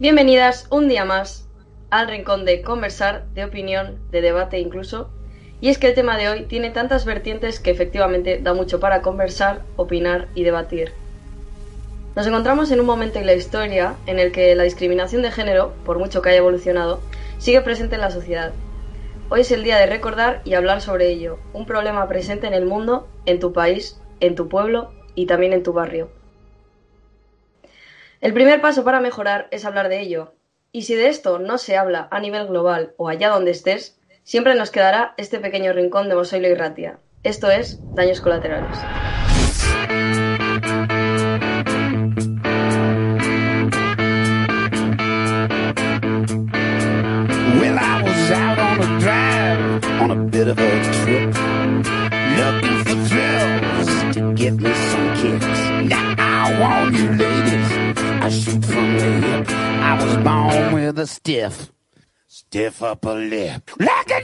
Bienvenidas un día más al rincón de conversar, de opinión, de debate incluso. Y es que el tema de hoy tiene tantas vertientes que efectivamente da mucho para conversar, opinar y debatir. Nos encontramos en un momento en la historia en el que la discriminación de género, por mucho que haya evolucionado, sigue presente en la sociedad. Hoy es el día de recordar y hablar sobre ello, un problema presente en el mundo, en tu país, en tu pueblo y también en tu barrio. El primer paso para mejorar es hablar de ello, y si de esto no se habla a nivel global o allá donde estés, siempre nos quedará este pequeño rincón de Mosoilo y Ratia. Esto es Daños Colaterales. I shoot from the hip. I was born with a stiff, stiff upper lip. Like a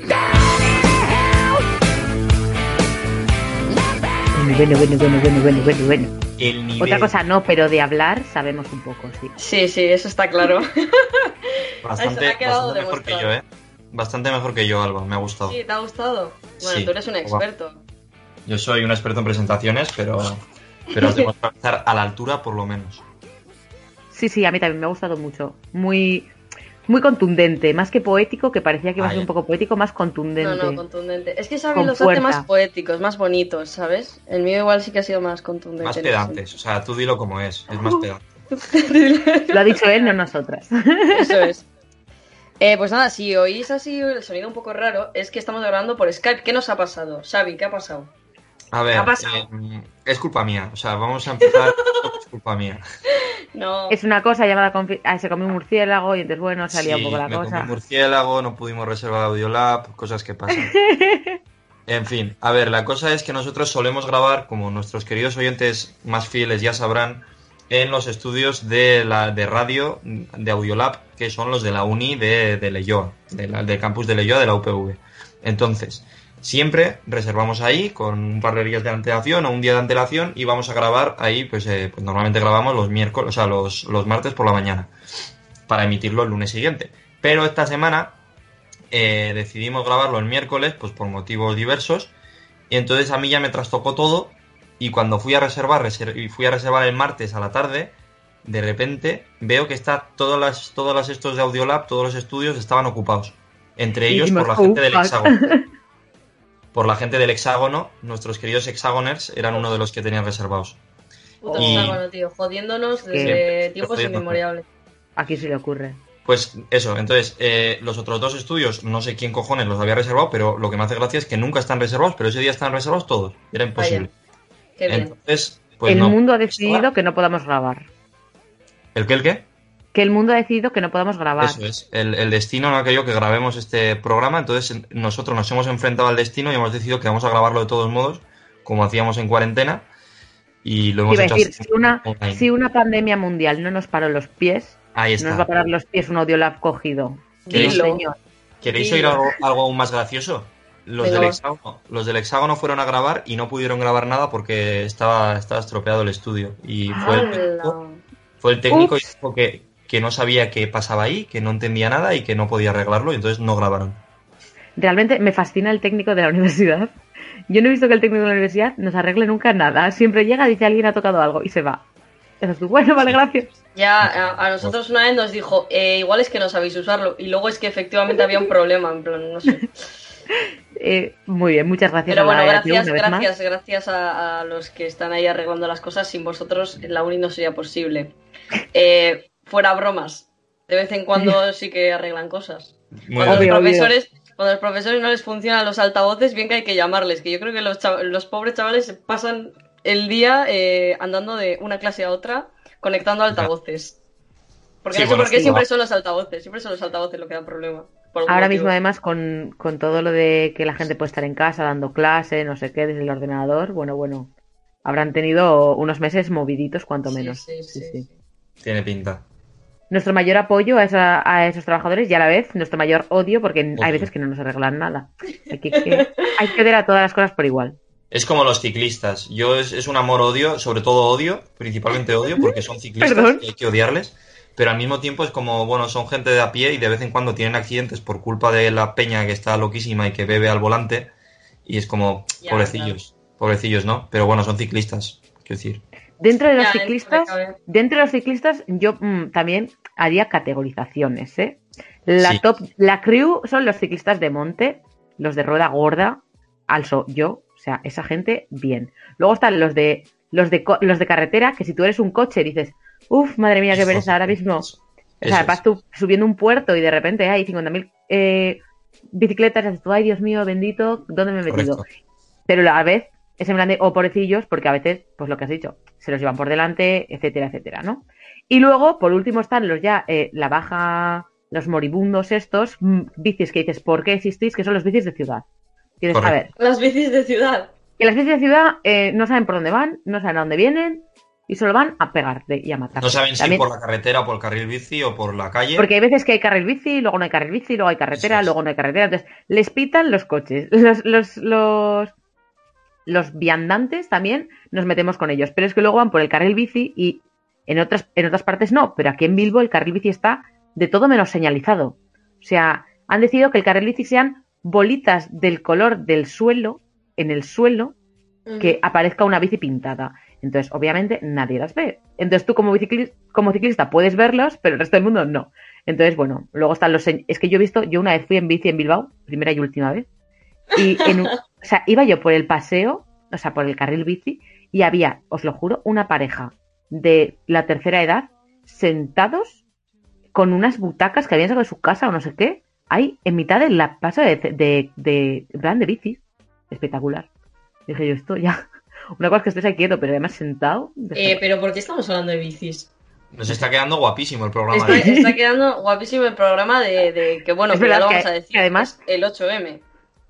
Bueno, bueno, bueno, bueno, bueno, bueno, bueno. El nivel Otra cosa no, pero de hablar sabemos un poco, sí. Sí, sí, eso está claro. bastante, ha quedado bastante mejor que yo, demostrado. ¿eh? Bastante mejor que yo, Alba, me ha gustado. Sí, ¿te ha gustado? Bueno, Sí, tú eres un experto. Yo soy un experto en presentaciones, pero, pero tengo que estar a la altura por lo menos. Sí, sí, a mí también me ha gustado mucho. Muy, muy contundente, más que poético, que parecía que iba a ser Vaya. un poco poético, más contundente. No, no, contundente. Es que Xavi los hace más poéticos, más bonitos, ¿sabes? El mío igual sí que ha sido más contundente. Más pedantes, o sea, tú dilo como es, es más pedante. Lo ha dicho él, no nosotras. Eso es. Eh, pues nada, si oís así el sonido un poco raro, es que estamos grabando por Skype. ¿Qué nos ha pasado? Xavi, ¿qué ha pasado? A ver, ¿Qué ha pasado? eh, es culpa mía, o sea, vamos a empezar, es culpa mía. No. es una cosa llamada confi- ah, se comió un murciélago y entonces bueno, salía Sí, un poco la me comí cosa. un murciélago, no pudimos reservar Audiolab, cosas que pasan. En fin, a ver, la cosa es que nosotros solemos grabar, como nuestros queridos oyentes más fieles ya sabrán, en los estudios de, la, de radio de Audiolab, que son los de la uni de, de Leyoa, de la- del campus de Leyoa de la UPV. Entonces, siempre reservamos ahí con un par de días de antelación o un día de antelación y vamos a grabar ahí, pues, eh, pues normalmente grabamos los miércoles, o sea, los, los martes por la mañana, para emitirlo el lunes siguiente. Pero esta semana eh, decidimos grabarlo el miércoles, pues por motivos diversos. Y entonces a mí ya me trastocó todo. Y cuando fui a reservar, reser- y fui a reservar el martes a la tarde, de repente veo que está todas las, todas las estos de Audiolab, todos los estudios estaban ocupados. Entre ellos por la gente "Oh, del fuck". hexágono. Por la gente del hexágono, nuestros queridos hexagoners eran uno de los que tenían reservados. Puto Y- hexágono, tío. Jodiéndonos desde tiempos Jodiéndonos. inmemoriales. Aquí sí le ocurre. Pues eso, entonces eh, los otros dos estudios, no sé quién cojones los había reservado, pero lo que me hace gracia es que nunca están reservados, pero ese día están reservados todos. Era imposible. Qué bien. Entonces, pues el no. mundo ha decidido que no podamos grabar. ¿El qué, el qué? Que el mundo ha decidido que no podamos grabar. Eso es. El, el destino no ha querido que grabemos este programa, entonces nosotros nos hemos enfrentado al destino y hemos decidido que vamos a grabarlo de todos modos, como hacíamos en cuarentena. Y lo hemos hecho decir, así, si una, si una pandemia mundial no nos paró los pies, Ahí no nos va a parar los pies un audiolab cogido. ¿Queréis-. ¿Queréis Dilo. oír algo, algo aún más gracioso? Los del, hexágono, los del hexágono fueron a grabar y no pudieron grabar nada porque estaba, estaba estropeado el estudio. Y fue el técnico, fue el técnico y dijo que, que no sabía qué pasaba ahí, que no entendía nada y que no podía arreglarlo, y entonces no grabaron. Realmente me fascina el técnico de la universidad. Yo no he visto que el técnico de la universidad nos arregle nunca nada. Siempre llega, dice alguien ha tocado algo y se va. Eso tú, bueno, vale, gracias. Ya, a, a nosotros una vez nos dijo, eh, igual es que no sabéis usarlo. Y luego es que efectivamente había un problema, en plan, no sé. Eh, muy bien, muchas gracias. Pero a la bueno, gracias, una vez más. gracias, gracias a, a los que están ahí arreglando las cosas. Sin vosotros la uni no sería posible. Eh, fuera bromas. De vez en cuando sí que arreglan cosas. Muy Cuando los, profesores, cuando los profesores no les funcionan los altavoces, bien que hay que llamarles. Que yo creo que los, chav- los pobres chavales se pasan el día eh, andando de una clase a otra conectando altavoces. Porque Sí, no sé bueno, por qué sí, siempre son los altavoces. Siempre son los altavoces lo que dan problema. Ahora motivo. mismo, además, con, con todo lo de que la gente puede estar en casa dando clase, no sé qué, desde el ordenador, bueno, bueno, habrán tenido unos meses moviditos, cuanto Sí, menos. sí, sí, Sí, sí. sí. Tiene pinta. Nuestro mayor apoyo a, esa- a esos trabajadores y a la vez nuestro mayor odio, porque Odio. hay veces que no nos arreglan nada. Hay que, que- hay que ver a todas las cosas por igual. Es como los ciclistas. Yo es, es un amor-odio, sobre todo odio, principalmente odio, porque son ciclistas Perdón. y hay que odiarles. pero al mismo tiempo es como, bueno, son gente de a pie y de vez en cuando tienen accidentes por culpa de la peña que está loquísima y que bebe al volante y es como, Ya, pobrecillos, pobrecillos, ¿no? Pero bueno, son ciclistas, quiero decir. Dentro de los Ya, dentro de ciclistas, dentro de los ciclistas, yo mm, también haría categorizaciones, ¿eh? La Sí. top, la crew son los ciclistas de monte, los de rueda gorda, also yo, o sea, esa gente, bien. Luego están los de los de co- los de carretera, que si tú eres un coche dices, uff, madre mía, qué pereza ahora mismo. eso, O sea, vas tú subiendo un puerto y de repente hay 50.000 eh, bicicletas y dices tú, ay Dios mío, bendito, ¿dónde me he metido? Correcto. Pero a la vez es en plan de, oh, pobrecillos, porque a veces, pues lo que has dicho, se los llevan por delante, etcétera, etcétera, ¿no? Y luego, por último, están los ya, eh, la baja, los moribundos estos, mm, bicis que dices, ¿por qué existís? Que son los bicis de ciudad. Dices, a ver. Las bicis de ciudad. que las bicis de ciudad eh, no saben por dónde van, no saben a dónde vienen, y solo van a pegarte y a matar. No saben si También- por la carretera, por el carril bici o por la calle. Porque hay veces que hay carril bici, luego no hay carril bici, luego hay carretera, es. luego no hay carretera. Entonces, les pitan los coches. Los, los, los, los viandantes también nos metemos con ellos. Pero es que luego van por el carril bici y en otras, en otras partes no. Pero aquí en Bilbo el carril bici está de todo menos señalizado. O sea, han decidido que el carril bici sean bolitas del color del suelo, en el suelo, que aparezca una bici pintada. Entonces, obviamente, nadie las ve. Entonces, tú como, como ciclista puedes verlos, pero el resto del mundo no. Entonces, bueno, luego están los... Es que yo he visto, yo una vez fui en bici en Bilbao, primera y última vez, y en un- o sea, iba yo por el paseo, o sea, por el carril bici, y había, os lo juro, una pareja de la tercera edad sentados con unas butacas que habían sacado de su casa o no sé qué, ahí en mitad de la paso de, de, de, plan de bicis. Espectacular. Dije yo, esto ya. Una cosa es que estés ahí quieto, pero además sentado. Eh, pero ¿por qué estamos hablando de bicis? Nos está quedando guapísimo el programa. Está, ¿eh? está quedando guapísimo el programa de, de que, bueno, Es que ya lo que- vamos a decir. además- el 8M.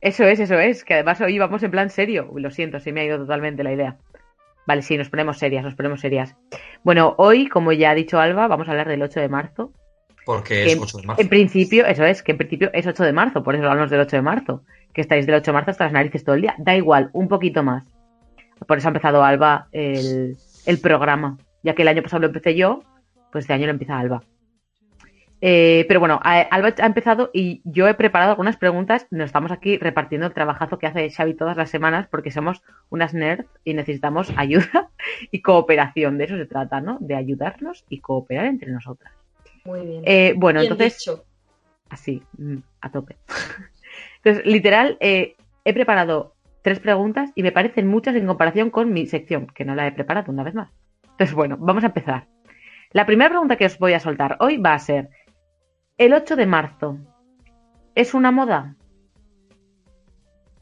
Eso es, eso es. Que además hoy vamos en plan serio. Uy, lo siento, se me ha ido totalmente la idea. Vale, sí, nos ponemos serias, nos ponemos serias. Bueno, hoy, como ya ha dicho Alba, vamos a hablar del 8 de marzo. Porque que es 8 de marzo. En principio, eso es, que en principio es 8 de marzo, por eso hablamos del 8 de marzo. Que estáis del 8 de marzo hasta las narices todo el día. Da igual, un poquito más. Por eso ha empezado Alba el, el programa. Ya que el año pasado lo empecé yo, pues este año lo empieza Alba. Eh, pero bueno, a- Alba ha empezado y yo he preparado algunas preguntas. Nos estamos aquí repartiendo el trabajazo que hace Xavi todas las semanas porque somos unas nerds y necesitamos ayuda y cooperación. De eso se trata, ¿no? De ayudarnos y cooperar entre nosotras. Muy bien. Eh, bueno, Bien entonces dicho. así, mm, a tope. Entonces, literal, eh, he preparado tres preguntas y me parecen muchas en comparación con mi sección, que no la he preparado una vez más. Entonces, bueno, vamos a empezar. La primera pregunta que os voy a soltar hoy va a ser, ¿el 8 de marzo es una moda?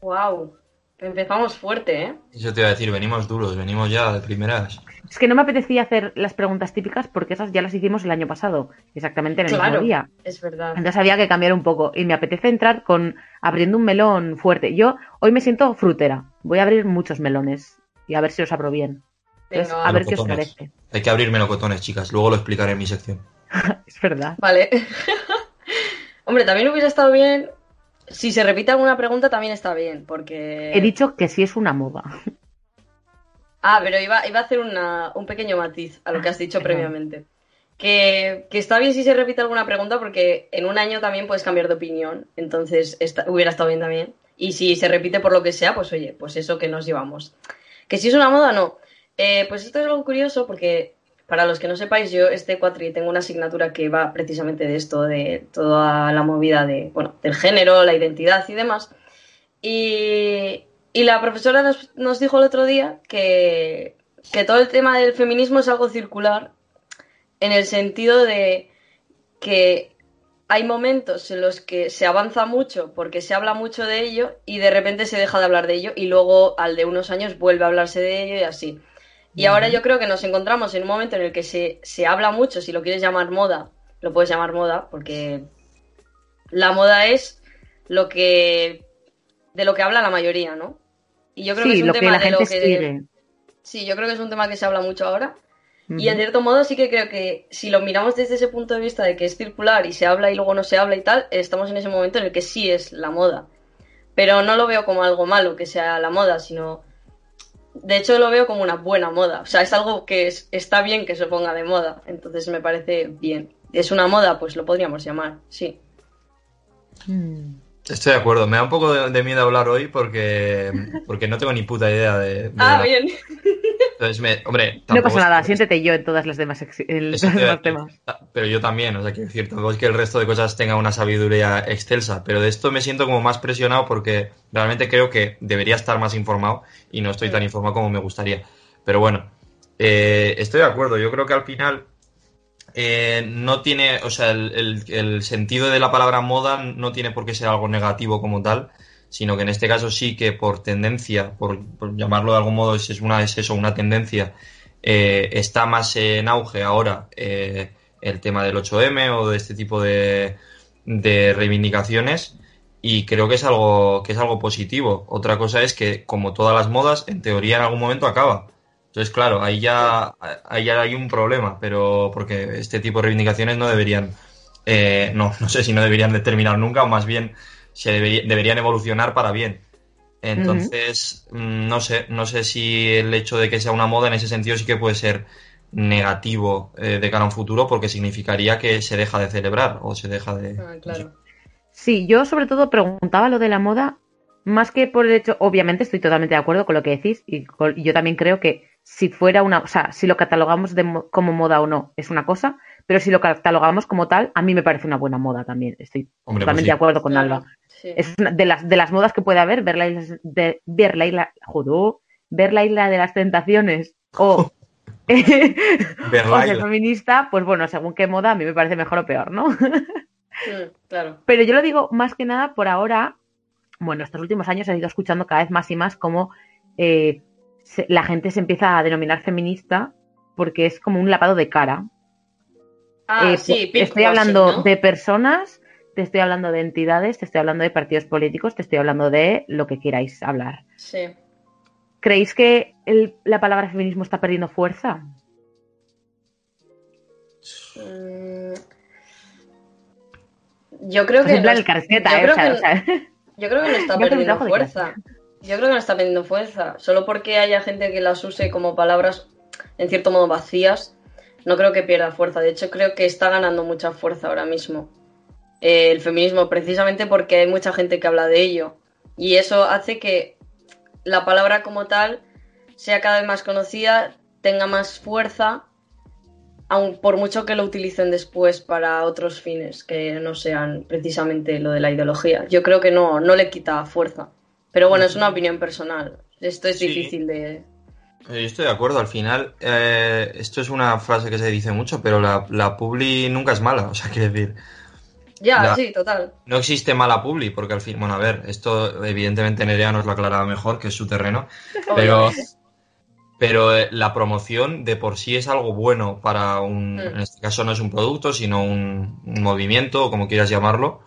Wow. Empezamos fuerte, ¿eh? Yo te iba a decir, venimos duros, venimos ya de primeras. Es que no me apetecía hacer las preguntas típicas porque esas ya las hicimos el año pasado, exactamente en el Claro. mismo día. Es verdad. Entonces había que cambiar un poco y me apetece entrar con abriendo un melón fuerte. Yo hoy me siento frutera. Voy a abrir muchos melones y a ver si os abro bien. Entonces, Venga, a ver qué os parece. Hay que abrir melocotones, chicas. Luego lo explicaré en mi sección. Es verdad. Vale. Hombre, también hubiera estado bien. Si se repite alguna pregunta, también está bien, porque. He dicho que sí es una moda. Ah, pero iba, iba a hacer una- un pequeño matiz a lo que has dicho Perdón. previamente. Que, que está bien si se repite alguna pregunta, porque en un año también puedes cambiar de opinión. Entonces, está- hubiera estado bien también. Y si se repite por lo que sea, pues oye, pues eso que nos llevamos. Que si es una moda, no. Eh, pues esto es algo curioso porque, para los que no sepáis, yo este cuatri tengo una asignatura que va precisamente de esto, de toda la movida de, bueno, del género, la identidad y demás. Y, y la profesora nos, nos dijo el otro día que, que todo el tema del feminismo es algo circular en el sentido de que hay momentos en los que se avanza mucho porque se habla mucho de ello y de repente se deja de hablar de ello y luego al de unos años vuelve a hablarse de ello y así. Y ahora yo creo que nos encontramos en un momento en el que se, se habla mucho, si lo quieres llamar moda, lo puedes llamar moda, porque la moda es lo que de lo que habla la mayoría, ¿no? Y yo creo que es un lo que tema la de lo que sigue. sí, yo creo que es un tema que se habla mucho ahora. Y en cierto modo sí que creo que si lo miramos desde ese punto de vista de que es circular y se habla y luego no se habla y tal, estamos en ese momento en el que sí es la moda. Pero no lo veo como algo malo que sea la moda, sino de hecho lo veo como una buena moda. O sea, es algo que es- está bien que se ponga de moda. Entonces me parece bien. Es una moda, pues lo podríamos llamar, sí. Mm. Estoy de acuerdo. Me da un poco de, de miedo hablar hoy porque, porque no tengo ni puta idea de. de Ah, la- bien. Entonces, me, hombre, No pasa es- nada, siéntete yo en todas las demás, ex- en Eso demás temas. Pero yo también, o sea, quiero decir, tampoco es que el resto de cosas tenga una sabiduría excelsa, pero de esto me siento como más presionado porque realmente creo que debería estar más informado y no estoy tan informado como me gustaría. Pero bueno, eh, estoy de acuerdo, yo creo que al final eh, no tiene, o sea, el, el- sentido de la palabra moda no tiene por qué ser algo negativo como tal, sino que en este caso sí que por tendencia, por, llamarlo de algún modo, es, una, es eso, una tendencia, eh, está más en auge ahora eh, el tema del 8M o de este tipo de, de reivindicaciones y creo que es algo que es algo positivo. Otra cosa es que, como todas las modas, en teoría en algún momento acaba. Entonces, claro, ahí ya, ahí ya hay un problema, pero porque este tipo de reivindicaciones no deberían, eh, no, no sé si no deberían de terminar nunca, o más bien se debería- deberían evolucionar para bien. Entonces, mm, no sé, no sé si el hecho de que sea una moda en ese sentido sí que puede ser negativo eh, de cara a un futuro, porque significaría que se deja de celebrar o se deja de. Ah, claro. Sí, yo sobre todo preguntaba lo de la moda, más que por el hecho, obviamente estoy totalmente de acuerdo con lo que decís y, con- y yo también creo que si fuera una, o sea, si lo catalogamos de mo- como moda o no es una cosa, pero si lo catalogamos como tal, a mí me parece una buena moda también. Estoy Hombre, pues totalmente sí. de acuerdo con Alba. sí. Es una de las de las modas que puede haber, ver la isla de ver la isla, joder, ver la isla de las tentaciones o Ver o la ser feminista, pues bueno, según qué moda a mí me parece mejor o peor, ¿no? Claro. Pero yo lo digo más que nada por ahora, bueno, estos últimos años he ido escuchando cada vez más y más cómo eh, se- la gente se empieza a denominar feminista porque es como un lavado de cara. Ah, Eh, sí, te estoy hablando ¿no? de personas, te estoy hablando de entidades, te estoy hablando de partidos políticos, te estoy hablando de lo que queráis hablar. Sí. ¿Creéis que el- la palabra feminismo está perdiendo fuerza? Mm, Yo creo Pues que. en plan no- el carceta, yo ¿eh? creo O sea, que- o sea, Yo creo que no está perdiendo fuerza. Yo creo que no está perdiendo fuerza. Solo porque haya gente que las use como palabras en cierto modo vacías, no creo que pierda fuerza. De hecho, creo que está ganando mucha fuerza ahora mismo eh, el feminismo, precisamente porque hay mucha gente que habla de ello. Y eso hace que la palabra como tal sea cada vez más conocida, tenga más fuerza, aun por mucho que lo utilicen después para otros fines que no sean precisamente lo de la ideología. Yo creo que no, no le quita fuerza. Pero bueno, es una opinión personal. Esto es Sí. difícil de... Yo estoy de acuerdo, al final, eh, esto es una frase que se dice mucho, pero la, la publi nunca es mala, o sea, quiero decir, Ya, La- sí, total. no existe mala publi, porque al fin, bueno, a ver, esto evidentemente Nerea nos lo aclaraba mejor, que es su terreno, pero, pero eh, la promoción de por sí es algo bueno para un, Mm. en este caso no es un producto, sino un, un movimiento, o como quieras llamarlo,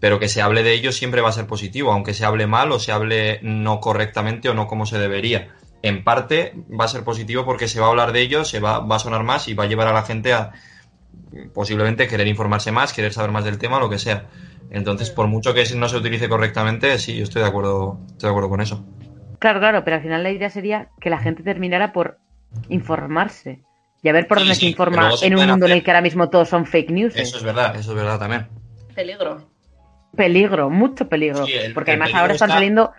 pero que se hable de ello siempre va a ser positivo, aunque se hable mal o se hable no correctamente o no como se debería. En parte va a ser positivo porque se va a hablar de ello, se va, va a sonar más y va a llevar a la gente a posiblemente querer informarse más, querer saber más del tema, lo que sea. Entonces, por mucho que no se utilice correctamente, sí, yo estoy de acuerdo, estoy de acuerdo con eso. Claro, claro, pero al final la idea sería que la gente terminara por informarse y a ver por Sí, dónde sí, se informa en un mundo en el que ahora mismo todos son fake news. ¿eh? Eso es verdad, eso es verdad también. Peligro. Peligro, mucho peligro. Sí, el- porque el además peligro ahora están está- saliendo,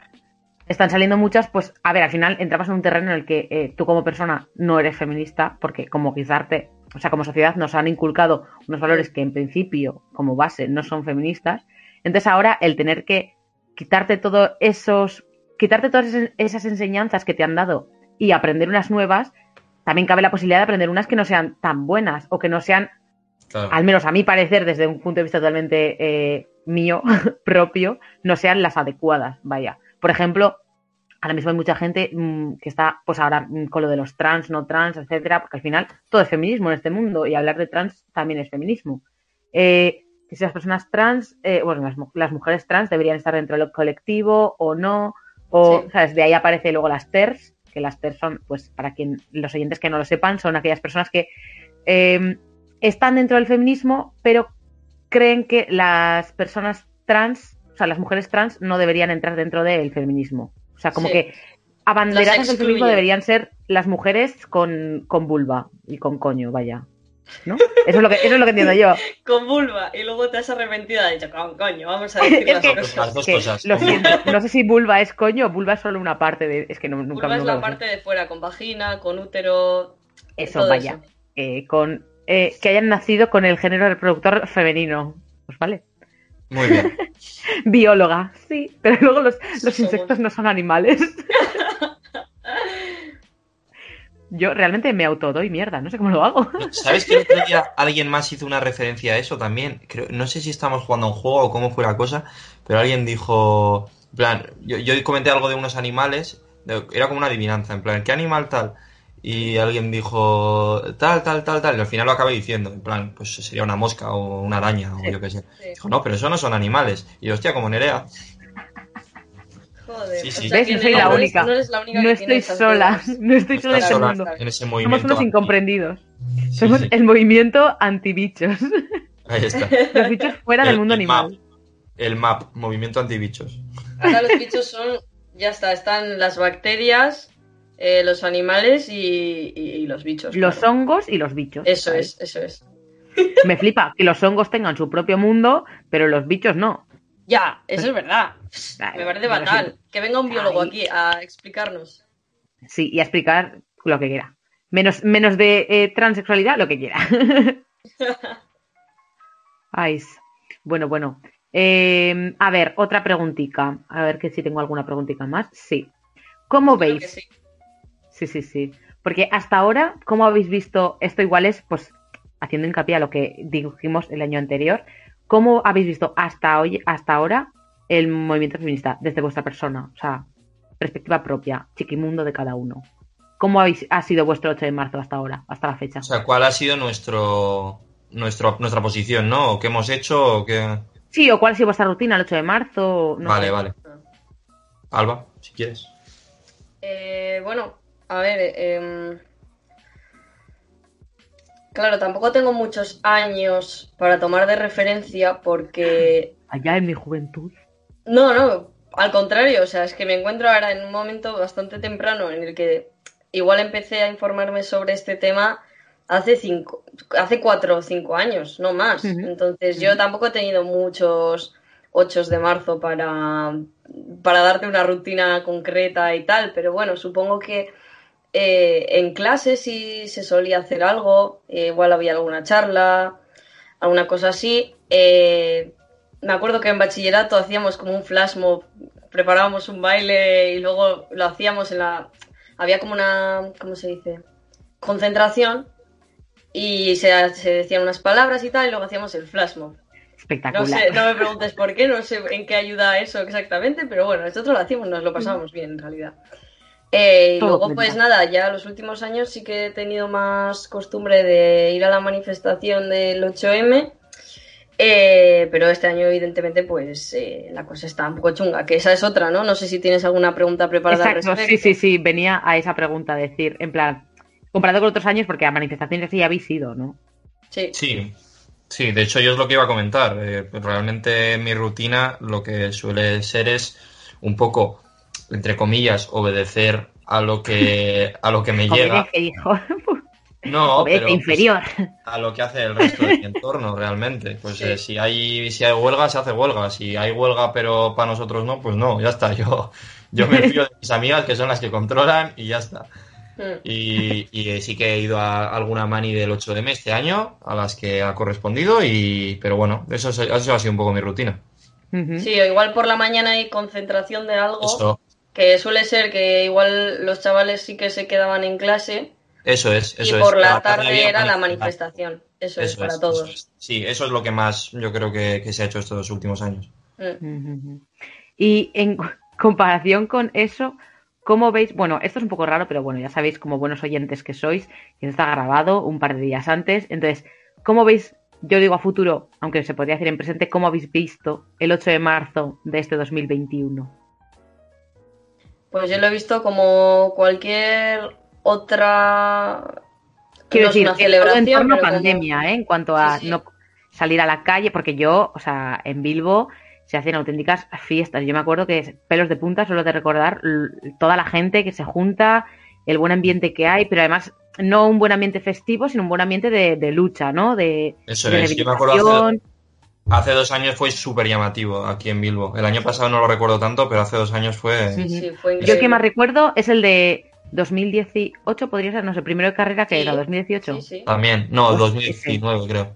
están saliendo muchas, pues, a ver, al final entramos en un terreno en el que eh, tú como persona no eres feminista, porque como guisarte, o sea, como sociedad nos han inculcado unos valores que en principio, como base, no son feministas. Entonces ahora el tener que quitarte todos esos, quitarte todas esas- esas enseñanzas que te han dado y aprender unas nuevas, también cabe la posibilidad de aprender unas que no sean tan buenas o que no sean Claro. al menos a mi parecer, desde un punto de vista totalmente eh, mío, propio, no sean las adecuadas, vaya. Por ejemplo, ahora mismo hay mucha gente mm, que está, pues ahora mm, con lo de los trans, no trans, etcétera, porque al final todo es feminismo en este mundo y hablar de trans también es feminismo. Eh, que si las personas trans, eh, bueno, las, mu- las mujeres trans deberían estar dentro del colectivo o no, o, Sí. ¿sabes? De ahí aparece luego las TERS, que las TERS son, pues, para quien los oyentes que no lo sepan, son aquellas personas que eh, están dentro del feminismo, pero creen que las personas trans, o sea, las mujeres trans no deberían entrar dentro del feminismo. O sea, como Sí. que abanderadas del feminismo deberían ser las mujeres con, con vulva y con coño, vaya. ¿No? Eso es lo que, eso es lo que entiendo yo. Con vulva. Y luego te has arrepentido has dicho, "Co- coño, vamos a decir Es las que- cosas. Las dos Que, cosas. lo siento, no sé si vulva es coño o vulva es solo una parte de. Es que no, nunca Vulva es nunca la lo sé. parte de fuera, con vagina, con útero. Eso, todo vaya. eso. Eh, con, eh, que hayan nacido con el género reproductor femenino. Pues vale. Muy bien. Bióloga, sí. Pero luego los, los insectos no son animales. Yo realmente me autodoy mierda, no sé cómo lo hago. ¿Sabes que el otro día alguien más hizo una referencia a eso también? Creo, no sé si estamos jugando a un juego o cómo fue la cosa, pero alguien dijo, en plan, yo, yo comenté algo de unos animales, de- era como una adivinanza, en plan, ¿qué animal tal? Y alguien dijo, tal, tal, tal, tal, y al final lo acabé diciendo, en plan, pues sería una mosca o una araña o yo qué sé. Sí. Dijo, no, pero eso no son animales. Y yo, hostia, como Nerea. Joder. Sí, sí. o sea ¿Ves? No soy no la eres- única. No eres la única No que estoy sola. No estoy sola en este mundo. ese Somos movimiento. unos incomprendidos. Sí, Somos sí. el movimiento antibichos. Ahí está. Los bichos fuera del El- mundo el animal. MAP. El MAP, Movimiento Antibichos. Ahora los bichos son, ya está, están las bacterias, eh, los animales y, y- y los bichos. Los claro. hongos y los bichos. Eso es, eso es. Me flipa que los hongos tengan su propio mundo, pero los bichos no. Ya, eso es verdad. Me parece fatal. Que venga un biólogo Ay. aquí a explicarnos. Sí, y a explicar lo que quiera. Menos, menos de eh, transexualidad, lo que quiera. Ay, bueno, bueno. Eh, a ver, otra preguntita. A ver que si tengo alguna preguntita más. Sí. ¿Cómo Creo veis? sí. Sí, sí, sí. Porque hasta ahora, ¿cómo habéis visto? Esto igual es, pues, haciendo hincapié a lo que dijimos el año anterior. ¿Cómo habéis visto hasta hoy, hasta ahora, el movimiento feminista desde vuestra persona? O sea, perspectiva propia, chiquimundo de cada uno. ¿Cómo habéis, ha sido vuestro 8 de marzo hasta ahora, hasta la fecha? O sea, ¿cuál ha sido nuestro, nuestro nuestra posición, no? ¿O qué hemos hecho? ¿O qué... Sí, o cuál ha sido vuestra rutina el 8 de marzo. No vale, sé. vale. Alba, si quieres. Eh, bueno, a ver. em, Claro, tampoco tengo muchos años para tomar de referencia porque Allá en mi juventud. No, no, al contrario, o sea, es que me encuentro ahora en un momento bastante temprano en el que igual empecé a informarme sobre este tema hace cinco, hace cuatro o cinco años, no más. Entonces yo tampoco he tenido muchos 8 de marzo para, para darte una rutina concreta y tal, pero bueno, supongo que eh, en clase sí se solía hacer algo, eh, igual había alguna charla, alguna cosa así. Eh, me acuerdo que en bachillerato hacíamos como un flash mob, preparábamos un baile y luego lo hacíamos en la... Había como una, ¿cómo se dice? Concentración y se, se decían unas palabras y tal y luego hacíamos el flash mob. Espectacular. No sé, no me preguntes por qué, no sé en qué ayuda eso exactamente, pero bueno, nosotros lo hacíamos, nos lo pasábamos bien en realidad. Eh, y luego, pues nada, ya los últimos años sí que he tenido más costumbre de ir a la manifestación del 8M, eh, pero este año, evidentemente, pues eh, la cosa está un poco chunga, que esa es otra, ¿no? No sé si tienes alguna pregunta preparada al Exacto, respecto. sí, sí, sí, venía a esa pregunta, decir, en plan, comparado con otros años, porque a manifestaciones sí habéis ido, ¿no? Sí. Sí, sí, de hecho yo es lo que iba a comentar. Eh, realmente mi rutina lo que suele ser es un poco, entre comillas, obedecer a lo que, a lo que me llega. Obedece, hijo. No, Obedece, pero pues, inferior. a lo que hace el resto de mi entorno realmente. Pues Sí. eh, si hay si hay huelga, se hace huelga. Si hay huelga pero para nosotros no, pues no, ya está. Yo, yo me fío de mis amigas que son las que controlan y ya está. Mm. Y, y, eh, sí que he ido a alguna mani del 8 de mes este año, a las que ha correspondido, y pero bueno, eso, es- eso ha sido un poco mi rutina. Sí, o igual por la mañana hay concentración de algo, Eso, que suele ser que igual los chavales sí que se quedaban en clase eso es, y eso es. por la tarde era la manifestación. Eso, es para es, todos. eso es. Sí, eso es lo que más yo creo que, que se ha hecho estos últimos años. Mm. Y en comparación con eso, ¿cómo veis? Bueno, esto es un poco raro, pero bueno, ya sabéis como buenos oyentes que sois, que está grabado un par de días antes. Entonces, ¿cómo veis? Yo digo a futuro, aunque se podría decir en presente, ¿cómo habéis visto el 8 de marzo de este 2021? Pues yo lo he visto como cualquier otra. Quiero no decir, todo en celebración, torno a como- pandemia, ¿eh? En cuanto a Sí, sí. no salir a la calle, porque yo, o sea, en Bilbo se hacen auténticas fiestas. Yo me acuerdo que pelos de punta solo de recordar toda la gente que se junta, el buen ambiente que hay, pero además no un buen ambiente festivo, sino un buen ambiente de, de lucha, ¿no? De, Eso de es, yo me acuerdo hace. Hace dos años fue súper llamativo aquí en Bilbo. El año pasado no lo recuerdo tanto, pero hace dos años fue... Sí, sí, fue Yo el que más recuerdo es el de 2018, podría ser, no sé, primero de carrera que Sí, era 2018. Sí, sí. También, no, Uf, 2019 creo.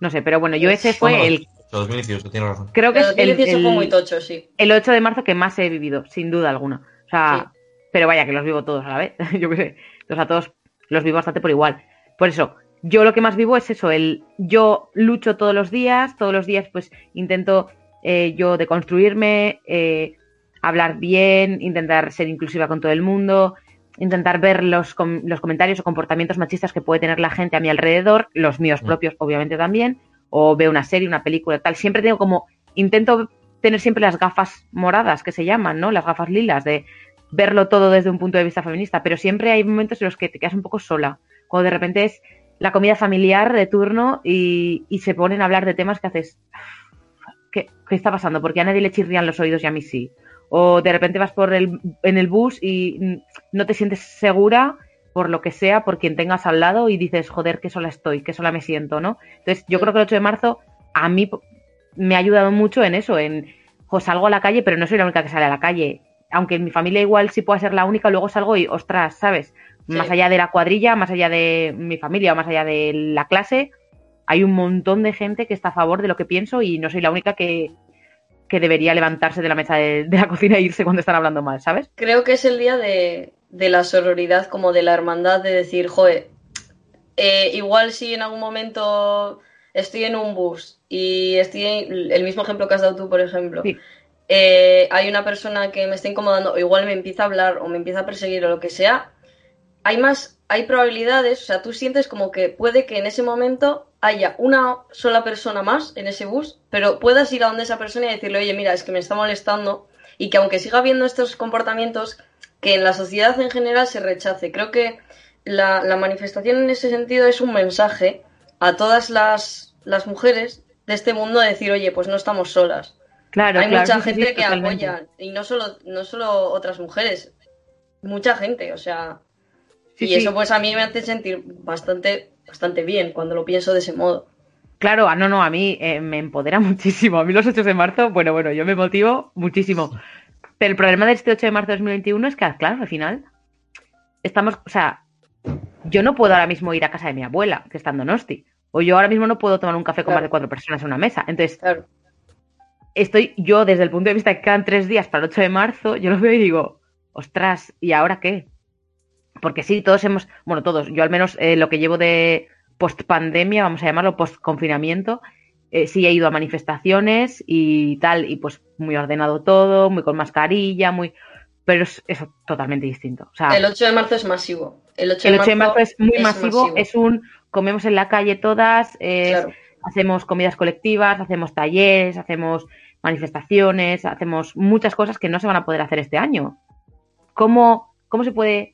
No sé, pero bueno, yo ese fue no, el, 2018, tienes razón. creo que Pero es el, 2018 fue el- muy tocho, sí. el 8 de marzo que más he vivido, sin duda alguna. O sea, pero vaya que los vivo todos a la vez, yo qué sé. O sea, todos los vivo bastante por igual. Por eso, yo lo que más vivo es eso, el yo lucho todos los días, todos los días pues intento eh, yo deconstruirme, eh, hablar bien, intentar ser inclusiva con todo el mundo, intentar ver los, com- los comentarios o comportamientos machistas que puede tener la gente a mi alrededor, los míos Mm. propios obviamente también, o veo una serie, una película, tal. Siempre tengo como, intento tener siempre las gafas moradas que se llaman, ¿no? Las gafas lilas, de verlo todo desde un punto de vista feminista, pero siempre hay momentos en los que te quedas un poco sola, cuando de repente es la comida familiar de turno y, se ponen a hablar de temas que haces, ¿qué, está pasando? Porque a nadie le chirrían los oídos y a mí sí. O de repente vas por el, en el bus y no te sientes segura por lo que sea, por quien tengas al lado y dices, joder, qué sola estoy, qué sola me siento, ¿no? Entonces, yo creo que el 8 de marzo a mí me ha ayudado mucho en eso, en, pues salgo a la calle, pero no soy la única que sale a la calle. Aunque en mi familia igual sí pueda ser la única, luego salgo y, ostras, ¿sabes? Sí. Más allá de la cuadrilla, más allá de mi familia o más allá de la clase, hay un montón de gente que está a favor de lo que pienso y no soy la única que, que debería levantarse de la mesa de, de la cocina e irse cuando están hablando mal, ¿sabes? Creo que es el día de, de la sororidad, como de la hermandad, de decir, joder, eh, igual si en algún momento estoy en un bus y estoy en el mismo ejemplo que has dado tú, por ejemplo, Sí. eh, hay una persona que me está incomodando, o igual me empieza a hablar o me empieza a perseguir o lo que sea, hay más, hay probabilidades, o sea, tú sientes como que puede que en ese momento haya una sola persona más en ese bus, pero puedas ir a donde esa persona y decirle, oye, mira, es que me está molestando y que aunque siga habiendo estos comportamientos, que en la sociedad en general se rechace. Creo que la, la manifestación en ese sentido es un mensaje a todas las, las mujeres de este mundo de decir, oye, pues no estamos solas. Claro, Hay claro, mucha sí, gente sí, que totalmente. apoya, y no solo, no solo otras mujeres, mucha gente, o sea, Sí, y sí. eso pues a mí me hace sentir bastante, bastante bien cuando lo pienso de ese modo. Claro, ah, no, no, a mí eh, me empodera muchísimo. A mí los 8 de marzo, bueno, bueno, yo me motivo muchísimo. Pero el problema de este 8 de marzo de 2021 es que, claro, al final estamos, o sea, yo no puedo ahora mismo ir a casa de mi abuela, que está en Donosti. O yo ahora mismo no puedo tomar un café con Claro. más de cuatro personas en una mesa. Entonces, Claro. estoy yo desde el punto de vista de que quedan tres días para el 8 de marzo, yo lo veo y digo, ostras, ¿y ahora qué? Porque sí, todos hemos, bueno, todos, yo al menos eh, lo que llevo de post pandemia, vamos a llamarlo post confinamiento, eh, sí he ido a manifestaciones y tal, y pues muy ordenado todo, muy con mascarilla, muy... Pero es eso totalmente distinto. O sea, El 8 de marzo es masivo. El 8 el 8 de marzo es muy masivo, masivo. es un comemos en la calle todas, es- Claro. hacemos comidas colectivas, hacemos talleres, hacemos manifestaciones, hacemos muchas cosas que no se van a poder hacer este año. ¿Cómo, cómo se puede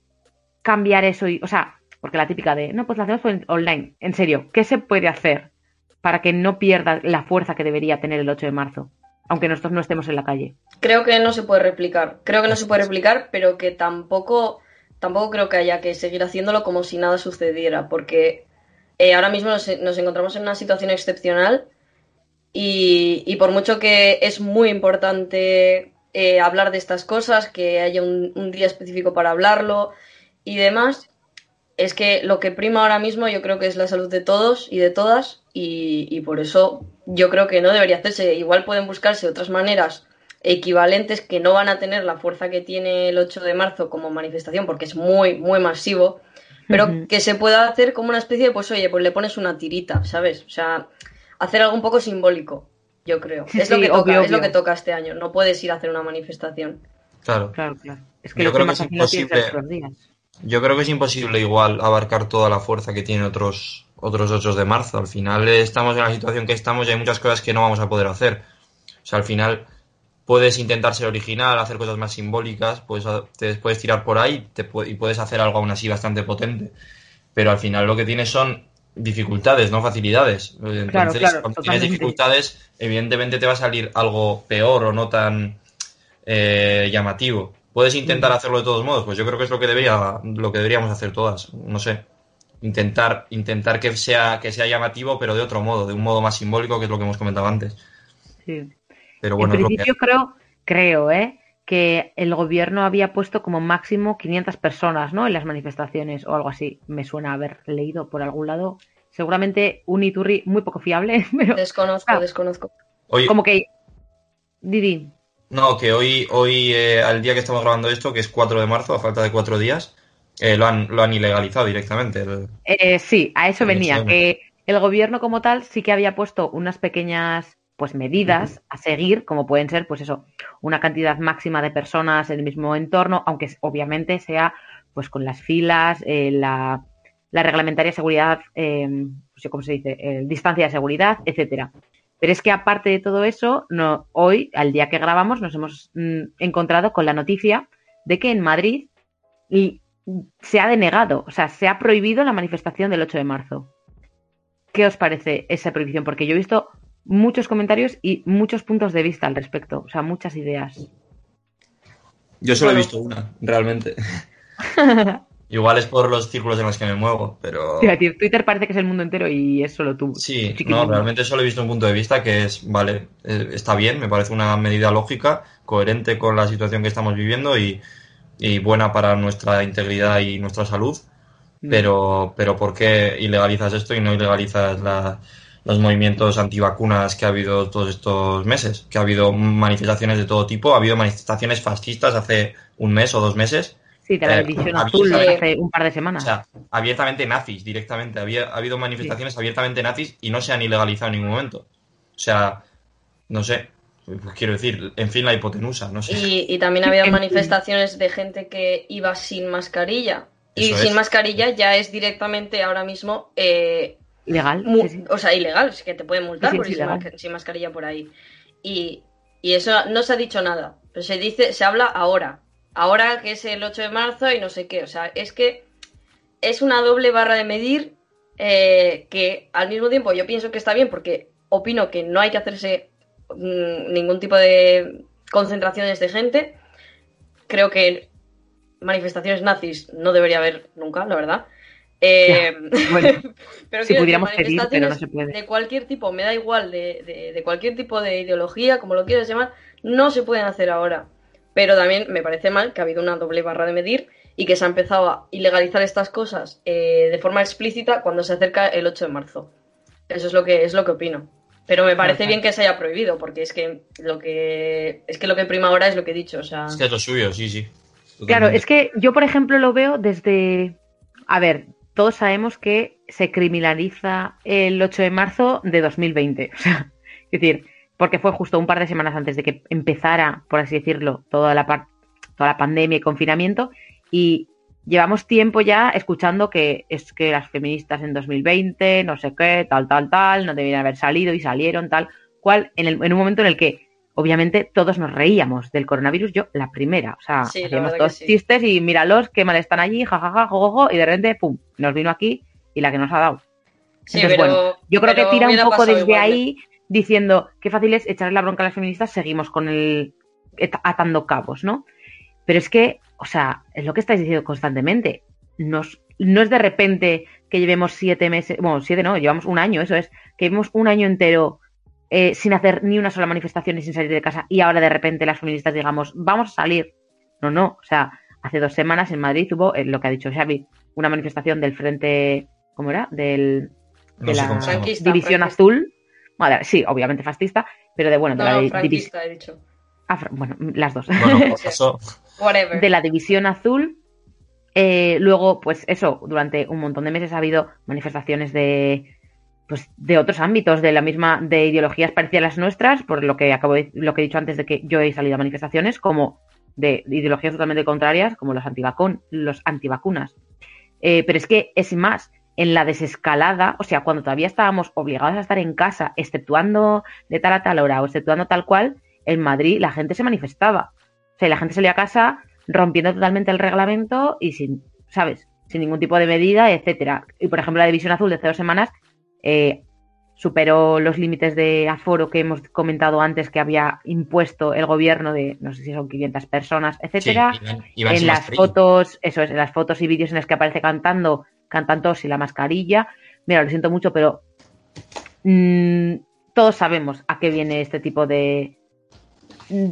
cambiar eso? Y, o sea, porque la típica de, no, pues lo hacemos online. En serio, ¿qué se puede hacer para que no pierda la fuerza que debería tener el 8 de marzo? Aunque nosotros no estemos en la calle. Creo que no se puede replicar. Creo que no se puede replicar, pero que tampoco, tampoco creo que haya que seguir haciéndolo como si nada sucediera, porque eh, ahora mismo nos, nos encontramos en una situación excepcional y, y por mucho que es muy importante eh, hablar de estas cosas, que haya un, un día específico para hablarlo y demás, es que lo que prima ahora mismo yo creo que es la salud de todos y de todas y, y por eso yo creo que no debería hacerse. Igual pueden buscarse otras maneras equivalentes que no van a tener la fuerza que tiene el 8 de marzo como manifestación porque es muy, muy masivo, pero que se pueda hacer como una especie de, pues oye, pues le pones una tirita, ¿sabes? O sea, hacer algo un poco simbólico, yo creo. Sí, es lo sí, que toca, obvio, es lo que toca este año. No puedes ir a hacer una manifestación. Claro. Claro, claro. Es que Yo el 8 de creo que marzo es imposible. los días. Yo creo que es imposible igual abarcar toda la fuerza que tiene otros otros 8 de marzo. Al final estamos en la situación que estamos y hay muchas cosas que no vamos a poder hacer. O sea, al final puedes intentar ser original, hacer cosas más simbólicas, pues te puedes tirar por ahí te y puedes hacer algo aún así bastante potente. Pero al final lo que tienes son dificultades, no facilidades. Entonces, Claro, claro, cuando tienes dificultades, evidentemente te va a salir algo peor o no tan eh, llamativo. ¿Puedes intentar hacerlo de todos modos? Pues yo creo que es lo que debería, lo que deberíamos hacer todas. No sé. Intentar, intentar que sea, que sea llamativo, pero de otro modo, de un modo más simbólico, que es lo que hemos comentado antes. Sí. Pero bueno, en es lo que principio creo, creo, ¿eh? que el gobierno había puesto como máximo 500 personas, ¿no? En las manifestaciones o algo así. Me suena haber leído por algún lado. Seguramente un iturri muy poco fiable, pero Desconozco, Ah. desconozco. Como que Didi, No, que hoy, hoy eh, al día que estamos grabando esto, que es 4 de marzo, a falta de cuatro días, eh, lo, han, lo han ilegalizado directamente. el- Eh, sí, a eso venía, que el gobierno como tal sí que había puesto unas pequeñas pues medidas a seguir, como pueden ser, pues eso, una cantidad máxima de personas en el mismo entorno, aunque obviamente sea pues con las filas, eh, la, la reglamentaria de seguridad, eh, sé cómo se dice, eh, distancia de seguridad, etcétera. Pero es que aparte de todo eso, no, hoy, al día que grabamos, nos hemos mm, encontrado con la noticia de que en Madrid y se ha denegado, o sea, se ha prohibido la manifestación del 8 de marzo. ¿Qué os parece esa prohibición? Porque yo he visto muchos comentarios y muchos puntos de vista al respecto, o sea, muchas ideas. Yo solo he visto una, realmente. Igual es por los círculos en los que me muevo, pero... Twitter parece que es el mundo entero y es solo tú. Sí, no, realmente solo he visto un punto de vista que es, vale, eh, está bien, me parece una medida lógica, coherente con la situación que estamos viviendo y, y buena para nuestra integridad y nuestra salud, Mm. pero, pero ¿por qué ilegalizas esto y no ilegalizas la- los movimientos antivacunas que ha habido todos estos meses? Que ha habido manifestaciones de todo tipo, ha habido manifestaciones fascistas hace un mes o dos meses, Sí, de la eh, azul hace un par de o semanas. sea, abiertamente nazis directamente. Había ha habido manifestaciones abiertamente nazis y no se han ilegalizado en ningún momento. O sea, no sé. Pues quiero decir, en fin, la hipotenusa, no sé. Y, y también había En- manifestaciones de gente que iba sin mascarilla. Y Eso sin es. mascarilla ya es directamente ahora mismo, eh, sí, sí. o sea, ilegal, es que te pueden multar Sí, sí, por ir sin, masca- sin mascarilla por ahí. Y, y eso no se ha dicho nada, pero se dice, se habla ahora. Ahora que es el 8 de marzo y no sé qué. O sea, es que es una doble barra de medir eh, que al mismo tiempo yo pienso que está bien porque opino que no hay que hacerse mm, ningún tipo de concentraciones de gente. Creo que manifestaciones nazis no debería haber nunca, la verdad. Eh, Bueno, pero si pudiéramos pedir, pero no manifestaciones se puede. de cualquier tipo, me da igual, de, de- de cualquier tipo de ideología, como lo quieras llamar, no se pueden hacer ahora. Pero también me parece mal que ha habido una doble barra de medir y que se ha empezado a ilegalizar estas cosas eh, de forma explícita cuando se acerca el 8 de marzo. Eso es lo que es lo que opino. Pero me parece Ajá. bien que se haya prohibido, porque es que lo que es que lo que prima ahora es lo que he dicho, o sea, Es que es lo suyo, sí, sí. Claro, es que yo, por ejemplo, lo veo desde. A ver, todos sabemos que se criminaliza el 8 de marzo de 2020. O sea, es decir, porque fue justo un par de semanas antes de que empezara, por así decirlo, toda la, par- toda la pandemia y confinamiento. Y llevamos tiempo ya escuchando que es que las feministas en 2020, no sé qué, tal, tal, tal, no debían haber salido y salieron, tal cual, en, el- en un momento en el que obviamente todos nos reíamos del coronavirus, yo la primera, o sea, Sí, hacíamos todos sí. chistes y míralos, qué mal están allí, jajaja, jojojo, y de repente, pum, nos vino aquí y la que nos ha dado. sí, Entonces, pero bueno, yo creo que tira un poco desde igual, ¿eh? ahí diciendo qué fácil es echarle la bronca a las feministas, seguimos con el atando cabos, ¿no? Pero es que, o sea, es lo que estáis diciendo constantemente. Nos, no es de repente que llevemos siete meses, bueno, siete no, llevamos un año, eso es, que llevemos un año entero eh, sin hacer ni una sola manifestación y sin salir de casa y ahora de repente las feministas digamos, vamos a salir. No, no, o sea, hace dos semanas en Madrid hubo eh, lo que ha dicho Xavi, una manifestación del frente, ¿cómo era? Del, No de sé la División. Azul. Bueno, sí, obviamente fascista, pero de bueno, de No, la no, di- divis- franquista, he dicho. fra- bueno, las dos. Bueno, pues de la División Azul. Eh, luego, pues eso, durante un montón de meses ha habido manifestaciones de pues de otros ámbitos, de la misma, de ideologías parecidas a las nuestras, por lo que acabo de- lo que he dicho antes de que yo he salido a manifestaciones, como de ideologías totalmente contrarias, como los antivacun, los antivacunas. Eh, pero es que es más, en la desescalada, o sea, cuando todavía estábamos obligados a estar en casa, exceptuando de tal a tal hora o exceptuando tal cual, en Madrid la gente se manifestaba. O sea, la gente salía a casa rompiendo totalmente el reglamento y sin, ¿sabes? sin ningún tipo de medida, etcétera. Y por ejemplo, la División Azul de hace dos semanas eh, superó los límites de aforo que hemos comentado antes que había impuesto el gobierno de, no sé si son 500 personas, etcétera. Sí, en las fotos, eso es, en las fotos y vídeos en los que aparece cantando, cantan todos y la mascarilla. Mira, lo siento mucho, pero mm, todos sabemos a qué viene este tipo de mm,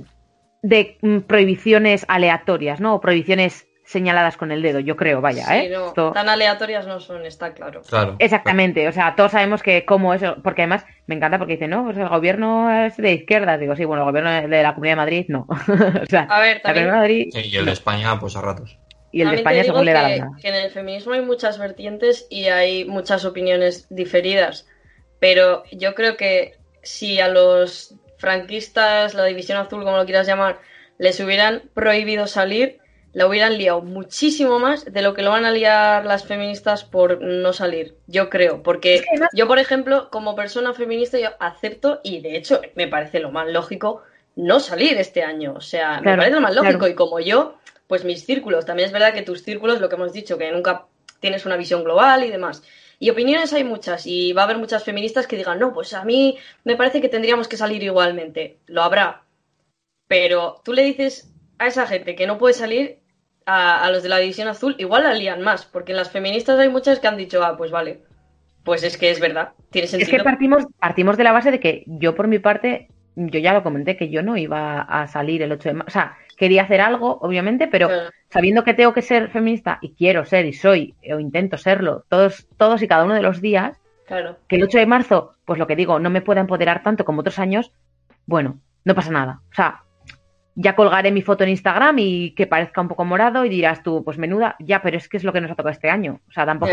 de mm, prohibiciones aleatorias, ¿no? O prohibiciones señaladas con el dedo, yo creo, vaya, Sí, ¿eh? no, Esto- tan aleatorias no son, está claro. Claro. Exactamente, o sea, todos sabemos que como eso, porque además me encanta porque dicen, no, pues el gobierno es de izquierdas, digo, sí, bueno, el gobierno de la Comunidad de Madrid, no. o sea, A ver, la Comunidad también, de Madrid Sí, y el de España, pues a ratos. Y el también España digo según le da la que, gana. que en el feminismo hay muchas vertientes y hay muchas opiniones diferidas. Pero yo creo que si a los franquistas, la división azul, como lo quieras llamar, les hubieran prohibido salir, la hubieran liado muchísimo más de lo que lo van a liar las feministas por no salir. Yo creo, porque yo, por ejemplo, como persona feminista, yo acepto y de hecho me parece lo más lógico no salir este año. O sea, me parece lo más lógico claro. y como yo, pues mis círculos. También es verdad que tus círculos, lo que hemos dicho, que nunca tienes una visión global y demás. Y opiniones hay muchas y va a haber muchas feministas que digan, no, pues a mí me parece que tendríamos que salir igualmente. Lo habrá. Pero tú le dices a esa gente que no puede salir, a, a los de la División Azul, igual la lían más, porque en las feministas hay muchas que han dicho, ah, pues vale, pues es que es verdad, tiene Es sentido. que partimos, partimos de la base de que yo por mi parte, yo ya lo comenté, que yo no iba a salir el 8 de marzo. O sea, quería hacer algo, obviamente, pero sabiendo que tengo que ser feminista y quiero ser y soy o intento serlo todos, todos y cada uno de los días, Claro. que el 8 de marzo, pues lo que digo, no me pueda empoderar tanto como otros años, bueno, no pasa nada. O sea, ya colgaré mi foto en Instagram y que parezca un poco morado y dirás tú, pues menuda, ya, pero es que es lo que nos ha tocado este año. O sea, tampoco.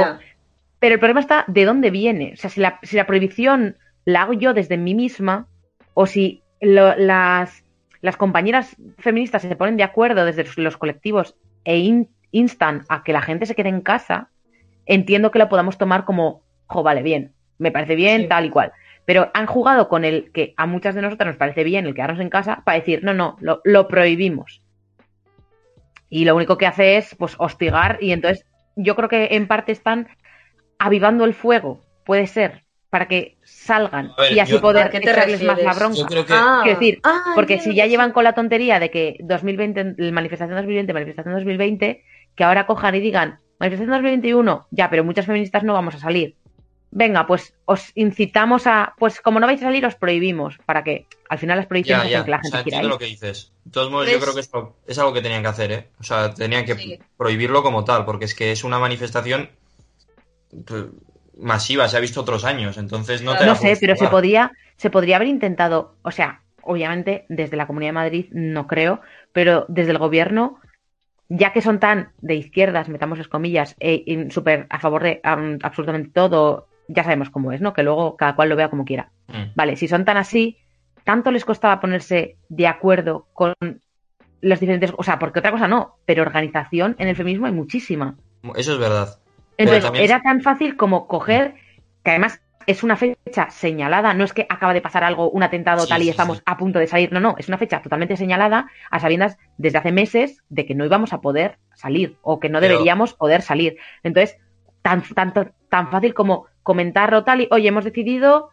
Pero el problema está de dónde viene. O sea, si la, si la prohibición la hago yo desde mí misma, o si lo- las, las compañeras feministas se ponen de acuerdo desde los, colectivos e in- instan a que la gente se quede en casa, entiendo que lo podamos tomar como, jo, vale, bien, me parece bien, Sí. tal y cual. Pero han jugado con el que a muchas de nosotras nos parece bien el quedarnos en casa para decir, no, no, lo, lo prohibimos. Y lo único que hace es, pues, hostigar y entonces yo creo que en parte están avivando el fuego, puede ser, para que salgan ver, y así yo- poder ¿A qué te echarles más la bronca. Yo creo que Ah, Quiero decir, ah, Porque si ya que llevan con la tontería de que 2020, el manifestación 2020, manifestación 2020, que ahora cojan y digan, manifestación 2021, ya, pero muchas feministas no vamos a salir. Venga, pues os incitamos a, pues como no vais a salir, os prohibimos, para que al final las prohibiciones Ya, hacen ya. que la O gente sea, quiera ir. lo que dices. De todos modos, yo ¿Ves? creo que esto es algo que tenían que hacer, ¿eh? O sea, tenían que Sí. prohibirlo como tal, porque es que es una manifestación pues, masiva, se ha visto otros años, entonces no te No sé, pero se podría, se podría haber intentado, o sea, obviamente desde la Comunidad de Madrid no creo, pero desde el gobierno, ya que son tan de izquierdas, metamos las comillas, e, y súper a favor de am, absolutamente todo, ya sabemos cómo es, ¿no? Que luego cada cual lo vea como quiera. Mm. Vale, si son tan así, tanto les costaba ponerse de acuerdo con los diferentes, o sea, porque otra cosa no, pero organización en el feminismo hay muchísima. Eso es verdad. Entonces, también- era tan fácil como coger, que además es una fecha señalada, no es que acaba de pasar algo, un atentado Sí, tal y sí, estamos sí. a punto de salir, no, no, es una fecha totalmente señalada a sabiendas desde hace meses de que no íbamos a poder salir o que no Pero- deberíamos poder salir. Entonces, tan, tanto, tan fácil como comentarlo tal y, oye, hemos decidido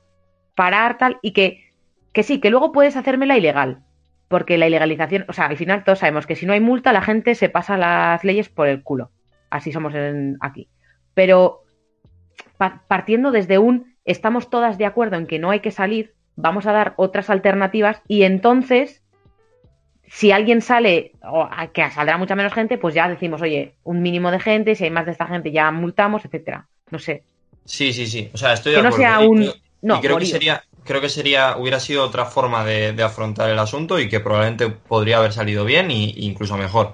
parar tal y que, que sí, que luego puedes hacérmela ilegal. Porque la ilegalización, o sea, al final todos sabemos que si no hay multa, la gente se pasa las leyes por el culo. Así somos en, aquí. Pero pa- partiendo desde un estamos todas de acuerdo en que no hay que salir, vamos a dar otras alternativas y entonces, si alguien sale, o que saldrá mucha menos gente, pues ya decimos, oye, un mínimo de gente, si hay más de esta gente ya multamos, etcétera. No sé. Sí, sí, sí. O sea, estoy de Que no acuerdo. sea Y un... creo- No, y creo que sería, creo que sería, hubiera sido otra forma de, de afrontar el asunto y que probablemente podría haber salido bien e incluso mejor.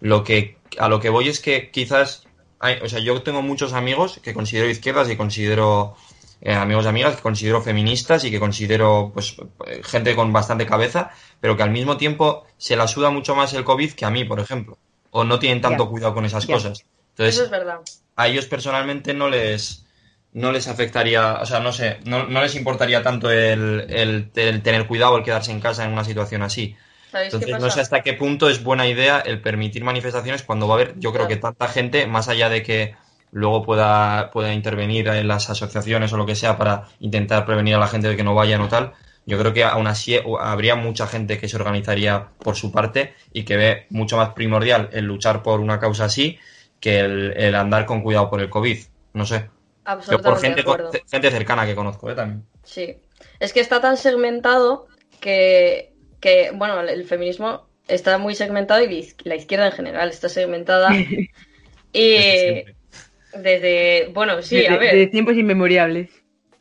Lo que, a lo que voy es que quizás, hay- o sea, yo tengo muchos amigos que considero izquierdas y considero eh, amigos y amigas que considero feministas y que considero, pues, eh, gente con bastante cabeza, pero que al mismo tiempo se la suda mucho más el COVID que a mí, por ejemplo. O no tienen tanto cuidado con esas cosas. Eso Entonces, es verdad. a ellos personalmente no les no les afectaría, o sea, no sé, no, no les importaría tanto el, el- el tener cuidado, el quedarse en casa en una situación así. ¿Sabéis qué Entonces no sé hasta qué punto es buena idea el permitir manifestaciones cuando va a haber, yo creo que tanta gente, más allá de que luego pueda, pueda intervenir en las asociaciones o lo que sea para intentar prevenir a la gente de que no vayan o tal, yo creo que aún así habría mucha gente que se organizaría por su parte y que ve mucho más primordial el luchar por una causa así que el, el andar con cuidado por el COVID. No sé. Yo por Absolutamente gente, de gente cercana que conozco, ¿eh? También. Sí. Es que está tan segmentado que, que, bueno, el feminismo está muy segmentado y la iz- la izquierda en general está segmentada. Desde y desde, bueno, sí, a ver. de tiempos inmemoriales.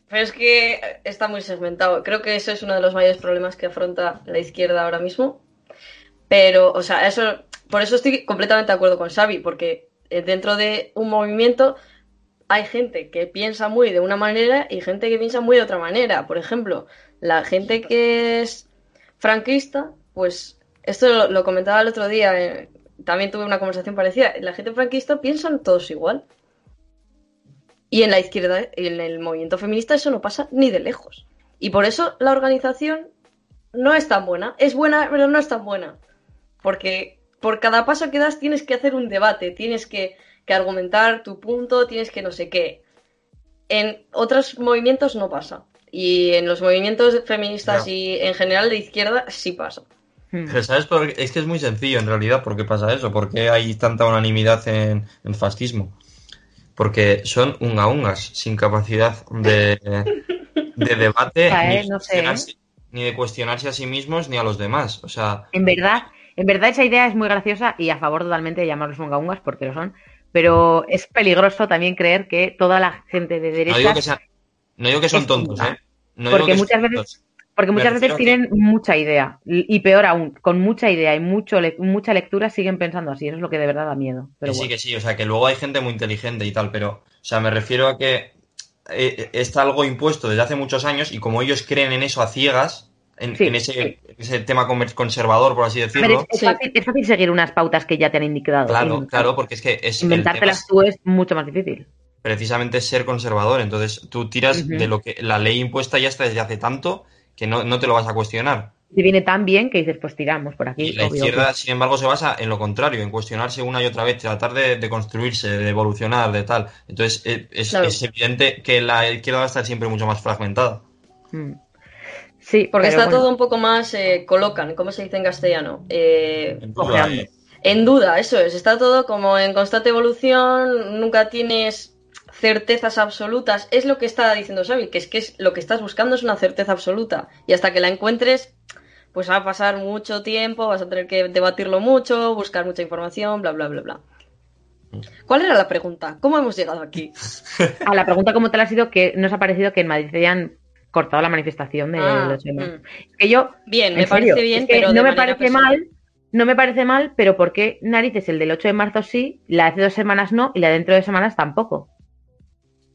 Pero es que está muy segmentado. Creo que eso es uno de los mayores problemas que afronta la izquierda ahora mismo. Pero, o sea, eso, por eso estoy completamente de acuerdo con Xavi, porque eh, dentro de un movimiento hay gente que piensa muy de una manera y gente que piensa muy de otra manera. Por ejemplo, la gente que es franquista, pues esto lo, comentaba el otro día, eh, también tuve una conversación parecida. La gente franquista piensan todos igual. Y en la izquierda, en el movimiento feminista, eso no pasa ni de lejos. Y por eso la organización no es tan buena. Es buena, pero no es tan buena. Porque por cada paso que das tienes que hacer un debate, tienes que, que argumentar tu punto, tienes que no sé qué. En otros movimientos no pasa. Y en los movimientos feministas y en general de izquierda sí pasa. Hmm. Pero ¿sabes? por qué? Es que es muy sencillo en realidad por qué pasa eso, por qué hay tanta unanimidad en, en fascismo. Porque son unga ungas, sin capacidad de, de debate, ni, eh, de no sé, ¿eh? cuestionarse, ni de cuestionarse a sí mismos ni a los demás. O sea, En verdad, en verdad esa idea es muy graciosa y a favor totalmente de llamarlos ungaungas porque lo son, pero es peligroso también creer que toda la gente de no no digo que son tontos. ¿eh? No Porque digo que muchas veces- porque muchas veces tienen mucha idea y peor aún, con mucha idea y mucho le- mucha lectura siguen pensando así, eso es lo que de verdad da miedo. Pero Que sí, que sí, o sea, que luego hay gente muy inteligente y tal, pero, o sea, me refiero a que eh, está algo impuesto desde hace muchos años y como ellos creen en eso a ciegas, en, Sí, en ese, sí. en ese tema conservador, por así decirlo. es, es fácil, es fácil seguir unas pautas que ya te han indicado. Claro, claro, porque es que es Inventártelas tú es mucho más difícil. Precisamente ser conservador. Entonces tú tiras de lo que la ley impuesta ya está desde hace tanto que no, no te lo vas a cuestionar. Si viene tan bien que dices, pues tiramos por aquí. Y la obvio, izquierda, obvio. sin embargo, se basa en lo contrario, en cuestionarse una y otra vez, tratar de, de construirse, de evolucionar, de tal. Entonces eh, es, Claro. es evidente que la izquierda va a estar siempre mucho más fragmentada. Mm. Sí, Porque pero está bueno, todo un poco más, eh, colocan, ¿cómo se dice en castellano? Eh, En duda, Ojeando. eh. En duda, eso es. Está todo como en constante evolución, nunca tienes certezas absolutas. Es lo que está diciendo Xavi, que es que es, lo que estás buscando es una certeza absoluta. Y hasta que la encuentres, pues va a pasar mucho tiempo, vas a tener que debatirlo mucho, buscar mucha información, bla, bla, bla, bla. ¿Cuál era la pregunta? ¿Cómo hemos llegado aquí? A la pregunta como tal ha sido que nos ha parecido que en Madrid hayan cortado la manifestación del Ah, 8 de marzo. mm. Que yo, Bien, en me serio, parece bien, es que pero de no me parece personal. mal, no me parece mal, pero ¿por qué narices el del 8 de marzo sí, la de hace dos semanas no y la de dentro de dos semanas tampoco?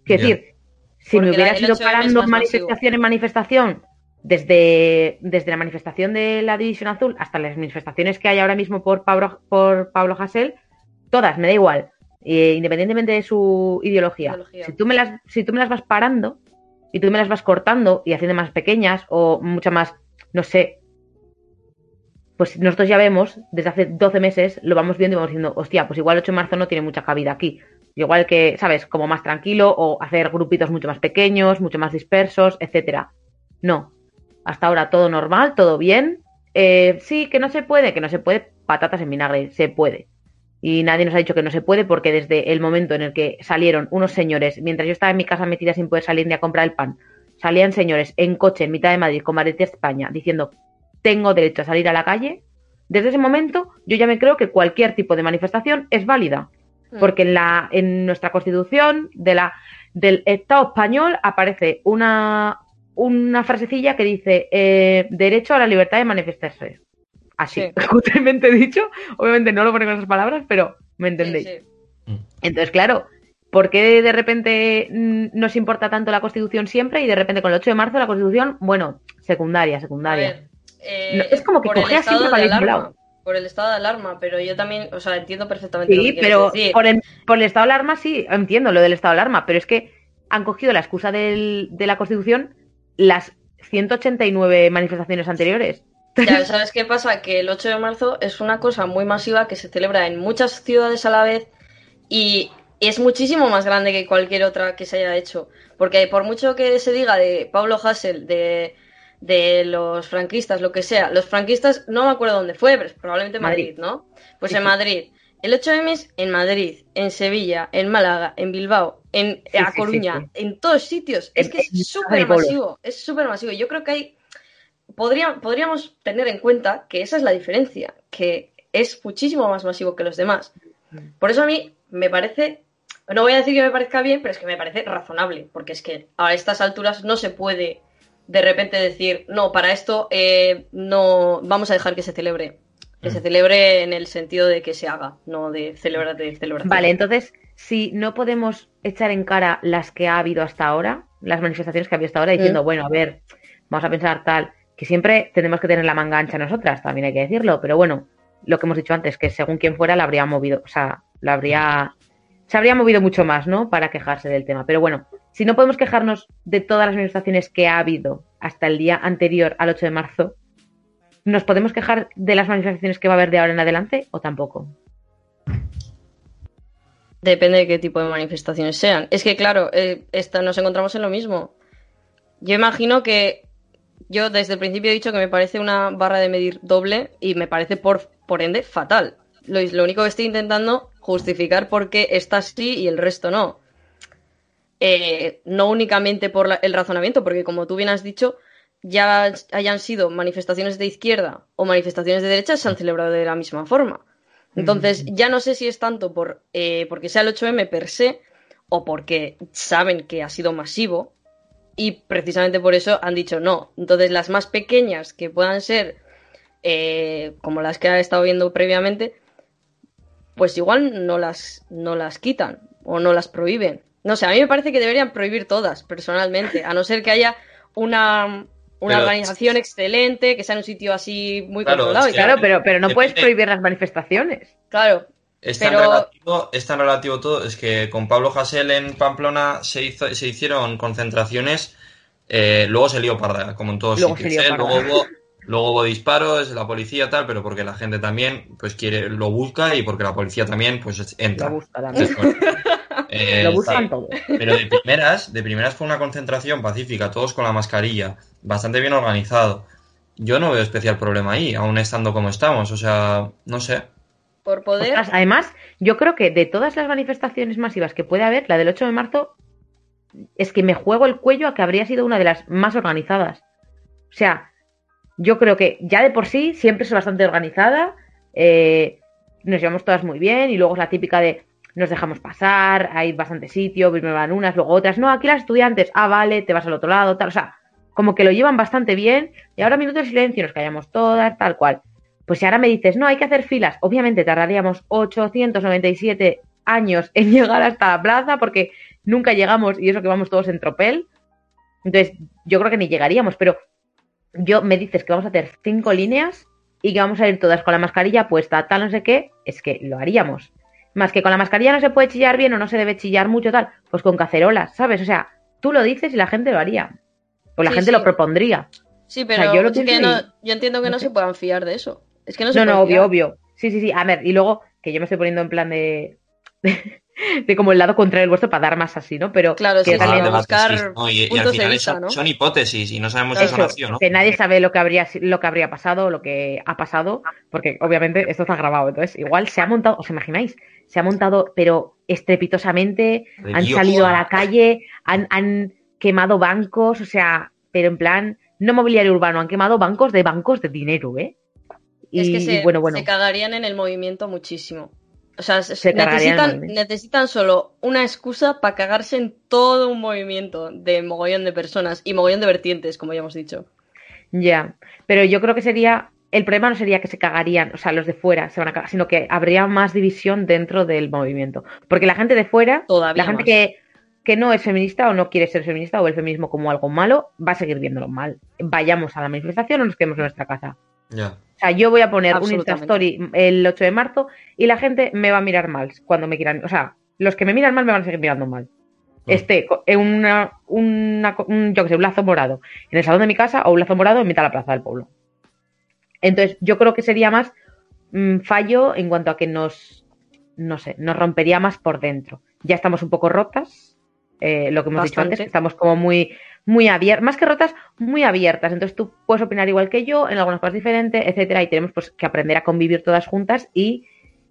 Quiero decir, si Porque me la hubieras del ido 8M es parando manifestación en manifestación desde, desde la manifestación de la División Azul hasta las manifestaciones que hay ahora mismo por Pablo, por Pablo Hasél, todas, me da igual, eh, independientemente de su ideología. Ideología. Si, tú me las, si tú me las vas parando y tú me las vas cortando y haciendo más pequeñas o mucho más, no sé, pues nosotros ya vemos, desde hace 12 meses, lo vamos viendo y vamos diciendo, hostia, pues igual 8 de marzo no tiene mucha cabida aquí. Igual que, ¿sabes? Como más tranquilo o hacer grupitos mucho más pequeños, mucho más dispersos, etcétera. No. Hasta ahora todo normal, todo bien. Eh, sí, que no se puede, que no se puede, patatas en vinagre, se puede. Y nadie nos ha dicho que no se puede porque desde el momento en el que salieron unos señores, mientras yo estaba en mi casa metida sin poder salir ni a comprar el pan, salían señores en coche en mitad de Madrid con Madrid España diciendo tengo derecho a salir a la calle, desde ese momento yo ya me creo que cualquier tipo de manifestación es válida. Mm. Porque en, la, en nuestra constitución de la, del Estado español aparece una, una frasecilla que dice eh, derecho a la libertad de manifestarse. Así, Sí. cutremente dicho. Obviamente no lo pone con esas palabras, pero me entendéis. sí. Entonces, claro, ¿por qué de repente mm, nos importa tanto la Constitución siempre y de repente con el 8 de marzo la Constitución, bueno, secundaria, A secundaria? ver, eh, No, es como que cogea siempre para el lado. Por el estado de alarma, pero yo también, o sea, entiendo perfectamente lo que Sí, pero decir. por el, por el estado de alarma sí, entiendo lo del estado de alarma, pero es que han cogido la excusa del- de la Constitución las 189 manifestaciones anteriores. Ya, ¿sabes qué pasa? Que el 8 de marzo es una cosa muy masiva que se celebra en muchas ciudades a la vez y es muchísimo más grande que cualquier otra que se haya hecho. Porque por mucho que se diga de Pablo Hassel, de, de los franquistas, lo que sea, los franquistas no me acuerdo dónde fue, pero probablemente Madrid, Madrid. ¿no? Pues Sí, en. Madrid. El 8M es en Madrid, en Sevilla, en Málaga, en Bilbao, en Sí, A Coruña, sí. en todos sitios. Es que es súper masivo, es súper masivo. Yo creo que hay podría- podríamos tener en cuenta que esa es la diferencia, que es muchísimo más masivo que los demás. Por eso a mí me parece, no voy a decir que me parezca bien, pero es que me parece razonable, porque es que a estas alturas no se puede de repente decir, no, para esto eh, no vamos a dejar que se celebre. Que se celebre en el sentido de que se haga, no de celebrar de celebración. Vale, entonces, si no podemos echar en cara las que ha habido hasta ahora, las manifestaciones que ha habido hasta ahora, diciendo, Mm. bueno, a ver, vamos a pensar tal, que siempre tenemos que tener la manga ancha nosotras, también hay que decirlo, pero bueno, lo que hemos dicho antes, que según quien fuera, la habría movido, o sea, la habría. Se habría movido mucho más, ¿no? Para quejarse del tema. Pero bueno, si no podemos quejarnos de todas las manifestaciones que ha habido hasta el día anterior al 8 de marzo, ¿nos podemos quejar de las manifestaciones que va a haber de ahora en adelante o tampoco? Depende de qué tipo de manifestaciones sean. Es que, claro, eh, esta, nos encontramos en lo mismo. Yo imagino que yo desde el principio he dicho que me parece una barra de medir doble y me parece por, por ende fatal. Lo, lo único que estoy intentando justificar por qué esta sí y el resto no. Eh, no únicamente por la- el razonamiento, porque como tú bien has dicho, ya hayan sido manifestaciones de izquierda o manifestaciones de derecha, se han celebrado de la misma forma. Entonces, ya no sé si es tanto por eh, porque sea el 8M per se o porque saben que ha sido masivo y precisamente por eso han dicho no. Entonces, las más pequeñas que puedan ser, eh, como las que ha estado viendo previamente, pues igual no las, no las quitan o no las prohíben. No sé, a mí me parece que deberían prohibir todas, personalmente, a no ser que haya una, una Pero- organización excelente, que sea en un sitio así muy Claro, controlado. tal. Claro, pero, pero no puedes prohibir las manifestaciones. Claro, Es tan, Pero- relativo, es tan relativo todo, es que con Pablo Hasél en Pamplona se, hizo, se hicieron concentraciones, eh, luego se lió parda, como en todos Luego se sitios. lió ¿eh? Luego, hubo, luego hubo disparos, la policía tal, pero porque la gente también pues quiere lo busca y porque la policía también pues entra. Lo busca también. Entonces, bueno, eh, Lo buscan todo. Pero de primeras, de primeras fue una concentración pacífica, todos con la mascarilla, bastante bien organizado. Yo no veo especial problema ahí, aún estando como estamos, o sea, no sé. por poder. Ostras, además, yo creo que de todas las manifestaciones masivas que puede haber, la del 8 de marzo, es que me juego el cuello a que habría sido una de las más organizadas. O sea, yo creo que ya de por sí siempre es bastante organizada, eh, nos llevamos todas muy bien y luego es la típica de nos dejamos pasar, hay bastante sitio, primero van unas, luego otras, no, aquí las estudiantes, ah, vale, te vas al otro lado, tal, o sea, como que lo llevan bastante bien y ahora minuto de silencio, nos callamos todas, tal cual. Pues si ahora me dices, no, hay que hacer filas, obviamente tardaríamos 897 años en llegar hasta la plaza porque nunca llegamos y eso que vamos todos en tropel. Entonces, yo creo que ni llegaríamos, pero yo me dices que vamos a hacer cinco líneas y que vamos a ir todas con la mascarilla puesta, tal no sé qué, es que lo haríamos. Más que con la mascarilla no se puede chillar bien o no se debe chillar mucho, tal, pues con cacerolas, ¿sabes? O sea, tú lo dices y la gente lo haría. O la Sí, gente sí. lo propondría. Sí, pero yo lo es que no- yo entiendo que no, no se sé. puedan fiar de eso. Es que no se No, no, obvio, obvio. Sí, sí, sí. A ver, y luego, que yo me estoy poniendo en plan de. De como el lado contrario del vuestro para dar más así, ¿no? Pero Claro, que sí, también Debate, buscar sí, ¿no? Y, y al puntos de final vista, son, ¿no? son hipótesis y no sabemos Claro. si son o no. que nadie sabe lo que habría lo que habría pasado, lo que ha pasado, porque obviamente esto está grabado. Entonces, igual se ha montado, ¿os imagináis? Se ha montado, pero estrepitosamente, De han Dios. salido a la calle, han, han quemado bancos, o sea, pero en plan, no mobiliario urbano, han quemado bancos de bancos de dinero, ¿eh? Y, es que se, y bueno, bueno. se cagarían en el movimiento muchísimo. O sea, se- necesitan, necesitan solo una excusa para cagarse en todo un movimiento de mogollón de personas y mogollón de vertientes, como ya hemos dicho. Ya, pero yo creo que sería, el problema no sería que se cagarían, o sea, los de fuera se van a cagar, sino que habría más división dentro del movimiento. Porque la gente de fuera, Todavía la gente más. que, que no es feminista o no quiere ser feminista o el feminismo como algo malo, va a seguir viéndolo mal. Vayamos a la manifestación o nos quedemos en nuestra casa. O sea, yo voy a poner un Absolutamente. Instastory el 8 de marzo y la gente me va a mirar mal cuando me quieran. O sea, los que me miran mal me van a seguir mirando mal. Mm. Esté co- en una, una, un, yo que sé, un lazo morado en el salón de mi casa o un lazo morado en mitad de la plaza del pueblo. Entonces, yo creo que sería más mm, fallo en cuanto a que nos, no sé, nos rompería más por dentro. Ya estamos un poco rotas, eh, lo que hemos dicho antes, que estamos como muy, muy abiertas, más que rotas, muy abiertas. Entonces tú puedes opinar igual que yo, en algunas cosas diferentes, etcétera, y tenemos pues que aprender a convivir todas juntas y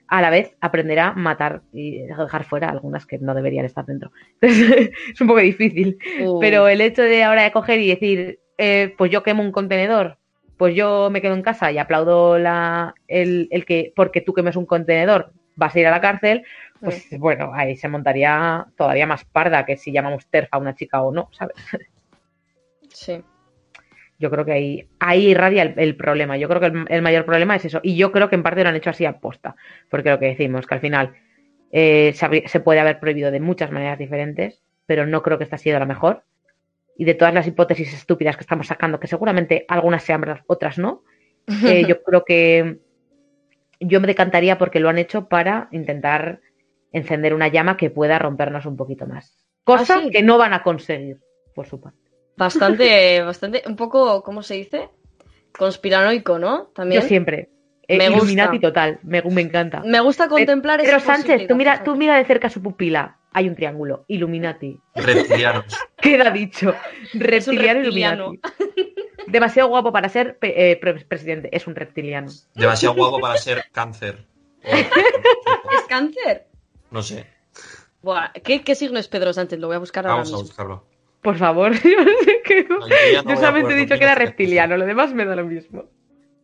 a la vez aprender a matar y dejar fuera algunas que no deberían estar dentro. Entonces, es un poco difícil. Uh, Pero el hecho de ahora de coger y decir, eh, pues yo quemo un contenedor, pues yo me quedo en casa y aplaudo la, el, el que, porque tú quemes un contenedor, vas a ir a la cárcel, pues bueno, ahí se montaría todavía más parda que si llamamos TERF a una chica o no, ¿sabes? Sí. Yo creo que ahí, ahí irradia el, el problema. Yo creo que el, el mayor problema es eso. Y yo creo que en parte lo han hecho así a posta. Porque lo que decimos, que al final eh, se, puede haber prohibido de muchas maneras diferentes, pero no creo que esta ha sido la mejor. Y de todas las hipótesis estúpidas que estamos sacando, que seguramente algunas sean verdad, otras no, eh, yo creo que yo me decantaría porque lo han hecho para intentar encender una llama que pueda rompernos un poquito más. Cosa ¿Ah, sí? que no van a conseguir, por su parte. Bastante, bastante, un poco, ¿cómo se dice? Conspiranoico, ¿no? También. Yo siempre. Eh, Me gusta. Illuminati total, me, me encanta. Me gusta contemplar Pero esa Sánchez, tú mira, tú mira de cerca su pupila. Hay un triángulo. Illuminati. Reptilianos. Queda dicho. Reptiliano reptiliano. Illuminati. Demasiado guapo para ser eh, pre- presidente. Es un reptiliano. Demasiado guapo para ser cáncer. O- ¿Es cáncer? No sé. Buah, ¿qué, qué signo es Pedro Sánchez? Lo voy a buscar ahora Vamos a mismo. buscarlo. Por favor, yo no sé qué. No, yo no solamente he dicho que era reptiliano, lo demás me da lo mismo.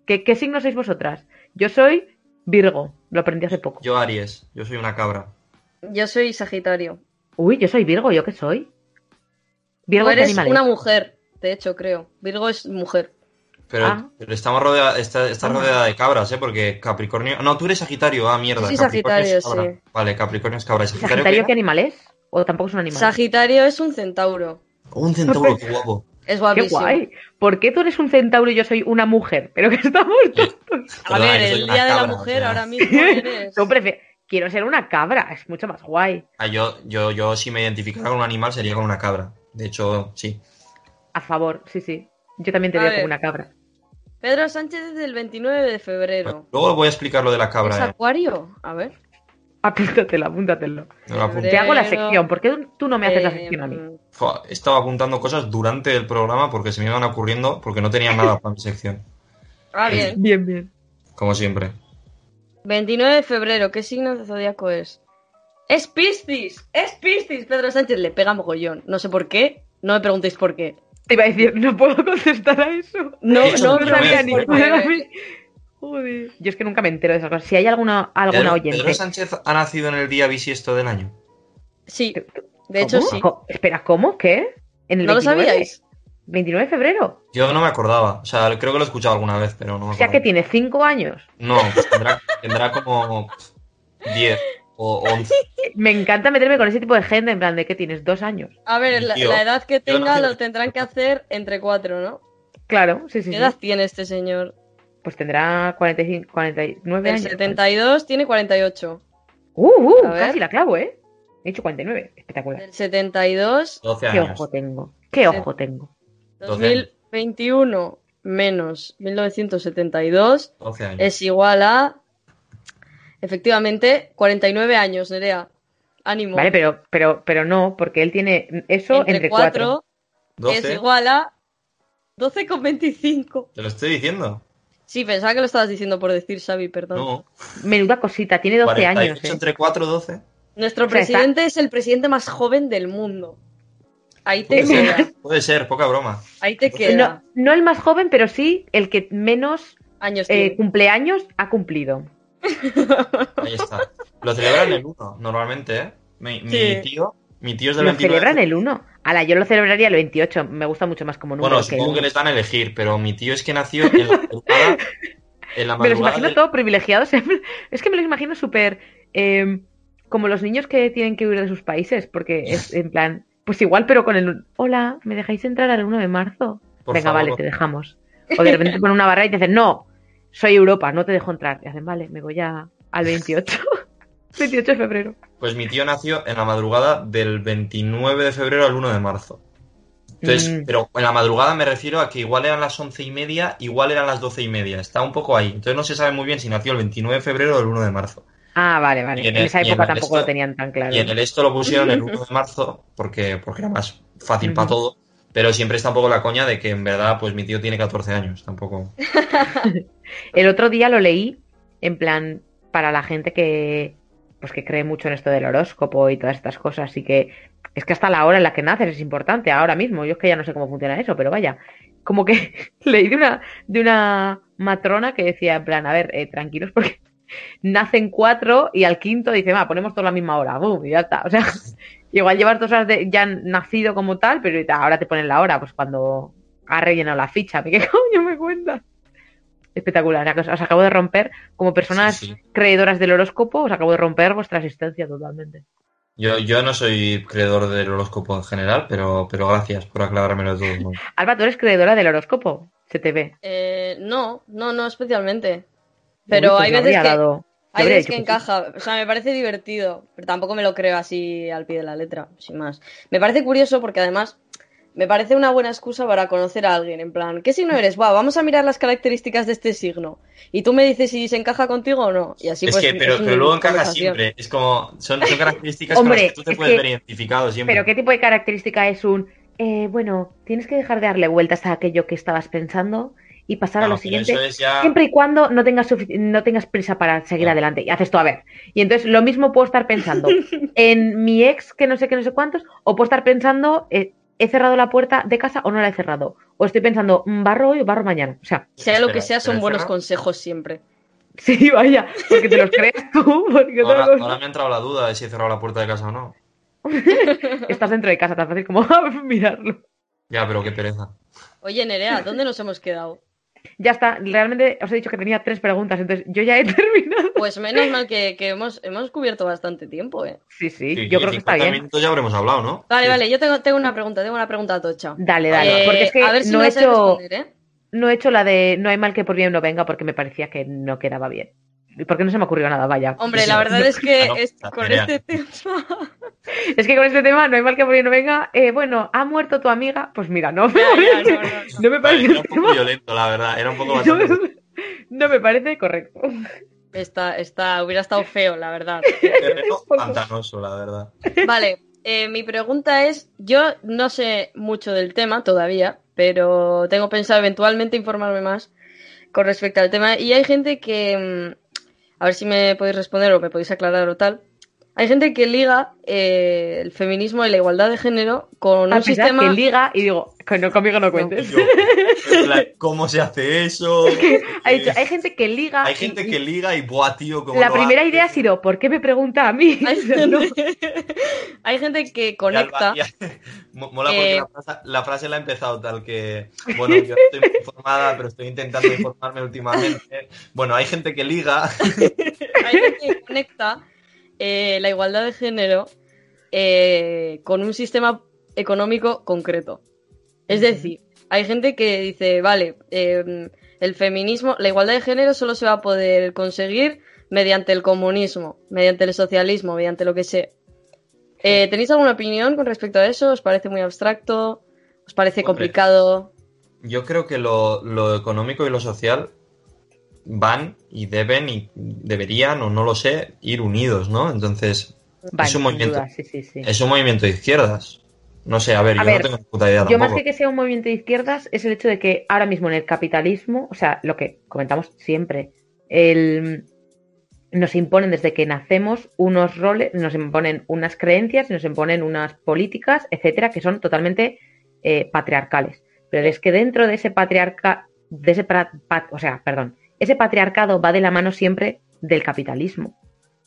¿Qué, qué signo sois vosotras? Yo soy Virgo, lo aprendí hace poco. Yo Aries, yo soy una cabra. Yo soy Sagitario. Uy, yo soy Virgo, ¿yo qué soy? Virgo es eres una mujer, de hecho, creo. Virgo es mujer. Pero, Ah. pero estamos rodeada, está, está rodeada de cabras, ¿eh? Porque Capricornio... No, tú eres Sagitario, ah, mierda. Sí, Capricornio es Sagitario, cabra. Vale, Capricornio es cabra. ¿Y Sagitario, ¿Sagitario qué animal es? ¿O tampoco es un animal? Sagitario es un centauro. Un centauro, qué guapo. Es ¡Qué guapísimo. guay! ¿Por qué tú eres un centauro y yo soy una mujer? Pero que estamos tontos. A ver, el día de la mujer o sea. ahora mismo eres. Yo prefiero... Quiero ser una cabra, es mucho más guay. Ah, yo, yo, yo si me identificara con un animal sería con una cabra. De hecho, sí. A favor, sí, sí. Yo también te A veo ver. como una cabra. Pedro Sánchez es del 29 de febrero. Luego voy a explicar lo de la ¿Es cabra. eh. acuario? A ver. Apúntatelo, apúntatelo. Te hago la sección. ¿Por qué tú no me haces la sección a mí? Estado apuntando cosas durante el programa porque se me iban ocurriendo porque no tenía nada para mi sección. Ah, bien. Bien, bien. Como siempre. 29 de febrero, ¿qué signo de zodiaco es? ¡Es Piscis! ¡Es Piscis! Pedro Sánchez le pega mogollón. No sé por qué, no me preguntéis por qué. Te iba a decir, no puedo contestar a eso. No, Eso no, sabía ni Joder. Yo es que nunca me entero de esas cosas. Si hay alguna, alguna Pedro, oyente. Pedro Sánchez ha nacido en el día bisiesto del año. Sí, de hecho ¿Cómo? sí. Co- Espera, ¿cómo? ¿Qué? ¿En el ¿No lo 29? sabíais? 29 de febrero. Yo no me acordaba. O sea, creo que lo he escuchado alguna vez, pero no me O sea que tiene 5 años. No, pues tendrá, tendrá como 10 o 11. Me encanta meterme con ese tipo de gente, en plan de que tienes dos años. A ver, la, Tío, la edad que yo tenga lo tendrán que hacer entre cuatro, ¿no? Claro, sí, sí. ¿Qué sí. edad tiene este señor? Pues tendrá 45, 49 El años. 72 tiene 48. Uh, uh, A ver. casi la clavo, ¿eh? He dicho 49. Espectacular. El 72, 12 Qué años. ojo tengo. Qué ojo tengo. 2021 menos 1972 12 años. es igual a, efectivamente, 49 años, Nerea. Ánimo. Vale, pero, pero, pero no, porque él tiene eso entre, entre, 4 cuatro. es 12. igual a 12,25. Te lo estoy diciendo. Sí, pensaba que lo estabas diciendo por decir, Xavi, perdón. No. Menuda cosita, tiene 12 48 años. ¿eh? entre 4, 12. Nuestro presidente es el presidente más joven del mundo. Ahí te Puede queda. ser, puede ser, poca broma. Ahí te No, queda. no el más joven, pero sí el que menos Años eh, cumpleaños ha cumplido. Ahí está. Lo celebran el 1, normalmente, ¿eh? Mi, mi Sí. tío, mi tío es del Lo 29. celebran el 1. Ala, yo lo celebraría el 28. Me gusta mucho más como número Bueno, que el supongo que 1. les dan a elegir, pero mi tío es que nació en la madrugada. En la Me los imagino del- todo privilegiados. Es que me los imagino súper. eh, como los niños que tienen que huir de sus países. Porque es en plan. Pues igual, pero con el. Hola, ¿me dejáis entrar al 1 de marzo? Por Venga, favor. vale, te dejamos. O de repente te ponen una barra y te dicen, no, soy Europa, no te dejo entrar. Y hacen, vale, me voy a, al 28. 28 de febrero. Pues mi tío nació en la madrugada del 29 de febrero al 1 de marzo. Entonces, Mm. pero en la madrugada me refiero a que igual eran las once y media, igual eran las doce y media. Está un poco ahí. Entonces no se sabe muy bien si nació el 29 de febrero o el 1 de marzo. Ah, vale, vale. En esa en época tampoco esto- lo tenían tan claro. Y en el esto lo pusieron el 1 de marzo porque, porque era más fácil para todo. Pero siempre está un poco la coña de que en verdad, pues mi tío tiene 14 años. Tampoco. El otro día lo leí en plan para la gente que pues que cree mucho en esto del horóscopo y todas estas cosas y que es que hasta la hora en la que naces es importante ahora mismo. Yo es que ya no sé cómo funciona eso, pero vaya, como que leí de una de una matrona que decía en plan, a ver, eh, tranquilos porque nacen cuatro y al quinto dice, va, ponemos toda la misma hora, ¡bum! y ya está. O sea, igual llevas dos horas de, ya nacido como tal, pero ahora te ponen la hora, pues cuando ha rellenado la ficha. ¿Qué coño me cuentas? Espectacular. Os os acabo de romper, como personas Sí, sí. creedoras del horóscopo, os acabo de romper vuestra existencia totalmente. Yo, yo no soy creedor del horóscopo en general, pero, pero gracias por aclarármelo modos. Alba, tú eres creedora del horóscopo. Se te ve. Eh, no, no, no especialmente. Pero Uy, pues hay veces que, dado- hay veces que sí. encaja. O sea, me parece divertido, pero tampoco me lo creo así al pie de la letra, sin más. Me parece curioso porque además me parece una buena excusa para conocer a alguien. En plan, ¿qué signo eres? Buah, vamos a mirar las características de este signo. Y tú me dices si se encaja contigo o no. Y así es pues. que, pero, es pero una luego encaja siempre. Es como, son, son características con las que tú te es puedes que- ver identificado siempre. Pero ¿qué tipo de característica es un... eh, bueno, tienes que dejar de darle vueltas a aquello que estabas pensando y pasar a lo siguiente. eso es ya- Siempre y cuando no tengas, no tengas prisa para seguir adelante. Y haces tú, a ver. Y entonces lo mismo puedo estar pensando en mi ex que no sé qué, no sé cuántos, o puedo estar pensando, eh, ¿he cerrado la puerta de casa o no la he cerrado? O estoy pensando, ¿mm, ¿barro hoy o barro mañana? O sea, Sea lo que sea, son ¿pero buenos cerrado? consejos siempre. sí, vaya, porque te los crees tú, porque Ahora, ahora me ha entrado la duda de si he cerrado la puerta de casa o no. estás dentro de casa, tan fácil como mirarlo. Ya, pero qué pereza. Oye, Nerea, ¿dónde nos hemos quedado? Ya está, realmente os he dicho que tenía tres preguntas, entonces yo ya he terminado. Pues menos mal que, que hemos, hemos cubierto bastante tiempo, ¿eh? Sí, sí, Sí, yo creo que está 50 bien. minutos ya habremos hablado, ¿no? Vale, Sí. vale, yo tengo, tengo una pregunta, tengo una pregunta tocha. Dale, dale, Eh, porque es que a ver si no, he hecho, responder, ¿eh? no he hecho la de no hay mal que por bien no venga porque me parecía que no quedaba bien. Y porque no se me ocurrió nada, vaya. Hombre, la verdad es que no, es- la con este tema... Es que con este tema no hay mal que por bien no venga. Eh, bueno, ¿ha muerto tu amiga? Pues mira, no me Ya, ya, parece, no, no, no. no me Vale, parece era un poco tema- violento, la verdad. Era un poco bastante... no me parece correcto. Está, está, hubiera estado feo, la verdad. terreno pantanoso, la verdad. Vale, eh, mi pregunta es, yo no sé mucho del tema todavía, pero tengo pensado eventualmente informarme más con respecto al tema. Y hay gente que, mm, a ver si me podéis responder o me podéis aclarar o tal. Hay gente que liga eh, el feminismo y la igualdad de género con Al un pensar sistema... que liga y digo, no, conmigo no cuentes. Yo, ¿Cómo se hace eso? Ha dicho, hay gente que liga. Hay y- gente y- que liga y buah, tío, ¿cómo La lo primera hace? idea ha sido, ¿por qué me pregunta a mí? Hay no. gente, hay gente que Y conecta... Alba- y- mo- Mola porque Eh, la, frase, la frase la ha empezado tal que, bueno, yo estoy muy informada, pero estoy intentando informarme últimamente. Bueno, hay gente que liga. hay gente que conecta eh, la igualdad de género eh, con un sistema económico concreto. Es decir, hay gente que dice, vale, eh, el feminismo, la igualdad de género solo se va a poder conseguir mediante el comunismo, mediante el socialismo, mediante lo que sea. Eh, ¿Tenéis alguna opinión con respecto a eso? ¿Os parece muy abstracto? ¿Os parece Hombre. complicado? Yo creo que lo, lo económico y lo social van y deben y deberían, o no lo sé, ir unidos, ¿no? Entonces, es un movimiento. duda, sí, sí, sí. Es un movimiento de izquierdas. No sé, a ver, A yo ver, no tengo ni puta idea Yo más tampoco. que que sea un movimiento de izquierdas es el hecho de que ahora mismo en el capitalismo, o sea, lo que comentamos siempre, el, nos imponen desde que nacemos unos roles, nos imponen unas creencias, nos imponen unas políticas, etcétera, que son totalmente eh, patriarcales. Pero es que dentro de ese patriarca, de ese o sea, perdón, ese patriarcado va de la mano siempre del capitalismo.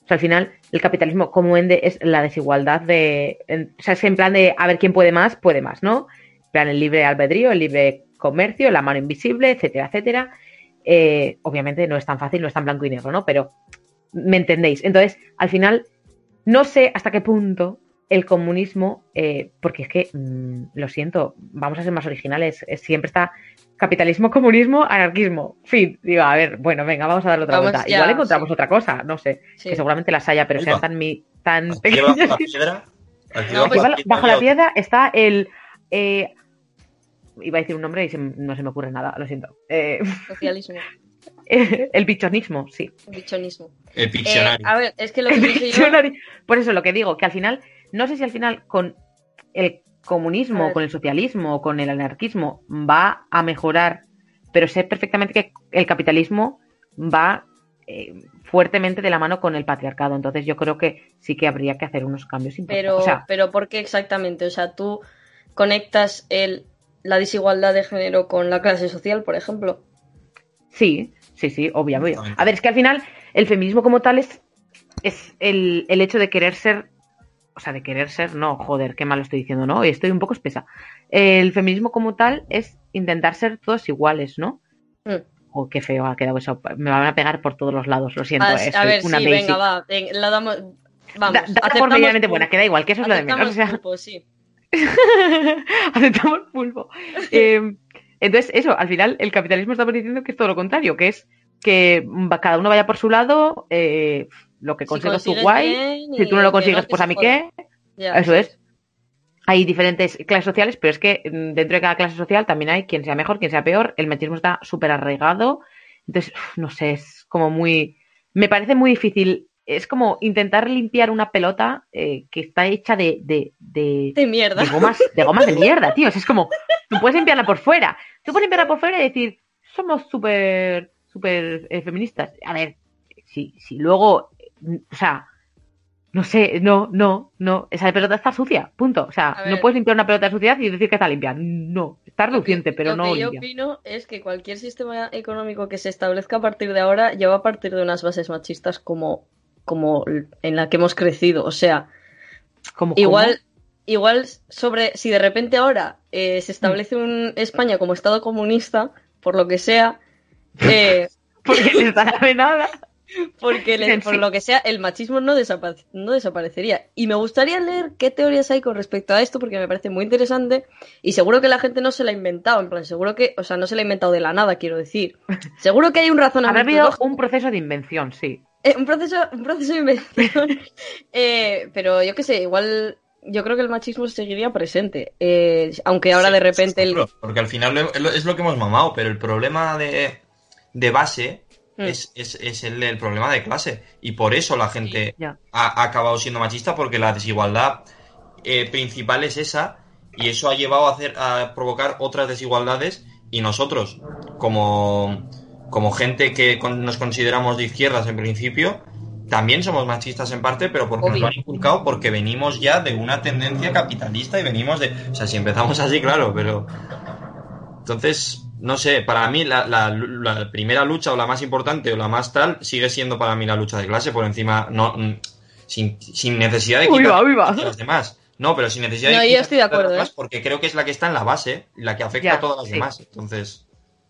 O sea, al final, el capitalismo como ende es la desigualdad de. o sea, es en plan de a ver quién puede más, puede más, ¿no? En plan, el libre albedrío, el libre comercio, la mano invisible, etcétera, etcétera. Eh, obviamente no es tan fácil, no es tan blanco y negro, ¿no? Pero me entendéis. Entonces, al final, no sé hasta qué punto el comunismo, eh, porque es que, mm, lo siento, vamos a ser más originales, eh, siempre está capitalismo, comunismo, anarquismo, fin. Digo, a ver, bueno, venga, vamos a darle otra Vamos vuelta. ya, Igual encontramos sí. otra cosa, no sé, Sí. que seguramente las haya, pero sean tan, mi- tan pequeñas. la piedra. Aquí No, Aquí pues- bajo, bajo la piedra está el eh, iba a decir un nombre y se- no se me ocurre nada, lo siento. Eh, Socialismo, el bichonismo, sí. bichonismo. El Eh, a ver, es que lo que El yo... Por eso lo que digo, que al final, no sé si al final con el comunismo, ver. con el socialismo, con el anarquismo va a mejorar, pero sé perfectamente que el capitalismo va eh, fuertemente de la mano con el patriarcado. Entonces yo creo que sí que habría que hacer unos cambios importantes. Pero, O sea, pero ¿por qué exactamente? O sea, tú conectas el, la desigualdad de género con la clase social, por ejemplo. Sí, sí, sí, obviamente. A ver, es que al final el feminismo como tal es, es el, el hecho de querer ser, o sea, de querer ser, no, joder, qué mal estoy diciendo, ¿no? Estoy un poco espesa. El feminismo como tal es intentar ser todos iguales, ¿no? Mm. Oh, qué feo ha quedado eso. Me van a pegar por todos los lados, lo siento. Ah, eh, a ver, una sí, basic. venga, va. la damos... Vamos, Da- date por aceptamos medianamente buena, que da igual, que eso es lo de menos. O sea, pulpo, sí. aceptamos pulpo. Eh, entonces, eso, al final el capitalismo estamos diciendo que es todo lo contrario, que es que cada uno vaya por su lado, eh, lo que Si consigas tú consigues guay, si tú no lo consigues, pues a mí qué. Ya, Eso es. Hay diferentes clases sociales, pero es que mm, dentro de cada clase social también hay quien sea mejor, quien sea peor. El machismo está súper arraigado. Entonces, no sé, es como muy. Me parece muy difícil. Es como intentar limpiar una pelota eh, que está hecha de, de, de, De mierda. de gomas, de gomas de mierda, tío. O sea, es como, tú puedes limpiarla por fuera. Tú puedes limpiarla por fuera y decir, somos súper, súper eh, feministas. A ver, si, si luego, o sea, no sé, no, no, no. Esa pelota está sucia, punto. O sea, no puedes limpiar una pelota de suciedad y decir que está limpia. No, está Lo reluciente, pero lo no que yo limpia. opino es que cualquier sistema económico que se establezca a partir de ahora ya va a partir de unas bases machistas como, como en la que hemos crecido. O sea, igual, igual sobre si de repente ahora eh, se establece un España como Estado comunista, por lo que sea, eh. Porque la nada. Porque por lo que sea, el machismo no, desapa- no desaparecería. Y me gustaría leer qué teorías hay con respecto a esto, porque me parece muy interesante. Y seguro que la gente no se la ha inventado, en plan, seguro que, o sea, no se la ha inventado de la nada, quiero decir. Seguro que hay un Habrá razonamiento. habido lógico. un proceso de invención, sí. Eh, un proceso, un proceso de invención. Eh, pero yo qué sé, igual. Yo creo que el machismo seguiría presente. Eh, aunque ahora Sí, de repente el. Porque al final es lo que hemos mamado, pero el problema de, de base Mm. es, es- es el, el problema de clase. Y por eso la gente ha, ha acabado siendo machista, porque la desigualdad eh, principal es esa, y eso ha llevado a, hacer, a provocar otras desigualdades, y nosotros, como, como gente que con- nos consideramos de izquierdas en principio, también somos machistas en parte, pero porque nos lo han inculcado, porque venimos ya de una tendencia capitalista y venimos de... O sea, si empezamos así, claro, pero... Entonces, no sé, para mí la, la- la primera lucha o la más importante o la más tal sigue siendo para mí la lucha de clase por encima, no, mm, sin, sin necesidad de Uy, quitar va, uy, va. a los demás. No, pero sin necesidad No, de yo estoy de a los acuerdo, demás, ¿eh? porque creo que es la que está en la base, la que afecta Ya, a todas las sí. demás. Entonces,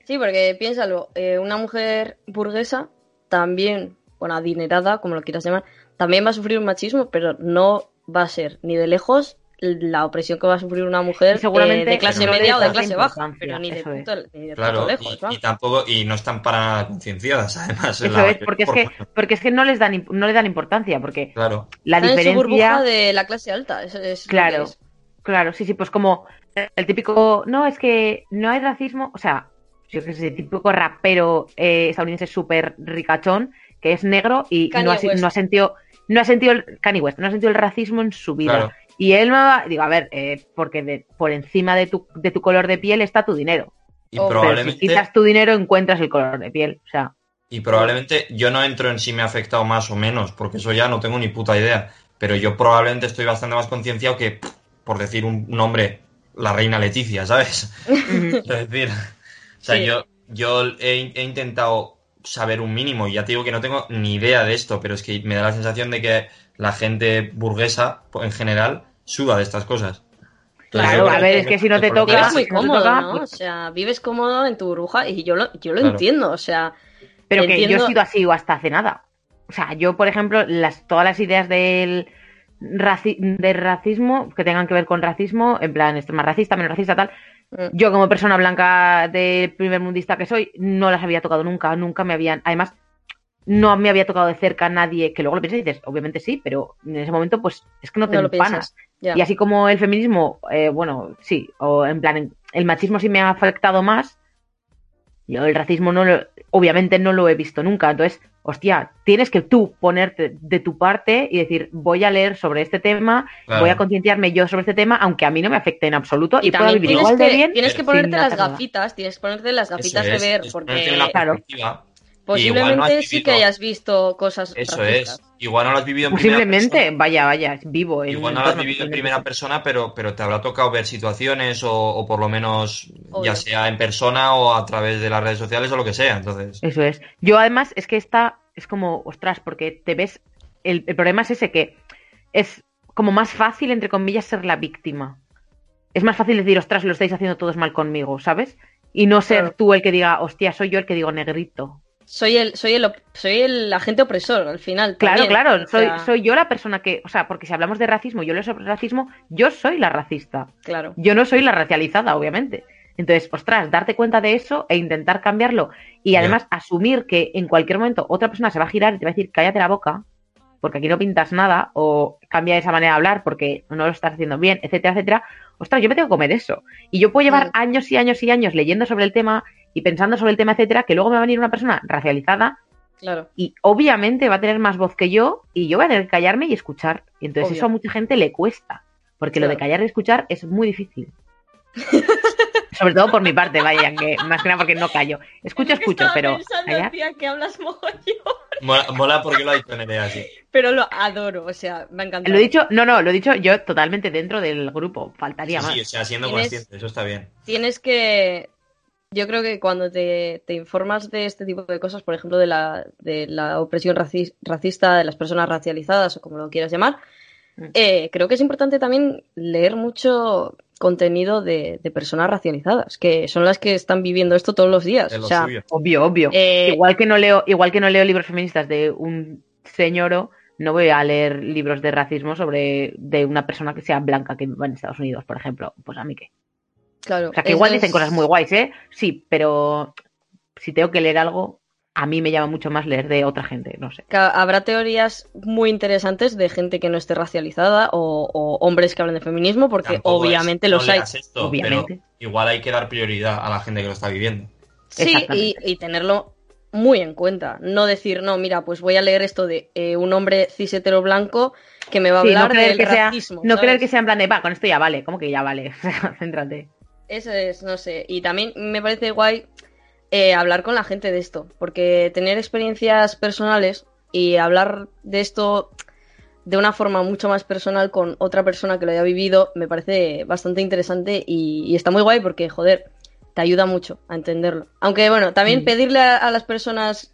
Sí, porque piénsalo, eh, una mujer burguesa también, bueno, adinerada, como lo quieras llamar, también va a sufrir un machismo, pero no va a ser ni de lejos la opresión que va a sufrir una mujer seguramente eh, de clase media o de clase baja, pero ni de punto, ni de claro, punto lejos, y, y tampoco, y no están para nada concienciadas, además. Eso la es, porque es que, porque es que no les dan, no le dan importancia, porque Claro, la Están en su burbuja diferencia. de la clase alta, es Claro, es. claro, sí, sí, pues como el típico, no, es que no hay racismo, o sea, yo que sé, el típico rapero eh, estadounidense súper ricachón, que es negro y Kanye no ha, si- West. no ha sentido, no ha sentido el, Kanye West, no ha sentido el racismo en su vida. claro. Y él me va, digo, a ver, eh, porque de- por encima de tu, de tu color de piel está tu dinero. Y Oh, pero si Pero si probablemente... quitas tu dinero encuentras el color de piel, o sea, Y probablemente yo no entro en si me ha afectado más o menos, porque eso ya no tengo ni puta idea. Pero yo probablemente estoy bastante más concienciado que, por decir un nombre, la reina Leticia, ¿sabes? Es decir, o sea, Sí. yo, yo he, he intentado saber un mínimo y ya te digo que no tengo ni idea de esto, pero es que me da la sensación de que la gente burguesa, en general, suda de estas cosas. Entonces, Claro, a ver, es que si no te toca- Vives muy no cómodo, toca, ¿no? O pues- sea, vives cómodo en tu burbuja y yo lo, yo lo Claro. entiendo, o sea, Pero que yo he sido así o hasta hace nada. O sea, yo, por ejemplo, las, todas las ideas del raci- de racismo que tengan que ver con racismo, en plan, esto es más racista, menos racista, tal. Mm. Yo, como persona blanca de primer mundista que soy, no las había tocado nunca, nunca me habían. Además, no me había tocado de cerca nadie que luego lo piensas y dices, obviamente sí, pero en ese momento, pues es que no te no lo empanas. piensas. Ya. Y así como el feminismo, eh, bueno, sí, o en plan, en- el machismo sí me ha afectado más. Yo el racismo no lo, obviamente no lo he visto nunca. Entonces, hostia, tienes que tú ponerte de tu parte y decir, voy a leer sobre este tema, Claro. voy a concienciarme yo sobre este tema, aunque a mí no me afecte en absoluto y, Y pueda vivir igual de bien. tienes que ponerte las gafitas, tienes que ponerte las gafitas de ver, porque la Claro. Posiblemente no sí que hayas visto cosas Eso racistas. es. Igual no lo has vivido en primera Posiblemente, persona. vaya, vaya, vivo en Igual no lo has vivido en primera persona, pero, pero te habrá tocado ver situaciones o, o por lo menos Obvio. ya sea en persona o a través de las redes sociales o lo que sea. Entonces, Eso es. Yo además es que esta es como, ostras, porque te ves, el, el problema es ese que es como más fácil, entre comillas, ser la víctima. Es más fácil decir, ostras, lo estáis haciendo todos mal conmigo, ¿sabes? Y no ser Claro. tú el que diga, hostia, soy yo el que digo negrito. Soy el, soy el, op- soy el agente opresor al final. Claro, también. claro, O soy, sea, soy yo la persona que, o sea, porque si hablamos de racismo, yo leo sobre racismo, yo soy la racista. Claro. Yo no soy la racializada, obviamente. Entonces, ostras, darte cuenta de eso e intentar cambiarlo. Y además asumir que en cualquier momento otra persona se va a girar y te va a decir, cállate la boca, porque aquí no pintas nada, o cambia esa manera de hablar porque no lo estás haciendo bien, etcétera, etcétera. Ostras, yo me tengo que comer eso. Y yo puedo llevar Mm. años y años y años leyendo sobre el tema y pensando sobre el tema, etcétera, que luego me va a venir una persona racializada Claro. y obviamente va a tener más voz que yo y yo voy a tener que callarme y escuchar. Y entonces Obvio. eso a mucha gente le cuesta, porque lo de callar y escuchar es muy difícil. Sobre todo por mi parte, vaya, que más que nada porque no callo. Escucho, escucho, pero callar. que hablas mola, mola porque lo ha dicho Nerea así. Pero lo adoro, o sea, me encanta. Lo he dicho, no, no, lo he dicho yo totalmente dentro del grupo, faltaría Sí, más. sí, o sea, siendo Tienes- consciente, eso está bien. Tienes que. Yo creo que cuando te, te informas de este tipo de cosas, por ejemplo, de la, de la opresión raci- racista de las personas racializadas o como lo quieras llamar, Mm. eh, creo que es importante también leer mucho contenido de, de personas racializadas, que son las que están viviendo esto todos los días. O sea. Obvio, obvio. eh, igual que no leo, igual que no leo libros feministas de un señoro, no voy a leer libros de racismo sobre de una persona que sea blanca que va en Estados Unidos, por ejemplo. Pues a mí qué. Claro, O sea, que igual es- dicen cosas muy guays, ¿eh? Sí, pero si tengo que leer algo, a mí me llama mucho más leer de otra gente, no sé. que habrá teorías muy interesantes de gente que no esté racializada o, o hombres que hablen de feminismo, porque Tampoco es, obviamente no los hay. leas esto, Obviamente. pero igual hay que dar prioridad a la gente que lo está viviendo. Sí, y, tenerlo muy en cuenta. No decir, no, mira, pues voy a leer esto de eh, un hombre cis hetero blanco que me va a Sí, no hablar creer del que sea, racismo. no ¿sabes? creer que sea en plan de, va, con esto ya vale, ¿cómo que ya vale? Céntrate. Eso es, no sé. Y también me parece guay eh, hablar con la gente de esto, porque tener experiencias personales y hablar de esto de una forma mucho más personal con otra persona que lo haya vivido me parece bastante interesante y, y está muy guay porque, joder, te ayuda mucho a entenderlo. Aunque, bueno, también Mm. pedirle a, a las personas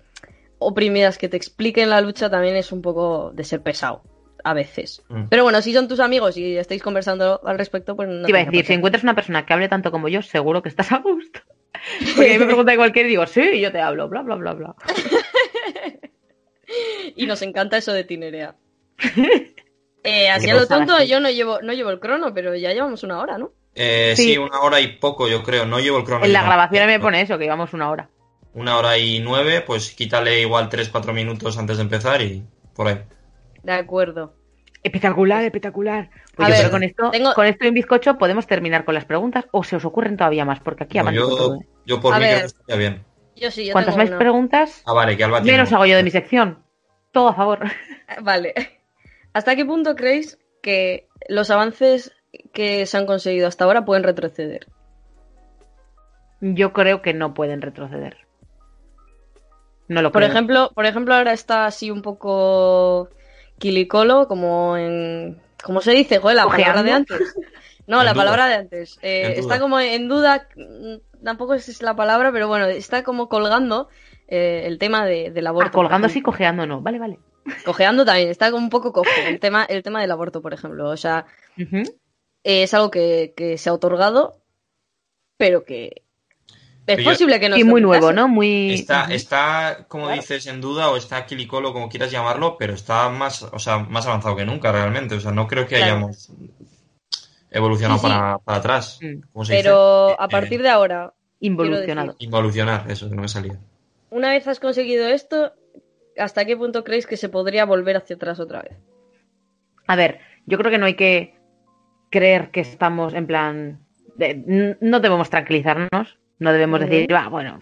oprimidas que te expliquen la lucha también es un poco de ser pesado. A veces. Mm. Pero bueno, si son tus amigos y estáis conversando al respecto, pues no Te iba a decir, si encuentras una persona que hable tanto como yo, seguro que estás a gusto. Porque a mí me pregunta cualquiera y digo, sí, yo te hablo, bla, bla, bla, bla. Y nos encanta eso de Tinerea. Eh, así a lo tonto, yo no llevo, no llevo el crono, pero ya llevamos una hora, ¿no? Eh, Sí. sí. una hora y poco, yo creo. No llevo el crono. En la grabación me pone eso, que llevamos una hora. Una hora y nueve, pues quítale igual tres, cuatro minutos antes de empezar y por ahí. De acuerdo. Espectacular, espectacular. A Oye, ver, pero con esto, tengo- con esto y un bizcocho podemos terminar con las preguntas o se os ocurren todavía más, porque aquí No, yo, todo, ¿eh? yo por A mí ver. creo que estaría bien. Yo sí, yo Cuantas tengo más preguntas, Ah, vale, que Alba tiene. menos hago yo de mi sección. Todo a favor. Vale. ¿Hasta qué punto creéis que los avances que se han conseguido hasta ahora pueden retroceder? Yo creo que no pueden retroceder. No lo Por creo. ejemplo, por ejemplo, ahora está así un poco quilicolo, como en. ¿Cómo se dice? Joder, la palabra de antes. No, En la duda. palabra de antes. Eh, está como en duda, mm, tampoco es la palabra, pero bueno, está como colgando eh, el tema de- del aborto. Ah, colgando por sí, ejemplo. cojeando no. Vale, vale. Cojeando también, está como un poco cojo el tema, el tema del aborto, por ejemplo. O sea, eh, es algo que, que se ha otorgado, pero que es posible que no se muy nuevo. ¿no? Muy. Está, como Claro. dices, en duda o está quilicolo, como quieras llamarlo, pero está más, o sea, más avanzado que nunca realmente. O sea, no creo que Claro. hayamos evolucionado Sí, sí. Para, para atrás. Mm. ¿Cómo se dice? Pero Eh, a partir de ahora, Involucionado. Involucionar, eso, que no me salía. una vez has conseguido esto, ¿hasta qué punto creéis que se podría volver hacia atrás otra vez? A ver, yo creo que no hay que creer que estamos en plan eh, n- no debemos tranquilizarnos, no debemos decir, "Ah, bueno,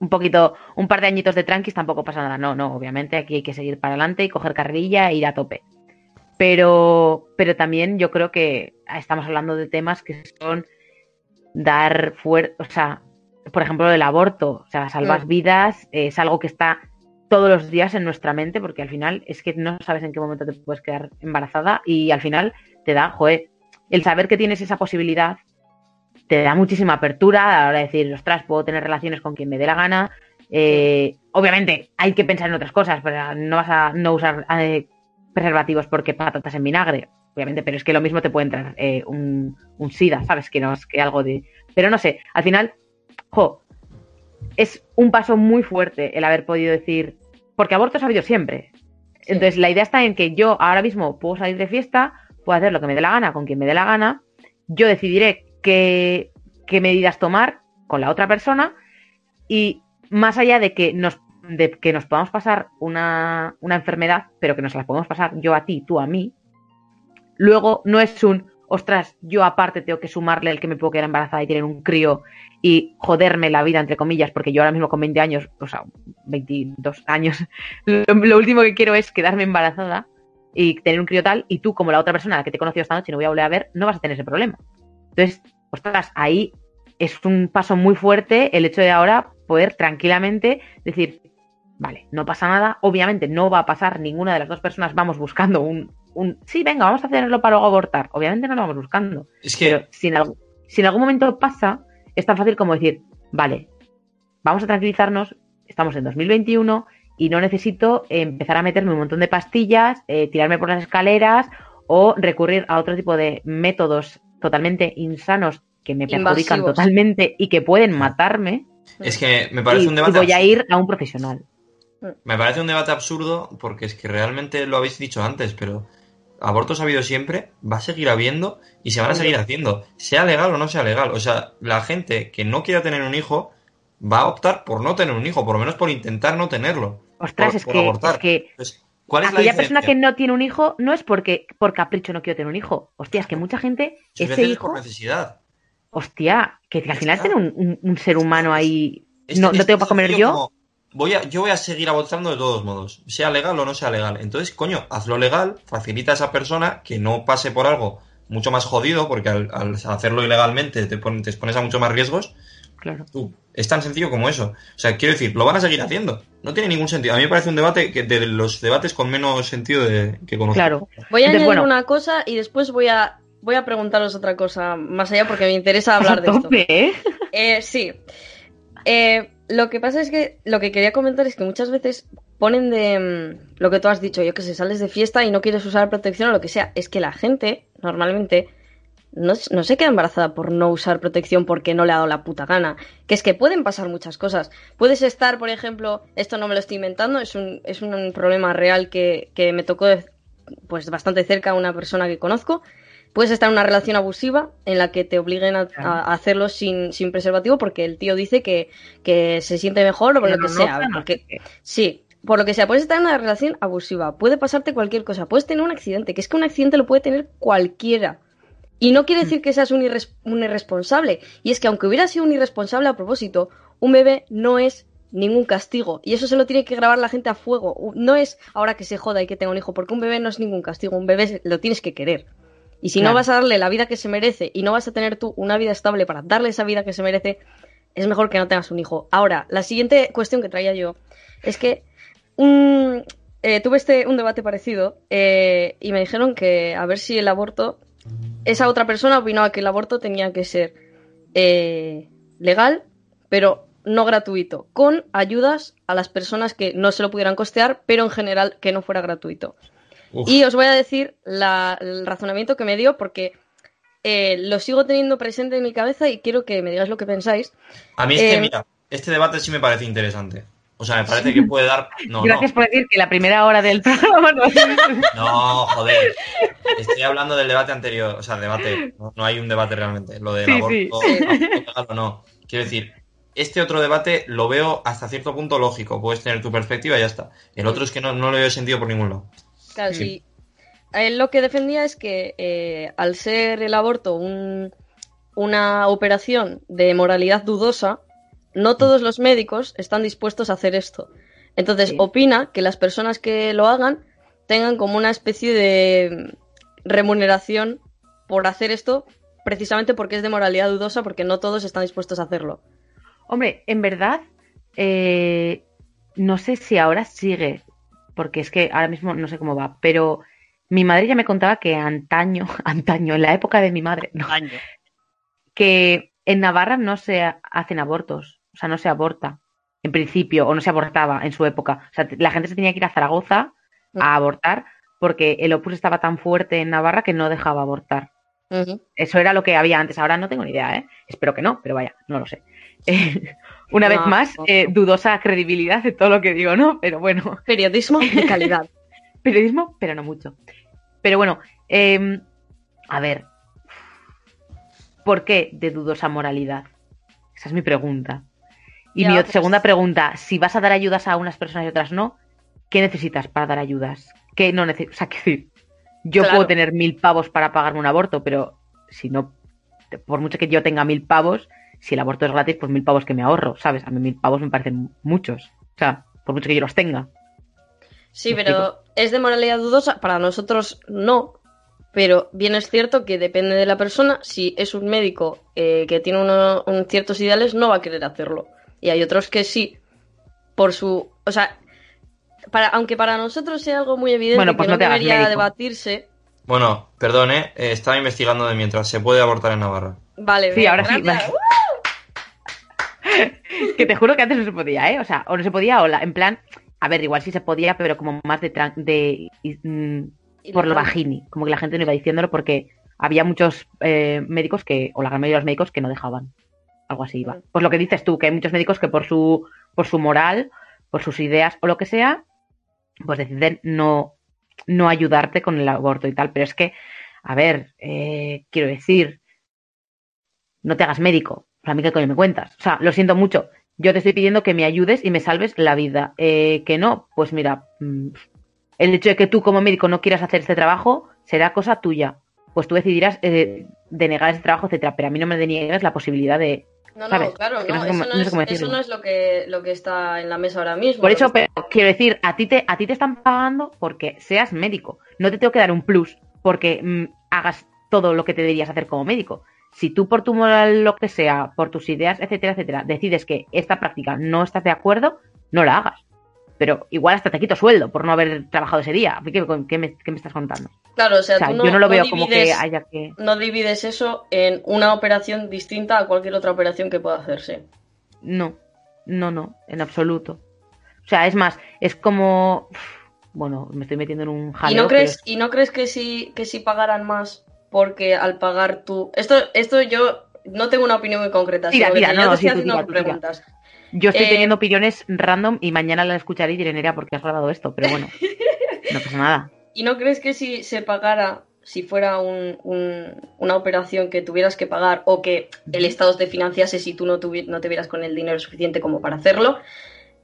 un poquito, un par de añitos de tranquis tampoco pasa nada. No, no, obviamente aquí hay que seguir para adelante y coger carrerilla e ir a tope. Pero, pero también yo creo que estamos hablando de temas que son dar fuerza, o sea, por ejemplo, el aborto, o sea, salvar Mm. vidas eh, es algo que está todos los días en nuestra mente porque al final es que no sabes en qué momento te puedes quedar embarazada y al final te da, joder, el saber que tienes esa posibilidad te da muchísima apertura a la hora de decir, ostras, puedo tener relaciones con quien me dé la gana. Eh, obviamente hay que pensar en otras cosas, pero no vas a no usar eh, preservativos porque patatas en vinagre, obviamente, pero es que lo mismo te puede entrar eh, un, un SIDA, ¿sabes? Que no es que algo de... Pero no sé, al final, jo, es un paso muy fuerte el haber podido decir, porque abortos ha habido siempre. Sí. Entonces la idea está en que yo ahora mismo puedo salir de fiesta, puedo hacer lo que me dé la gana con quien me dé la gana, yo decidiré qué, medidas tomar con la otra persona y más allá de que nos, de que nos podamos pasar una, una enfermedad, pero que nos la podemos pasar yo a ti, tú a mí, luego no es un, ostras, yo aparte tengo que sumarle el que me puedo quedar embarazada y tener un crío y joderme la vida, entre comillas, porque yo ahora mismo con 20 años, o sea, 22 años, lo, lo último que quiero es quedarme embarazada y tener un crío tal, y tú, como la otra persona a la que te he conocido esta noche y no voy a volver a ver, no vas a tener ese problema. Entonces, ostras, ahí es un paso muy fuerte el hecho de ahora poder tranquilamente decir, vale, no pasa nada, obviamente no va a pasar, ninguna de las dos personas vamos buscando un, un sí, venga, vamos a hacerlo para luego abortar, obviamente no lo vamos buscando, Es que pero si en, algún, si en algún momento pasa, es tan fácil como decir, vale, vamos a tranquilizarnos, estamos en 2021 y no necesito empezar a meterme un montón de pastillas, eh, tirarme por las escaleras o recurrir a otro tipo de métodos totalmente insanos que me perjudican Invasivos. totalmente y que pueden matarme es que me parece y, un y debate voy a absurdo. ir a un profesional. Me parece un debate absurdo porque es que realmente lo habéis dicho antes, pero abortos ha habido siempre, va a seguir habiendo y se van a seguir haciendo, sea legal o no sea legal. O sea, la gente que no quiera tener un hijo va a optar por no tener un hijo, por lo menos por intentar no tenerlo. Ostras, por- es, por que, abortar. es que Entonces, ¿cuál es la aquella persona que no tiene un hijo no es porque por capricho no quiero tener un hijo. Hostia, es que mucha gente, ese hijo, por necesidad. hostia, que, que al final tiene un, un- un ser humano ahí. Es- no, no tengo tan para comer sencillo yo. como, Voy a, yo voy a seguir abortando de todos modos, sea legal o no sea legal. Entonces, coño, hazlo legal, facilita a esa persona que no pase por algo mucho más jodido, porque al, al hacerlo ilegalmente te, pon- te expones a mucho más riesgos. Claro. Tú, es tan sencillo como eso. O sea, quiero decir, lo van a seguir haciendo. No tiene ningún sentido. A mí me parece un debate que de los debates con menos sentido de, que conozco. Claro. Voy a Entonces, añadir bueno. una cosa y después voy a, voy a preguntaros otra cosa más allá porque me interesa hablar de esto. ¿eh? Eh, sí. Eh, lo que pasa es que lo que quería comentar es que muchas veces ponen de mm, lo que tú has dicho, yo que sé, sales de fiesta y no quieres usar protección o lo que sea. Es que la gente normalmente no, no se queda embarazada por no usar protección porque no le ha dado la puta gana. Que es que pueden pasar muchas cosas. Puedes estar, por ejemplo, esto no me lo estoy inventando, es un, es un problema real que, que me tocó pues bastante cerca a una persona que conozco. Puedes estar en una relación abusiva en la que te obliguen a, a hacerlo sin, sin preservativo porque el tío dice que, que se siente mejor o por lo que no sea. porque-. Sí, por lo que sea, puedes estar en una relación abusiva, puede pasarte cualquier cosa, puedes tener un accidente, que es que un accidente lo puede tener cualquiera. Y no quiere decir que seas un, irres- un irresponsable. Y es que aunque hubiera sido un irresponsable a propósito, un bebé no es ningún castigo. Y eso se lo tiene que grabar la gente a fuego. No es ahora que se joda y que tenga un hijo, porque un bebé no es ningún castigo, un bebé lo tienes que querer. Y si no vas a darle la vida que se merece y no vas a tener tú una vida estable para darle esa vida que se merece, es mejor que no tengas un hijo. Ahora, la siguiente cuestión que traía yo es que un- eh, tuve este, un debate parecido eh, y me dijeron que a ver si el aborto, esa otra persona opinaba que el aborto tenía que ser eh, legal, pero no gratuito, con ayudas a las personas que no se lo pudieran costear, pero en general que no fuera gratuito. Uf. Y os voy a decir la- el razonamiento que me dio porque eh, lo sigo teniendo presente en mi cabeza y quiero que me digáis lo que pensáis. A mí es que, Eh, mira, este debate sí me parece interesante. O sea, me parece que puede dar. No, Gracias no. por decir que la primera hora del programa no No, joder. Estoy hablando del debate anterior. O sea, debate. No, no hay un debate realmente. Lo del Sí, aborto, sí. aborto no. Quiero decir, este otro debate lo veo hasta cierto punto lógico. Puedes tener tu perspectiva y ya está. El otro es que no, no le veo sentido por ningún lado. Claro, Sí. Él lo que defendía es que eh, al ser el aborto un, una operación de moralidad dudosa, no todos los médicos están dispuestos a hacer esto. Entonces, Sí. opina que las personas que lo hagan tengan como una especie de remuneración por hacer esto, precisamente porque es de moralidad dudosa, porque no todos están dispuestos a hacerlo. Hombre, en verdad, eh, no sé si ahora sigue, porque es que ahora mismo no sé cómo va, pero mi madre ya me contaba que antaño, antaño, en la época de mi madre, no, que en Navarra no se ha- hacen abortos, o sea, no se aborta, en principio, o no se abortaba en su época. O sea, la gente se tenía que ir a Zaragoza a abortar porque el opus estaba tan fuerte en Navarra que no dejaba abortar. Eso era lo que había antes. Ahora no tengo ni idea, ¿eh? Espero que no, pero vaya, no lo sé. Una vez más, no. eh, dudosa credibilidad de todo lo que digo, ¿no? Pero bueno, Periodismo de calidad. periodismo, pero no mucho. Pero bueno, eh, a ver, ¿por qué de dudosa moralidad? Esa es mi pregunta. Y mi segunda pregunta, si vas a dar ayudas a unas personas y otras no, ¿qué necesitas para dar ayudas? ¿Qué no necesitas? O sea, decir, yo Claro. puedo tener mil pavos para pagarme un aborto, pero si no, por mucho que yo tenga mil pavos, si el aborto es gratis, pues mil pavos que me ahorro, ¿sabes? A mí mil pavos me parecen muchos. O sea, por mucho que yo los tenga. Sí, ¿Me pero es de moralidad dudosa. Para nosotros no. Pero bien es cierto que depende de la persona. Si es un médico eh, que tiene uno- un ciertos ideales, no va a querer hacerlo. Y hay otros que sí. Por su. O sea, para, aunque para nosotros sea algo muy evidente Bueno, que pues no, no debería debatirse. Bueno, perdone, eh, estaba investigando de mientras se puede abortar en Navarra. Vale, Sí, bien, ahora sí, vale. que te juro que antes no se podía, ¿eh? O sea, o no se podía, o la, en plan, a ver, igual sí se podía, pero como más de, tran- de mm, Y por lo bajini, como que la gente no iba diciéndolo porque había muchos eh, médicos que, o la gran mayoría de los médicos que no dejaban. Algo así iba. Pues lo que dices tú, que hay muchos médicos que por su, por su moral, por sus ideas o lo que sea, pues deciden no, no ayudarte con el aborto y tal. Pero es que, a ver, eh, quiero decir, no te hagas médico. A mí qué coño me cuentas. O sea, lo siento mucho. Yo te estoy pidiendo que me ayudes y me salves la vida. Eh, que no, pues mira, mm, el hecho de que tú como médico no quieras hacer este trabajo será cosa tuya. Pues tú decidirás eh, denegar ese trabajo, etcétera. Pero a mí no me deniegues la posibilidad de. No, no, claro, no, no sé cómo- eso, no sé es, eso no es lo que, lo que está en la mesa ahora mismo. Por eso, pero quiero decir, a ti te, a ti te están pagando porque seas médico. No te tengo que dar un plus porque mm, hagas todo lo que te deberías hacer como médico. Si tú por tu moral, lo que sea, por tus ideas, etcétera, etcétera, decides que esta práctica no estás de acuerdo, no la hagas. Pero igual hasta te quito sueldo por no haber trabajado ese día. ¿Qué, qué me, qué me estás contando? Claro, o sea, O sea, tú no, yo no lo no veo como que divides- haya que... no divides eso en una operación distinta a cualquier otra operación que pueda hacerse. No, no, no, en absoluto. O sea, es más, es como... Bueno, me estoy metiendo en un jaleo. ¿Y no pero crees, y no crees que si, que si pagaran más porque al pagar tú... Esto, esto yo no tengo una opinión muy concreta. Tira, tira, yo no, te sí, estoy haciendo tira, preguntas. Yo estoy Eh, teniendo opiniones random y mañana la escucharé y diré, Nerea, ¿por qué has grabado esto? Pero bueno, no pasa nada. ¿Y no crees que si se pagara, si fuera un- un- una operación que tuvieras que pagar o que el Estado te financiase si tú no, no te vieras con el dinero suficiente como para hacerlo,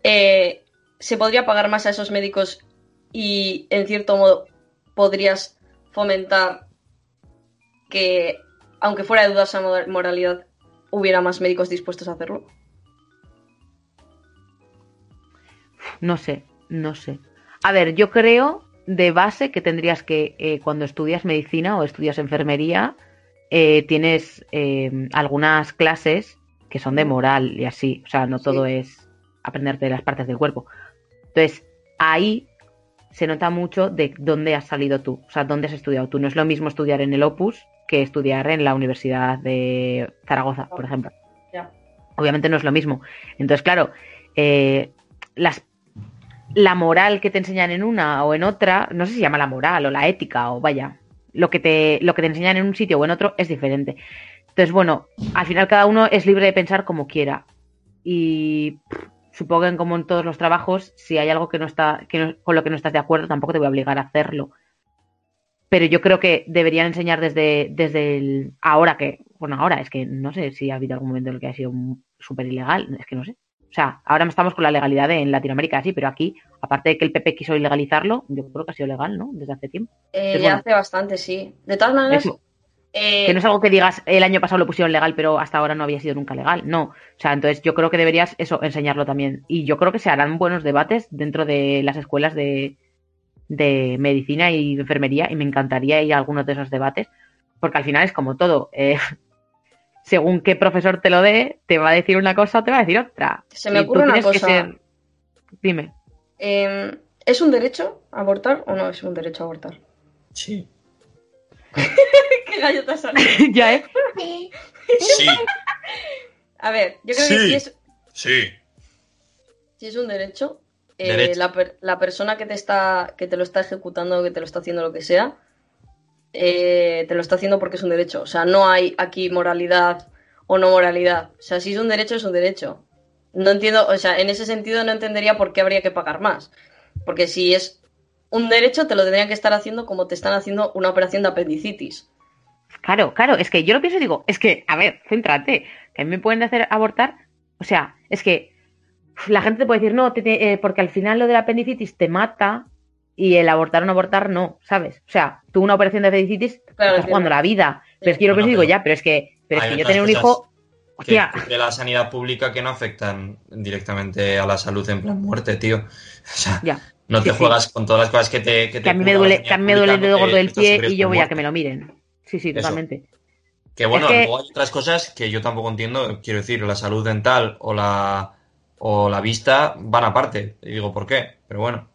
eh, se podría pagar más a esos médicos y en cierto modo podrías fomentar que, aunque fuera de dudosa mo- moralidad, hubiera más médicos dispuestos a hacerlo? No sé, no sé. A ver, yo creo de base que tendrías que, eh, cuando estudias medicina o estudias enfermería, eh, tienes eh, algunas clases que son de moral y así. O sea, no Sí. todo es aprenderte las partes del cuerpo. Entonces, ahí se nota mucho de dónde has salido tú, o sea, dónde has estudiado tú. No es lo mismo estudiar en el Opus que estudiar en la Universidad de Zaragoza, por ejemplo. Obviamente no es lo mismo. Entonces, claro, eh, las, la moral que te enseñan en una o en otra, no sé si se llama la moral o la ética o vaya, lo que te, lo que te enseñan en un sitio o en otro es diferente. Entonces, bueno, al final cada uno es libre de pensar como quiera. Y pff, supongo que como en todos los trabajos, si hay algo que no está, que no- con lo que no estás de acuerdo, tampoco te voy a obligar a hacerlo. Pero yo creo que deberían enseñar desde, desde el ahora que, bueno, ahora es que no sé si ha habido algún momento en el que ha sido súper ilegal, es que no sé. O sea, ahora estamos con la legalidad de- en Latinoamérica, sí, pero aquí, aparte de que el PP quiso ilegalizarlo, yo creo que ha sido legal, ¿no? Desde hace tiempo. Eh, ya bueno. hace bastante, sí. De todas maneras, Eh, Que no es algo que digas el año pasado lo pusieron legal, pero hasta ahora no había sido nunca legal. No. O sea, entonces yo creo que deberías eso, enseñarlo también. Y yo creo que se harán buenos debates dentro de las escuelas de, de medicina y de enfermería. Y me encantaría ir a algunos de esos debates. Porque al final es como todo. eh, según qué profesor te lo dé, te va a decir una cosa o te va a decir otra. Se me ocurre una que cosa. ser- Dime. eh, ¿Es un derecho abortar o no es un derecho abortar? Sí. ¿Qué gallo te ha salido? ya, ¿eh? Sí, A ver, yo creo que Sí. si es, sí. si es un derecho, eh, Derecho. La, per- la persona que te está que te lo está ejecutando, que te lo está haciendo lo que sea, eh, te lo está haciendo porque es un derecho. O sea, no hay aquí moralidad o no moralidad. O sea, si es un derecho, es un derecho. No entiendo, o sea, en ese sentido no entendería por qué habría que pagar más. Porque si es un derecho, te lo tendrían que estar haciendo como te están haciendo una operación de apendicitis. Claro, claro, es que yo lo pienso y digo, es que, a ver, céntrate, que a mí me pueden hacer abortar, o sea, es que la gente te puede decir, no, eh, porque al final lo del apendicitis te mata y el abortar o no abortar no, ¿sabes? O sea, tú una operación de apendicitis Claro, estás jugando la vida, pero es que yo lo y digo, ya, pero es que, pero es hay que yo tener un cosas hijo, Que, de la sanidad pública que no afectan directamente a la salud en plan muerte, tío. O sea, ya, no te sí. juegas con todas las cosas que te. Que, te que a mí me duele, que a mí me duele el dedo gordo del pie y yo voy a que me lo miren. Sí, sí, Eso. totalmente. Que bueno, Es que- luego hay otras cosas que yo tampoco entiendo. Quiero decir, la salud dental o la, o la vista van aparte. Y digo, ¿por qué? Pero bueno.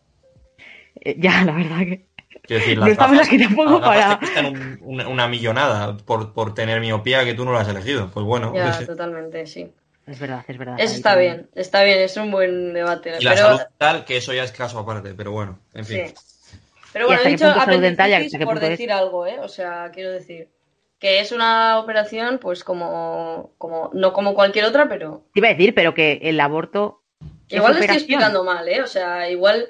Eh, ya, la verdad que... Quiero decir, No las aquí tampoco para- te un- una, una millonada por, por tener miopía que tú no la has elegido. Pues bueno. Ya, totalmente, sí. Es verdad, es verdad. Eso está también. bien, está bien, es un buen debate. y la pero, salud dental, que eso ya es caso aparte. Pero bueno, en fin. sí. Pero ¿Y bueno, hasta he dicho apendicitis por es? decir algo, ¿eh? O sea, quiero decir que es una operación, pues como, como no como cualquier otra, pero Te iba a decir, pero que el aborto... igual lo estoy explicando mal, ¿eh? O sea, igual,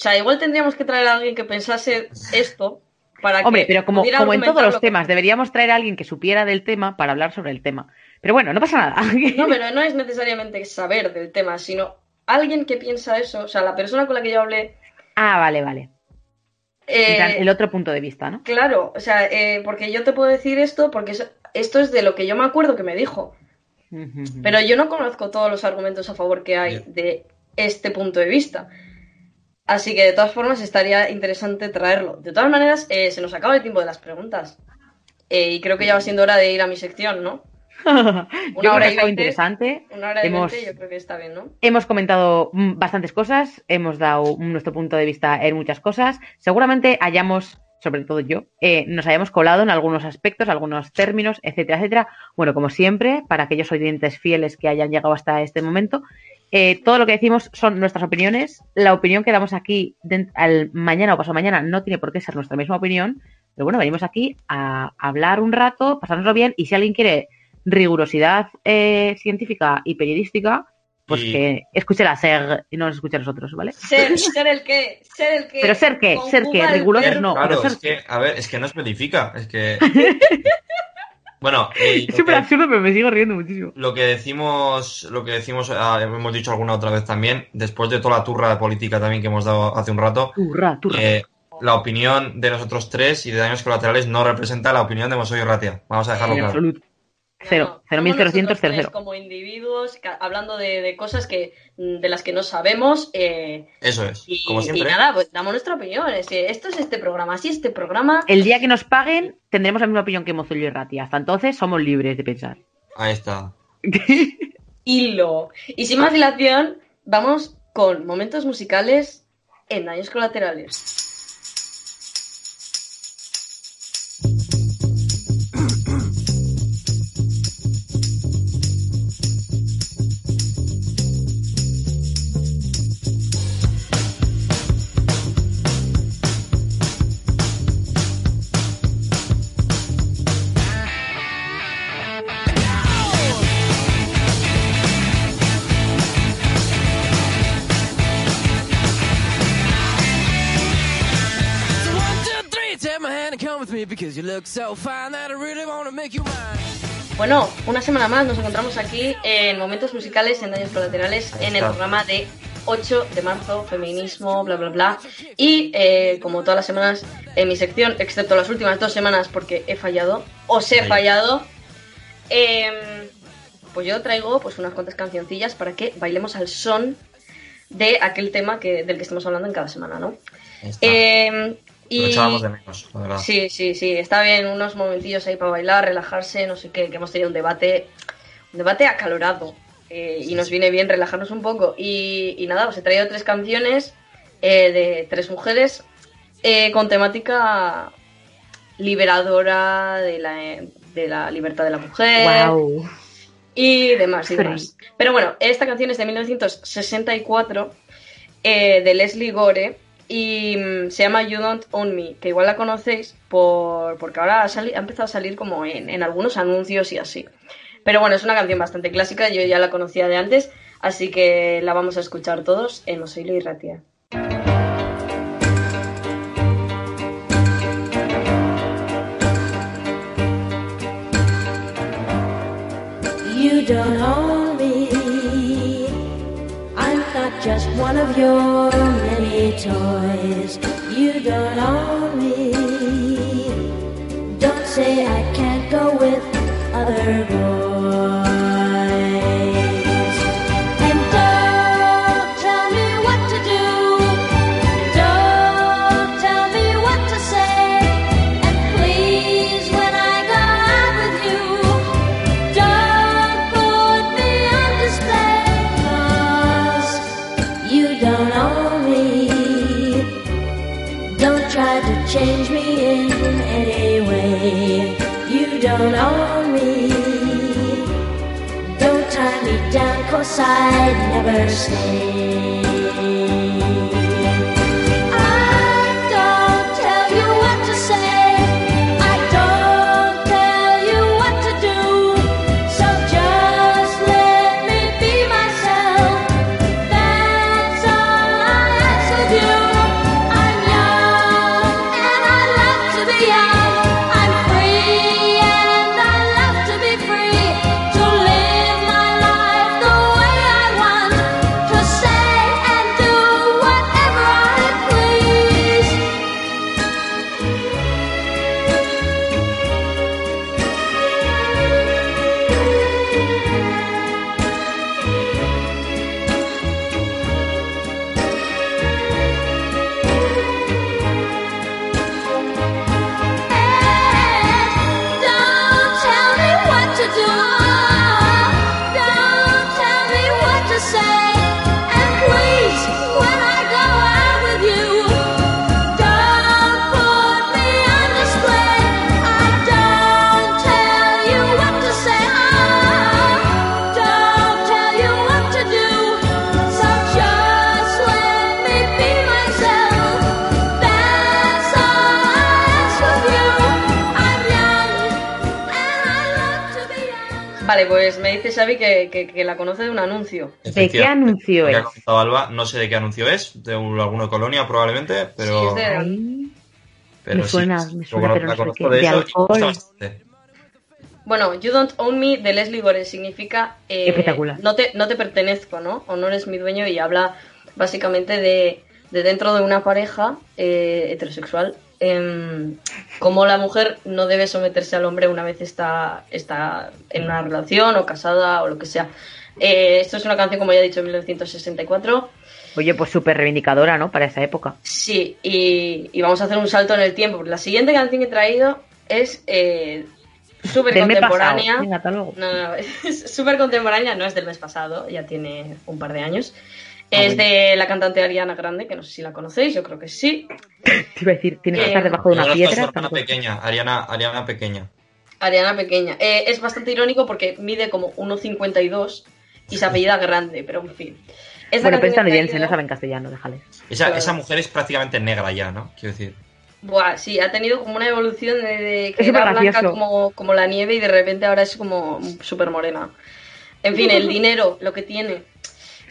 o sea, igual tendríamos que traer a alguien que pensase esto para que Hombre, pero como, como en todos los que- temas, deberíamos traer a alguien que supiera del tema para hablar sobre el tema. Pero bueno, no pasa nada. No, pero no es necesariamente saber del tema, sino alguien que piensa eso, o sea, la persona con la que yo hablé. Ah, vale, vale. Eh, el otro punto de vista, ¿no? Claro, o sea, eh, porque yo te puedo decir esto porque es- esto es de lo que yo me acuerdo que me dijo. Pero yo no conozco todos los argumentos a favor que hay de este punto de vista. Así que de todas formas estaría interesante traerlo. De todas maneras, eh, se nos acaba el tiempo de las preguntas. Eh, y creo que ya va siendo hora de ir a mi sección, ¿no? yo creo que hora y estado veinte. interesante. Una hora de Hemos- 20 yo creo que está bien, ¿no? Hemos comentado mm, bastantes cosas, hemos dado nuestro punto de vista en muchas cosas. Seguramente hayamos, sobre todo yo, eh, nos hayamos colado en algunos aspectos, algunos términos, etcétera, etcétera. Bueno, como siempre, para aquellos oyentes fieles que hayan llegado hasta este momento, eh, todo lo que decimos son nuestras opiniones. La opinión que damos aquí al mañana o pasado mañana no tiene por qué ser nuestra misma opinión. Pero bueno, venimos aquí a hablar un rato, pasárnoslo bien y si alguien quiere rigurosidad eh, científica y periodística, pues Y- que escuche la SER y no nos escuche a nosotros, ¿vale? Ser, ser el qué, ser el qué. Pero ser qué, ser qué, rigurosos no. Claro, pero ser- es que, a ver, es que no especifica. Es que. bueno, eh, Es súper absurdo, pero me sigo riendo muchísimo. lo que decimos, lo que decimos, ah, hemos dicho alguna otra vez también, después de toda la turra de política también que hemos dado hace un rato, Turra, turra. eh, la opinión de nosotros tres y de daños colaterales no representa la opinión de Mosoy Ratia. Vamos a dejarlo en claro. absoluto. No, Cero, no, cero somos mil cero nosotros tres cero. como individuos hablando de, de cosas que de las que no sabemos eh, Eso es, y, como y siempre. nada, pues damos nuestra opinión. Es que esto es este programa, así este programa. El día que nos paguen, tendremos la misma opinión que Mozuelo y Ratia. Hasta entonces, somos libres de pensar. Ahí está. hilo. Y sin más dilación, vamos con momentos musicales en daños colaterales. Bueno, una semana más nos encontramos aquí en momentos musicales en daños colaterales en el programa de 8 de marzo, feminismo, bla, bla, bla. Y eh, como todas las semanas, en mi sección, excepto las últimas dos semanas porque he fallado, os he fallado, em, pues yo traigo pues unas cuantas cancioncillas para que bailemos al son de aquel tema que, del que estamos hablando en cada semana, ¿no? Ahí Lo echábamos de menos, la verdad. Sí, sí, sí, está bien unos momentillos ahí para bailar, relajarse, no sé qué, que hemos tenido un debate, un debate acalorado eh, y nos viene bien relajarnos un poco. Y, y nada, os he traído tres canciones eh, de tres mujeres eh, con temática liberadora de la, de la libertad de la mujer Wow. y demás y demás. Pero bueno, esta canción es de 1964 eh, de Leslie Gore y mm, se llama You Don't Own Me, que igual la conocéis por, porque ahora ha, empezado a salir como en, en algunos anuncios y así. Pero bueno, es una canción bastante clásica, yo ya la conocía de antes, así que la vamos a escuchar todos en Osoilo y Ratia. One of your many toys. You don't own me. Don't say I can't go with other boys. Cause I'd never stay. Pues me dice Xavi que, que- que la conoce de un anuncio. ¿De qué anuncio es? Alba, no sé de qué anuncio es, de un- alguno de Colonia probablemente, pero, Sí, es de- pero me sí, suena, sí, me suena, pero la no sé de De alcohol. bastante. Bueno, You Don't Own Me de Leslie Gore significa eh, Espectacular. no te, no te pertenezco, ¿no? O no eres mi dueño y habla básicamente de, de dentro de una pareja eh, heterosexual. Em, cómo la mujer no debe someterse al hombre una vez está, está en una relación o casada o lo que sea. Eh, esto es una canción, como ya he dicho, de 1964. Oye, pues súper reivindicadora, ¿no? Para esa época. Sí, y, y vamos a hacer un salto en el tiempo. porque La siguiente canción que he traído es eh, súper contemporánea. Venga, hasta luego. No, no, es súper contemporánea, no es del mes pasado, ya tiene un par de años. Ah, es de la cantante Ariana Grande, que no sé si la conocéis, yo creo que sí. Te iba a decir, tienes que Eh, estar debajo de una piedra. tampoco. pequeña, Ariana, Ariana pequeña. Ariana Pequeña. Eh, es bastante irónico porque mide como 1,52 y se apellida Grande, pero en fin. Esta Bueno, pero estadounidense, no saben castellano, déjale. Esa, Claro. esa mujer es prácticamente negra ya, ¿no? Quiero decir. Buah, sí, ha tenido como una evolución de, de que Es era blanca como, como la nieve y de repente ahora es como súper morena. En fin, el dinero, lo que tiene.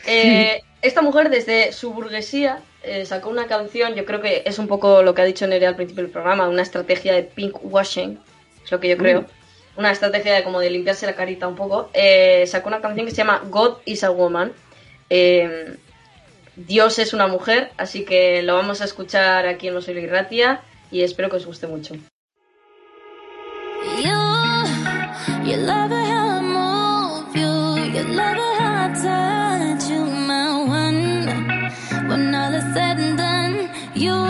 Eh, esta mujer desde su burguesía eh, sacó una canción, yo creo que es un poco lo que ha dicho Nerea al principio del programa, una estrategia de pink washing, es lo que yo mm. creo. Una estrategia de como de limpiarse la carita un poco. Eh, sacó una canción que se llama God is a Woman. Em, Dios es una mujer, así que lo vamos a escuchar aquí en Los Ratia y espero que os guste mucho. you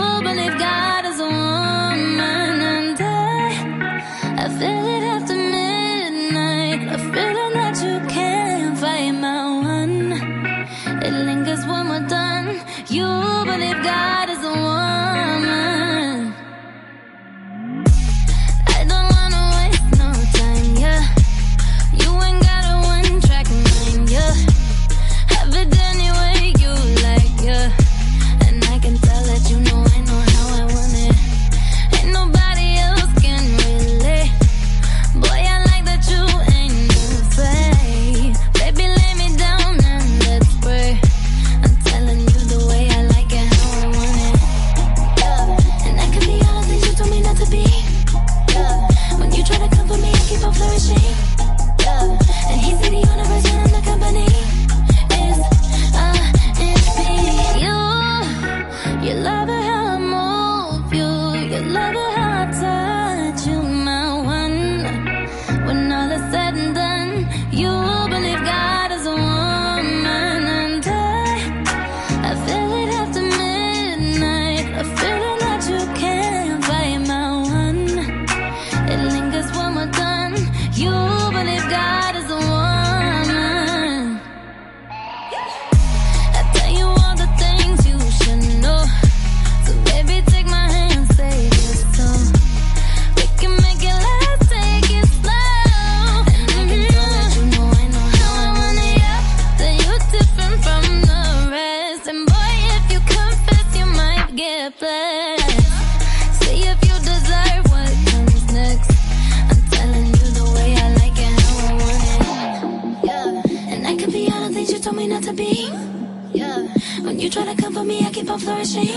keep flourishing.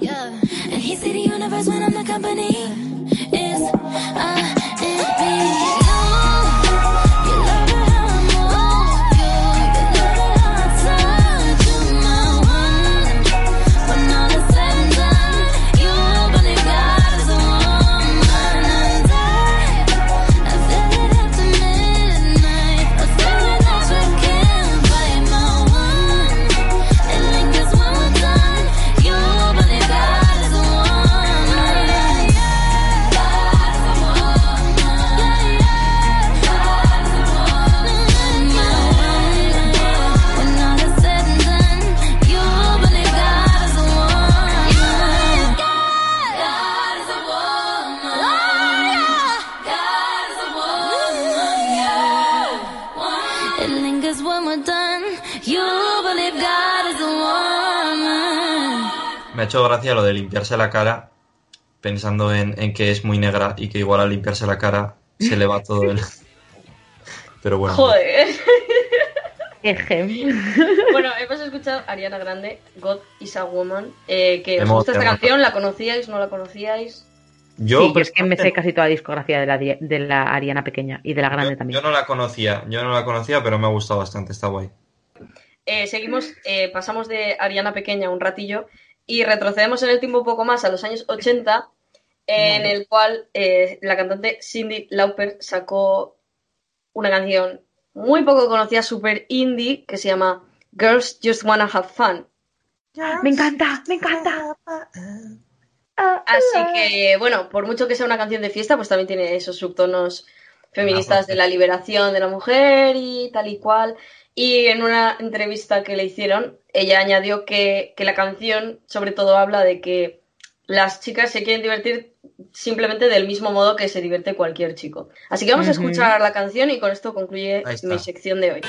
Yeah. And he see the universe when I'm the company. hecho gracia lo de limpiarse la cara, pensando en, que es muy negra y que igual al limpiarse la cara se le va todo el. Pero bueno. Joder. bueno, hemos escuchado Ariana Grande, God is a Woman, eh, que os gusta esta canción, ¿la conocíais, no la conocíais? Yo, sí, yo es que me sé casi toda la discografía de la, de la Ariana pequeña y de la grande también. Yo no la conocía, yo no la conocía, pero me ha gustado bastante, está guay. Eh, seguimos, eh, pasamos de Ariana pequeña un ratillo y retrocedemos en el tiempo un poco más a los años 80, en el cual eh, la cantante Cindy Lauper sacó una canción muy poco conocida, super indie, que se llama Girls Just Wanna Have Fun. Me encanta, me encanta. Así que, bueno, por mucho que sea una canción de fiesta, pues también tiene esos subtonos feministas de la liberación de la mujer y tal y cual. Y en una entrevista que le hicieron, ella añadió que, que la canción sobre todo habla de que las chicas se quieren divertir simplemente del mismo modo que se divierte cualquier chico. Así que vamos a escuchar la canción y con esto concluye mi sección de hoy.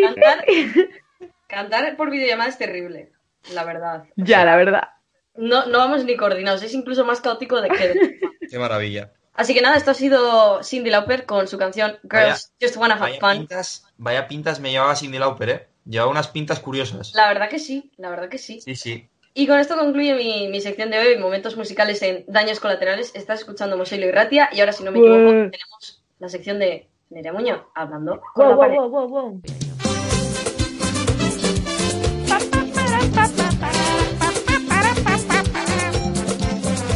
Cantar, cantar por videollamada es terrible, la verdad. Ya, la verdad. No, no vamos ni coordinados, es incluso más caótico de que. Qué maravilla. Así que nada, esto ha sido Cindy Lauper con su canción Girls Just Wanna Have Vaya Fun. pintas, vaya pintas me llevaba Cindy Lauper, ¿eh? Llevaba unas pintas curiosas. La verdad que sí, la verdad que sí. Sí, sí. Y con esto concluye mi, mi sección de hoy, momentos musicales en Daños Colaterales. Estás escuchando Mosello y Ratia y ahora, si no me equivoco, Ué. tenemos la sección de Nerea Muñoz hablando con Wow, la wow, pared. wow, wow, wow.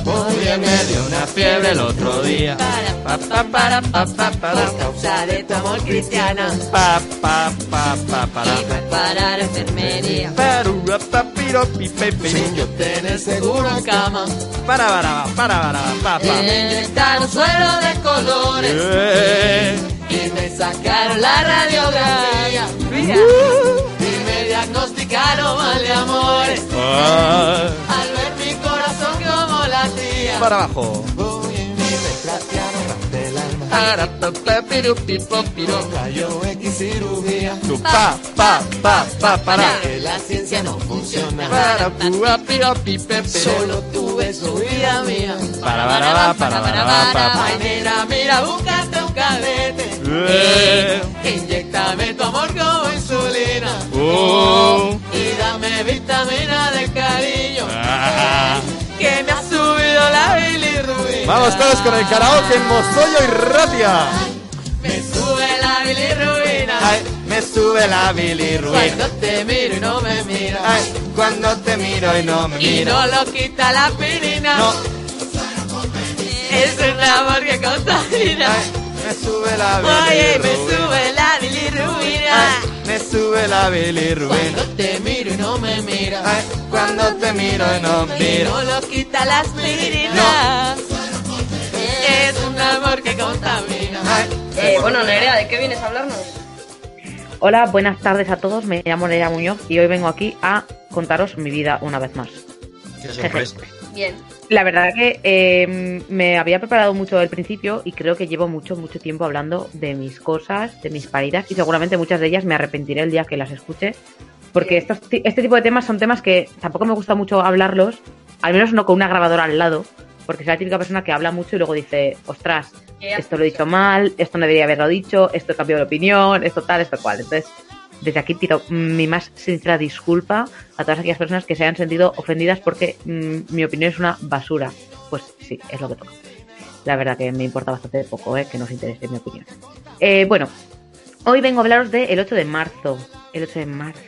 Hoy me dio una fiebre el otro día. Pa, pa, para, pa, pa, para. Por causa de tu amor cristiana. Pa, pa, pa, pa, para. Iba a parar enfermería. Pero, pa, piro, pi, pe, pe. Sin yo tener seguro en cama. Para, para, para, para, pa, pa. Inyectar un suelo de colores. Y me sacaron la radiografía. Y me diagnosticaron mal de amores. Al ver mi corazón como latía. Para abajo. Para, X cirugía. Pa, pa, pa, pa, para. Que la ciencia no funciona. Para, pu, a, piro, pi, pe, pe. Solo tuve su vida mía. Para, para, para, para, para, para, para. Nena, mira, búscate un cadete. Eh. Inyectame tu amor como insulina. Oh. Y dame vitamina de cariño. Que me ha subido la bilirrubina. Vamos todos con el karaoke en Mozoyo y Ratia. Me sube la bilirrubina. Ay, me sube la bilirruina. Cuando te miro y no me miras. Ay, cuando te miro y no me Y miro. no lo quita la pirina. No. Es un amor que contamina. Ay, me sube la Oye, me sube la bilirrubina. Ay, me sube la bilirruina. Cuando te miro y no me miras. Ay, cuando te miro y no miro. no lo quita la aspirina. Es un amor que contamina. Ay, Eh, bueno, Nerea, ¿de qué vienes a hablarnos? Hola, buenas tardes a todos. Me llamo Nerea Muñoz y hoy vengo aquí a contaros mi vida una vez más. Qué sorpresa. Bien. La verdad que eh, me había preparado mucho al principio y creo que llevo mucho, mucho tiempo hablando de mis cosas, de mis paridas y seguramente muchas de ellas me arrepentiré el día que las escuche. Porque estos, este tipo de temas son temas que tampoco me gusta mucho hablarlos, al menos no con una grabadora al lado, porque soy la típica persona que habla mucho y luego dice, ostras, ¿Qué has esto lo he dicho mal, esto no debería haberlo dicho, esto he cambiado de opinión, esto tal, esto cual. Entonces, desde aquí pido mi más sincera disculpa a todas aquellas personas que se hayan sentido ofendidas porque mm, mi opinión es una basura. Pues sí, es lo que toca. La verdad que me importa bastante poco eh, que nos interese mi opinión. Eh, bueno, hoy vengo a hablaros del 8 de marzo. El 8 de marzo.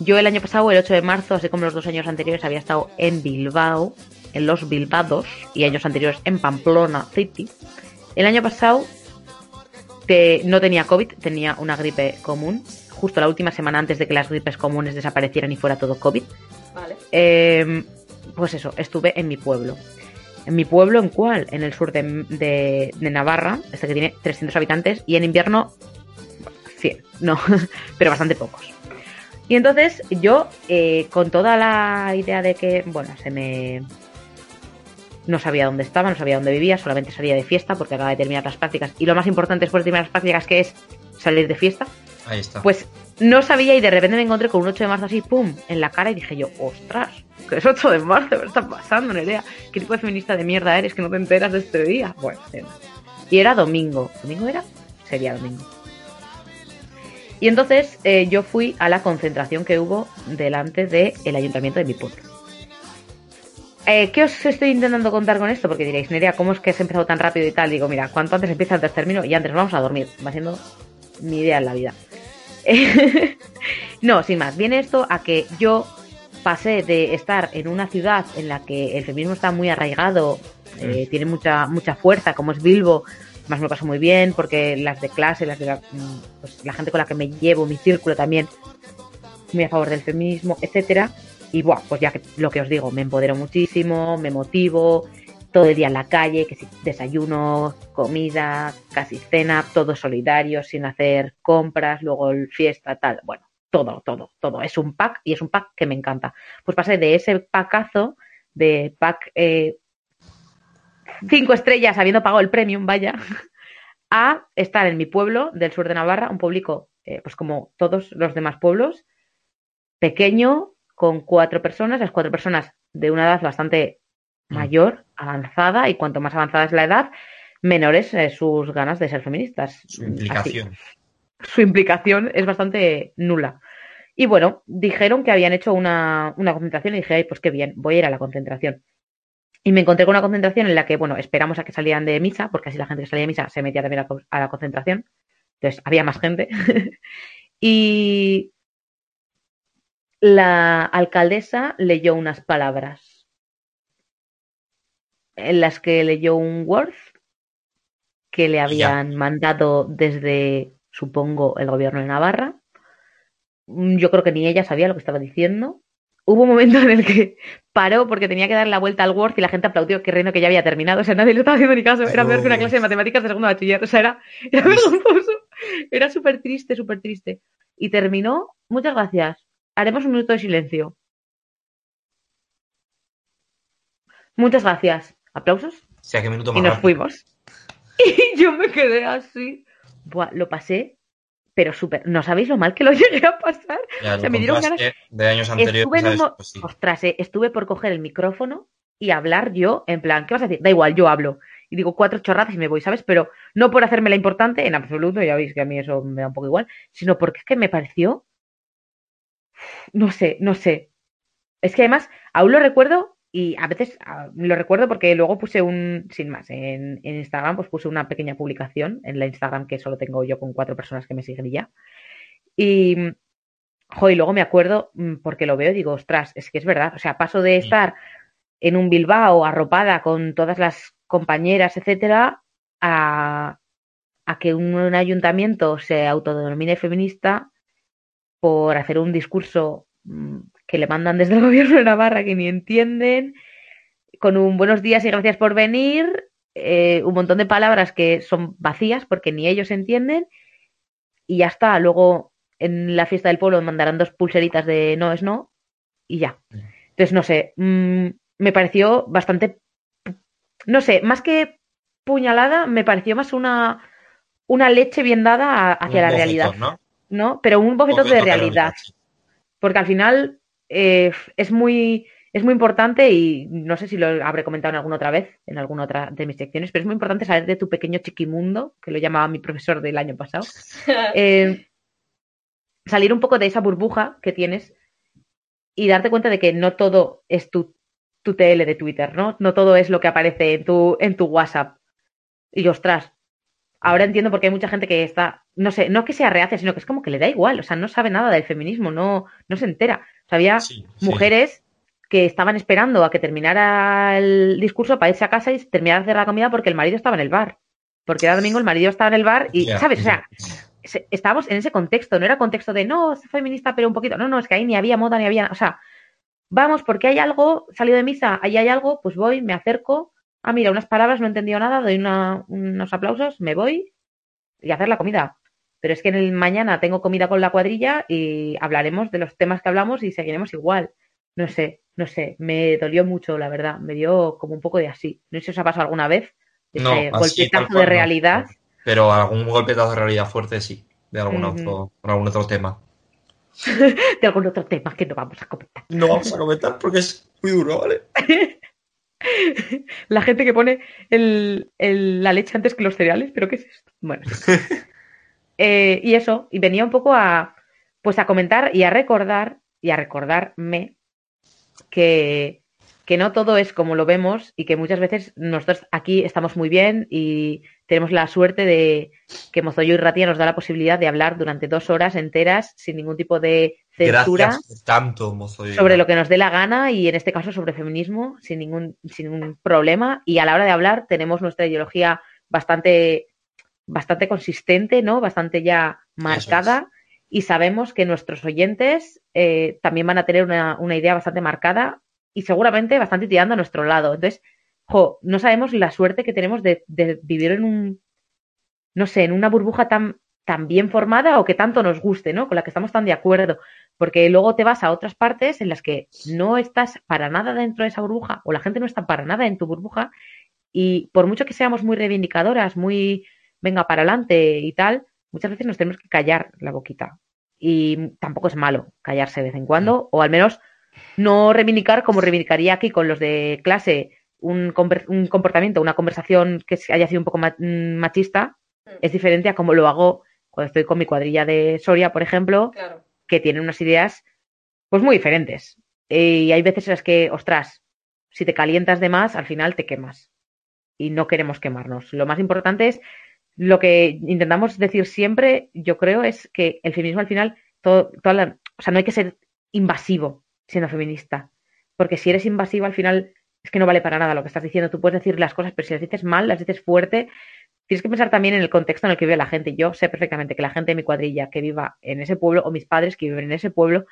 Yo el año pasado, el 8 de marzo, así como los dos años anteriores, había estado en Bilbao, en los Bilbados, y años anteriores en Pamplona City. El año pasado te- no tenía COVID, tenía una gripe común, justo la última semana antes de que las gripes comunes desaparecieran y fuera todo COVID. Vale. Eh, pues eso, estuve en mi pueblo. ¿En mi pueblo en cuál? En el sur de, de- de Navarra, este que tiene 300 habitantes, y en invierno 100, no, pero bastante pocos. Y entonces yo, eh, con toda la idea de que, bueno, se me... No sabía dónde estaba, no sabía dónde vivía, solamente salía de fiesta porque acaba de terminar las prácticas. Y lo más importante después de terminar las prácticas, que es salir de fiesta, Ahí está. pues no sabía y de repente me encontré con un 8 de marzo así, pum, en la cara y dije yo, ostras, ¿qué es 8 de marzo? ¿Qué está pasando, Nerea? ¿Qué tipo de feminista de mierda eres que no te enteras de este día? Bueno, y era domingo. ¿Domingo era? Sería domingo. Y entonces eh, yo fui a la concentración que hubo delante del ayuntamiento de mi pueblo. Eh, ¿Qué os estoy intentando contar con esto? Porque diréis, Nerea, ¿cómo es que has empezado tan rápido y tal? Digo, mira, cuanto antes empieza, antes termino y antes vamos a dormir. Va siendo mi idea en la vida. no, sin más. Viene esto a que yo pasé de estar en una ciudad en la que el feminismo está muy arraigado, eh, tiene mucha mucha fuerza, como es Bilbo, más me lo paso muy bien, porque las de clase, las de la, mm, pues, la gente con la que me llevo, mi círculo también, muy a favor del feminismo, etcétera. Y buah, pues ya que lo que os digo, me empodero muchísimo, me motivo, todo el día en la calle, que si desayuno, comida, casi cena, todo solidario, sin hacer compras, luego el fiesta, tal. Bueno, todo, todo, todo. Es un pack y es un pack que me encanta. Pues pasé de ese packazo, de pack eh, cinco estrellas habiendo pagado el premium, vaya, a estar en mi pueblo del sur de Navarra, un público, eh, pues como todos los demás pueblos, pequeño, con cuatro personas, las cuatro personas de una edad bastante Mm. mayor, avanzada, y cuanto más avanzada es la edad, menores eh, sus ganas de ser feministas. Su Así. implicación. Su implicación es bastante nula. Y bueno, dijeron que habían hecho una, una concentración y dije, ay, pues qué bien, voy a ir a la concentración. Y me encontré con una concentración en la que, bueno, esperamos a que salieran de misa, porque así la gente que salía de misa se metía también a, a la concentración. Entonces, había más gente. y la alcaldesa leyó unas palabras en las que leyó un Word que le ya. habían mandado desde, supongo, el gobierno de Navarra. Mm, Yo creo que ni ella sabía lo que estaba diciendo. Hubo un momento en el que paró porque tenía que dar la vuelta al Word y la gente aplaudió creyendo que ya había terminado. O sea, nadie le estaba haciendo ni caso. Era peor que una clase de matemáticas de segundo bachiller. O sea, era, era vergonzoso. Era súper triste, súper triste. Y terminó. Muchas gracias. Haremos un minuto de silencio. Muchas gracias. ¿Aplausos? O sea, qué minuto y nos rápido. fuimos. Y yo me quedé así. Buah, lo pasé, pero súper. No sabéis lo mal que lo llegué a pasar. Ya, O sea, lo me dieron contraste de años anteriores. Estuve en un ¿sabes? mo- Pues sí. Ostras, eh, estuve por coger el micrófono y hablar yo, en plan, ¿qué vas a decir? Da igual, yo hablo. Y digo cuatro chorradas y me voy, ¿sabes? Pero no por hacerme la importante, en absoluto, ya veis que a mí eso me da un poco igual, sino porque es que me pareció. No sé, no sé. Es que además, aún lo recuerdo y a veces ah, lo recuerdo porque luego puse un, sin más, en, en Instagram, pues puse una pequeña publicación en la Instagram que solo tengo yo con cuatro personas que me siguen y ya. Y, jo, y luego me acuerdo mm, porque lo veo y digo, ostras, es que es verdad. O sea, paso de estar en un Bilbao arropada con todas las compañeras, etcétera, a, a que un, un ayuntamiento se autodenomine feminista por hacer un discurso mm, que le mandan desde el gobierno de Navarra que ni entienden, con un buenos días y gracias por venir, eh, un montón de palabras que son vacías porque ni ellos entienden, y ya está. Luego en la fiesta del pueblo mandarán dos pulseritas de no es no, y ya. Entonces, no sé, mm, me pareció bastante, no sé, más que puñalada, me pareció más una, una leche bien dada a- hacia Un la bofetón, realidad, ¿no? ¿No? Pero un bofetón de Bofetón realidad porque al final eh, es muy es muy importante y no sé si lo habré comentado en alguna otra vez, en alguna otra de mis secciones, pero es muy importante saber de tu pequeño chiquimundo, que lo llamaba mi profesor del año pasado, eh, salir un poco de esa burbuja que tienes y darte cuenta de que no todo es tu, tu TL de Twitter, ¿no? No todo es lo que aparece en tu, en tu WhatsApp. Y ostras, ahora entiendo por qué hay mucha gente que está, no sé, no que sea reacia, sino que es como que le da igual, o sea, no sabe nada del feminismo, no, no se entera. O sea, había Sí, sí. mujeres que estaban esperando a que terminara el discurso para irse a casa y terminar de hacer la comida porque el marido estaba en el bar. Porque era domingo, el marido estaba en el bar y, ¿sabes? O sea, estábamos en ese contexto, no era contexto de no, soy feminista, pero un poquito. No, no, es que ahí ni había moda ni había. O sea, vamos, porque hay algo, salido de misa, ahí hay algo, pues voy, me acerco. Ah, mira, unas palabras, no he entendido nada, doy una- unos aplausos, me voy y a hacer la comida. Pero es que en el mañana tengo comida con la cuadrilla y hablaremos de los temas que hablamos y seguiremos igual. No sé, no sé, me dolió mucho, la verdad. Me dio como un poco de así. No sé si os ha pasado alguna vez. No, Ese así, tal golpetazo cual de no. realidad. Pero algún golpetazo de realidad fuerte sí, de algún, otro, por algún otro tema. de algún otro tema que no vamos a comentar. No vamos a comentar porque es muy duro, ¿vale? La gente que pone el- el- la leche antes que los cereales, pero ¿qué es esto? Bueno. sí. Eh, y eso, y venía un poco a, pues a comentar y a recordar, y a recordarme que, que no todo es como lo vemos y que muchas veces nosotros aquí estamos muy bien y tenemos la suerte de que Mozoyo y Ratia nos da la posibilidad de hablar durante dos horas enteras sin ningún tipo de censura Gracias por tanto, mozo. sobre lo que nos dé la gana y en este caso sobre feminismo sin ningún, sin ningún problema. Y a la hora de hablar tenemos nuestra ideología bastante, bastante consistente, ¿no? Bastante ya marcada. Y sabemos que nuestros oyentes eh, también van a tener una, una idea bastante marcada y seguramente bastante tirando a nuestro lado. Entonces, jo, no sabemos la suerte que tenemos de, de vivir en un, no sé, en una burbuja tan, tan bien formada o que tanto nos guste, ¿no? Con la que estamos tan de acuerdo. Porque luego te vas a otras partes en las que no estás para nada dentro de esa burbuja o la gente no está para nada en tu burbuja y por mucho que seamos muy reivindicadoras, muy venga para adelante y tal, muchas veces nos tenemos que callar la boquita. Y tampoco es malo callarse de vez en cuando, o al menos no reivindicar como reivindicaría aquí con los de clase un, conver- un comportamiento, una conversación que haya sido un poco mm, machista, es diferente a como lo hago cuando estoy con mi cuadrilla de Soria, por ejemplo, Claro. Que tienen unas ideas pues muy diferentes. Y hay veces en las que, ostras, si te calientas de más, al final te quemas. Y no queremos quemarnos. Lo más importante es lo que intentamos decir siempre, yo creo, es que el feminismo al final, todo, toda o sea, no hay que ser invasivo siendo feminista. Porque si eres invasivo, al final es que no vale para nada lo que estás diciendo. Tú puedes decir las cosas, pero si las dices mal, las dices fuerte, tienes que pensar también en el contexto en el que vive la gente. Yo sé perfectamente que la gente de mi cuadrilla que viva en ese pueblo, o mis padres que viven en ese pueblo,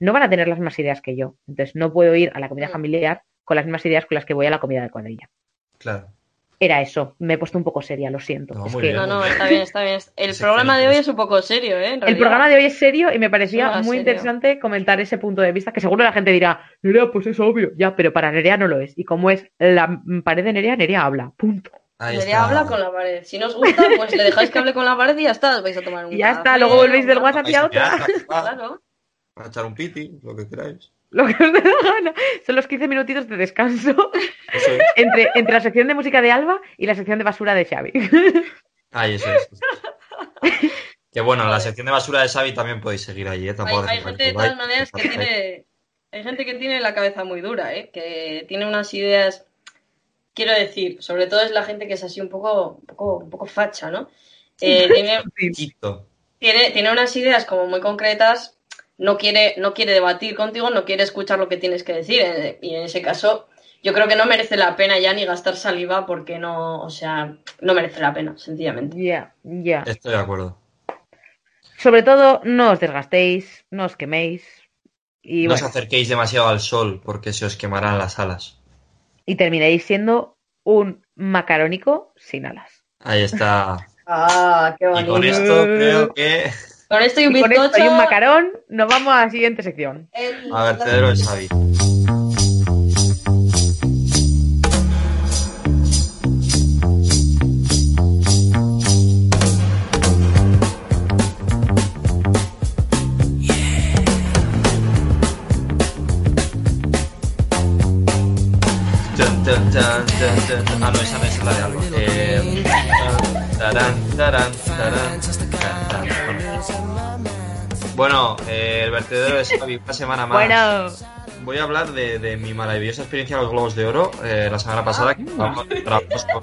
no van a tener las mismas ideas que yo. Entonces no puedo ir a la comida familiar con las mismas ideas con las que voy a la comida de cuadrilla. Claro. Era eso. Me he puesto un poco seria, lo siento. No, Es muy que bien. No, no, está bien, está bien. El Sí, programa de hoy es un poco serio, ¿eh? En El programa de hoy es serio y me parecía muy serio. interesante comentar ese punto de vista, que seguro la gente dirá, Nerea, pues es obvio. Ya, pero para Nerea no lo es. Y como es la pared de Nerea, Nerea habla. Punto. Ahí está. habla con la pared. Si no os gusta, pues le dejáis que hable con la pared y ya está. Os vais a tomar un ya café, está, luego volvéis del WhatsApp y a a otra. Claro. Para echar un piti, lo que queráis. Lo que os dé la gana. Son los 15 minutitos de descanso es. entre, entre la sección de música de Alba y la sección de basura de Xavi. Ahí, eso es. que bueno, en la sección de basura de Xavi también podéis seguir allí, ¿eh? Hay, Tampoco hay hace gente de todas maneras que tiene. Hay gente que tiene la cabeza muy dura, ¿eh? Que tiene unas ideas. Quiero decir, sobre todo es la gente que es así un poco, un poco, un poco facha, ¿no? Eh, tiene, tiene, tiene unas ideas como muy concretas, no quiere, no quiere debatir contigo, no quiere escuchar lo que tienes que decir. eh, Y en ese caso, yo creo que no merece la pena ya ni gastar saliva porque no, o sea, no merece la pena, sencillamente. Ya, ya. Estoy de acuerdo. Sobre todo, no os desgastéis, no os queméis. Y, no os acerquéis demasiado al sol porque se os quemarán las alas. Y terminaréis siendo un macarónico sin alas. Ahí está. Ah, qué Y bonito. con esto creo que. Con esto y un Y con esto bizcocho. y un macarón, nos vamos a la siguiente sección. el- A vertedero de Xavi. Ah, no, esa no es la de algo. Eh, tarán, tarán, tarán, tarán, tarán. Bueno, eh, el vertedero de Xavi, una semana más. Bueno, Voy a hablar de, de mi maravillosa experiencia en los Globos de Oro eh, la semana pasada. que grabamos, grabamos con,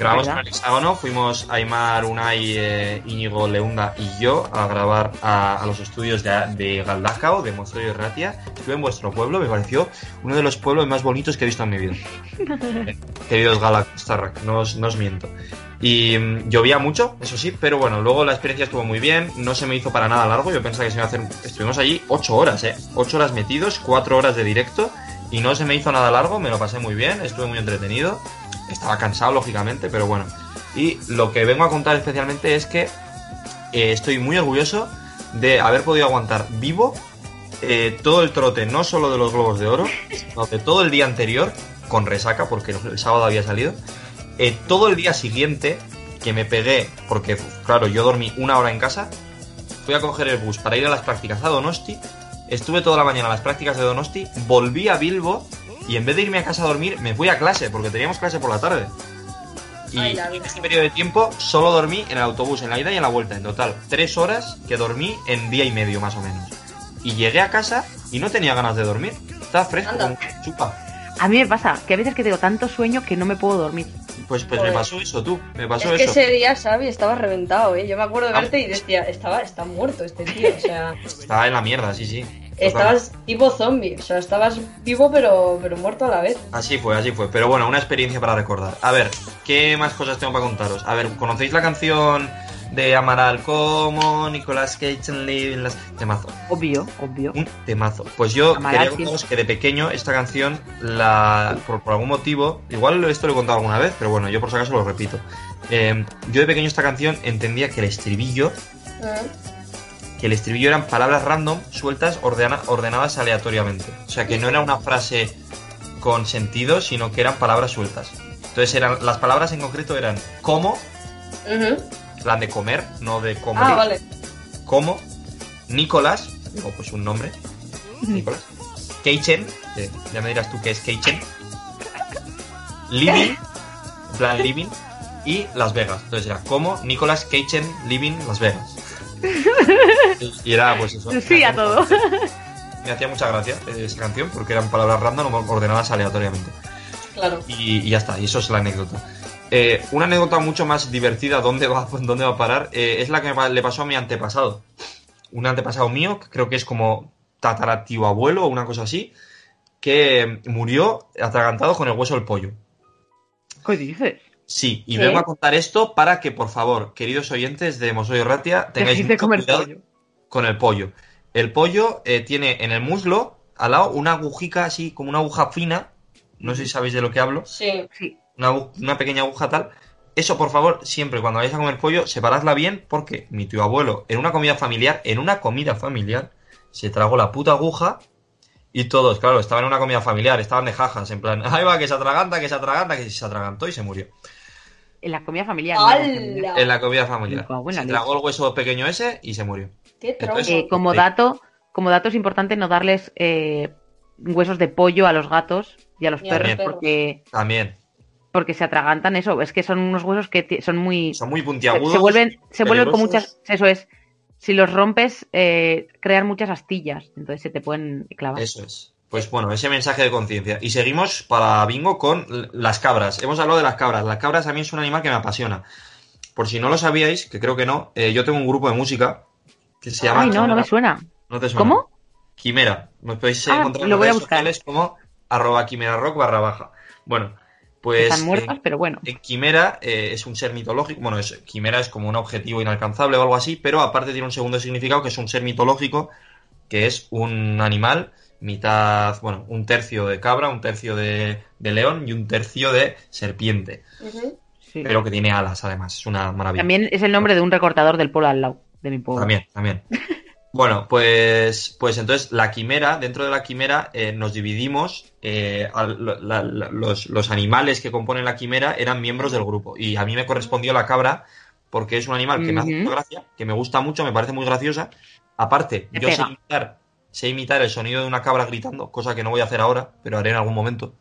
grabamos con ¿Verdad? el hexágono, fuimos Aymar, Unai, eh, Íñigo, Leunda y yo a grabar a, a los estudios de, de Galdacao, de Mozoyo y Ratia. Estuve en vuestro pueblo, me pareció uno de los pueblos más bonitos que he visto en mi vida. Queridos Galactarrac, no os, no os miento. Y mm, llovía mucho, eso sí, pero bueno, luego la experiencia estuvo muy bien, no se me hizo para nada largo, yo pensaba que se iba a hacer... Estuvimos allí 8 horas, ¿eh? 8 horas metidos, 4 horas de directo, y no se me hizo nada largo, me lo pasé muy bien, estuve muy entretenido, estaba cansado, lógicamente, pero bueno. Y lo que vengo a contar especialmente es que eh, estoy muy orgulloso de haber podido aguantar vivo eh, todo el trote, no solo de los globos de oro, sino de todo el día anterior, con resaca, porque el sábado había salido, eh, todo el día siguiente que me pegué, porque claro, yo dormí una hora en casa, fui a coger el bus para ir a las prácticas a Donosti, estuve toda la mañana a las prácticas de Donosti, volví a Bilbo y en vez de irme a casa a dormir, me fui a clase, porque teníamos clase por la tarde. Y Ay, la en este periodo de tiempo solo dormí en el autobús, en la ida y en la vuelta. En total, tres horas que dormí en día y medio más o menos. Y llegué a casa y no tenía ganas de dormir. Estaba fresco, Anda. como chupa. a mí me pasa que a veces que tengo tanto sueño que no me puedo dormir. Pues, pues me pasó eso, tú. Me pasó Es que ese día, Xavi, estaba reventado, ¿eh? Yo me acuerdo de Ah. verte y decía, estaba, está muerto este tío, o sea, Estaba en la mierda, sí, sí. Estabas tipo zombie, o sea, estabas vivo pero, pero muerto a la vez. Así fue, así fue. Pero bueno, una experiencia para recordar. A ver, ¿qué más cosas tengo para contaros? A ver, ¿conocéis la canción de Amaral como Nicolas Cage en las... Temazo. Obvio, obvio. Un temazo. Pues yo Amaral, contaros que de pequeño esta canción, la por, por algún motivo, igual esto lo he contado alguna vez, pero bueno, yo por si acaso lo repito. Eh, yo de pequeño esta canción entendía que el estribillo, que el estribillo eran palabras random, sueltas, ordena- ordenadas aleatoriamente. O sea, que no era una frase con sentido, sino que eran palabras sueltas. Entonces eran las palabras en concreto eran como, plan de comer, no de comer. Ah, vale. como Nicolás, o pues un nombre, Nicolás, Keichen, que ya me dirás tú qué es Keichen, Living, plan Living, y Las Vegas. Entonces era como Nicolás Keichen, Living, Las Vegas. Y era pues eso. Sí, a todo. Me hacía mucha gracia esa canción porque eran palabras random ordenadas aleatoriamente. Claro. Y, y ya está, y eso es la anécdota. Eh, una anécdota mucho más divertida, ¿dónde va, dónde va a parar? Eh, es la que le pasó a mi antepasado. Un antepasado mío, que creo que es como tataratio abuelo o una cosa así, que murió atragantado con el hueso del pollo. ¿Qué dices? Sí, y ¿Qué? vengo a contar esto para que, por favor, queridos oyentes de Mosoyo Ratia, tengáis mucho comer cuidado pollo. con el pollo. El pollo eh, tiene en el muslo, al lado, una agujica así, como una aguja fina. No sé si sabéis de lo que hablo Sí. Sí. una, una pequeña aguja tal. Eso, por favor, siempre cuando vayáis a comer pollo, separadla bien, porque mi tío abuelo, en una comida familiar, en una comida familiar, se tragó la puta aguja y todos, claro, estaban en una comida familiar, estaban de jajas, en plan, ahí va, que se atraganta, que se atraganta, que se atragantó y se murió. En la comida familiar. no en la ¡Hala! En la comida familiar. Se tragó el hueso pequeño ese y se murió. Qué trauma. Entonces, Eh, como Sí. dato, como dato es importante no darles eh, huesos de pollo a los gatos y a los Ni perros perros. porque También. porque se atragantan eso. Es que son unos huesos que son muy Son muy se, puntiagudos. se vuelven se vuelven con muchas eso es si los rompes eh, crean muchas astillas entonces se te pueden clavar. Eso es. Pues bueno, ese mensaje de conciencia. Y seguimos para bingo con las cabras. Hemos hablado de las cabras. Las cabras a mí es un animal que me apasiona. Por si no lo sabíais, que creo que no, eh, yo tengo un grupo de música que se llama Ay no no me suena. ¿No te suena? ¿Cómo? Quimera. Me podéis Ah, encontrar en lo las voy a redes buscar. sociales como arroba quimera rock barra baja. Bueno, pues Están muertas, eh, pero bueno. en Quimera eh, es un ser mitológico. Bueno, es, Quimera es como un objetivo inalcanzable o algo así, pero aparte tiene un segundo significado que es un ser mitológico, que es un animal, mitad, bueno, un tercio de cabra, un tercio de, de león y un tercio de serpiente. Sí. Pero que tiene alas, además. Es una maravilla. También es el nombre de un recortador del pueblo al lado de mi pueblo. También, también. Bueno, pues, pues entonces la quimera, dentro de la quimera eh, nos dividimos, eh, al- la- la- los, los animales que componen la quimera eran miembros del grupo y a mí me correspondió la cabra porque es un animal que me hace mucha gracia, que me gusta mucho, me parece muy graciosa. Aparte, Te yo sé pega. imitar, sé imitar el sonido de una cabra gritando, cosa que no voy a hacer ahora, pero haré en algún momento.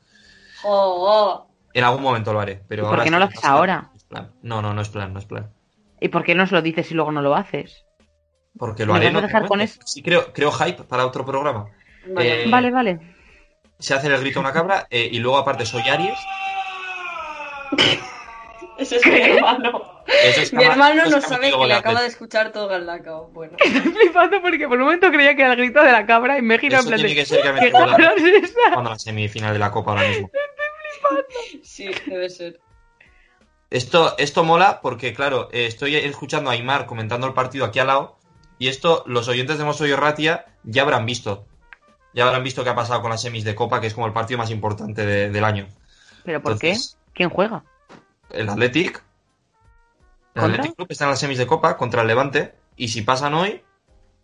Oh, oh. En algún momento lo haré, pero ¿Y por qué no lo haces ahora? plan. No, no, no es plan, no es plan. ¿Y por qué no nos lo dices y luego no lo haces? Porque lo ¿Me haré otro dejar con momento. Sí, creo, creo hype para otro programa. Vale. Eh, Vale, vale. se hace el grito a una cabra eh, y luego aparte soy Aries. Ese es mi hermano. Eso es Mi cama- hermano no sabe que le acaba de escuchar todo Galdacao. Bueno, Estoy flipando porque por un momento creía que era el grito de la cabra y me he girado en plan tiene de, que ser que me ¿Qué cabra es esa? jugando la semifinal de la Copa ahora mismo. sí, debe ser. Esto, esto mola porque, claro, eh, estoy escuchando a Aymar comentando el partido aquí al lado y esto los oyentes de Mosoyo Ratia ya habrán visto. Ya habrán visto qué ha pasado con las semis de Copa, que es como el partido más importante de- del año. ¿Pero por Entonces, qué? ¿Quién juega? El Athletic. El ¿Contra? Athletic Club está en las semis de Copa contra el Levante. Y si pasan hoy,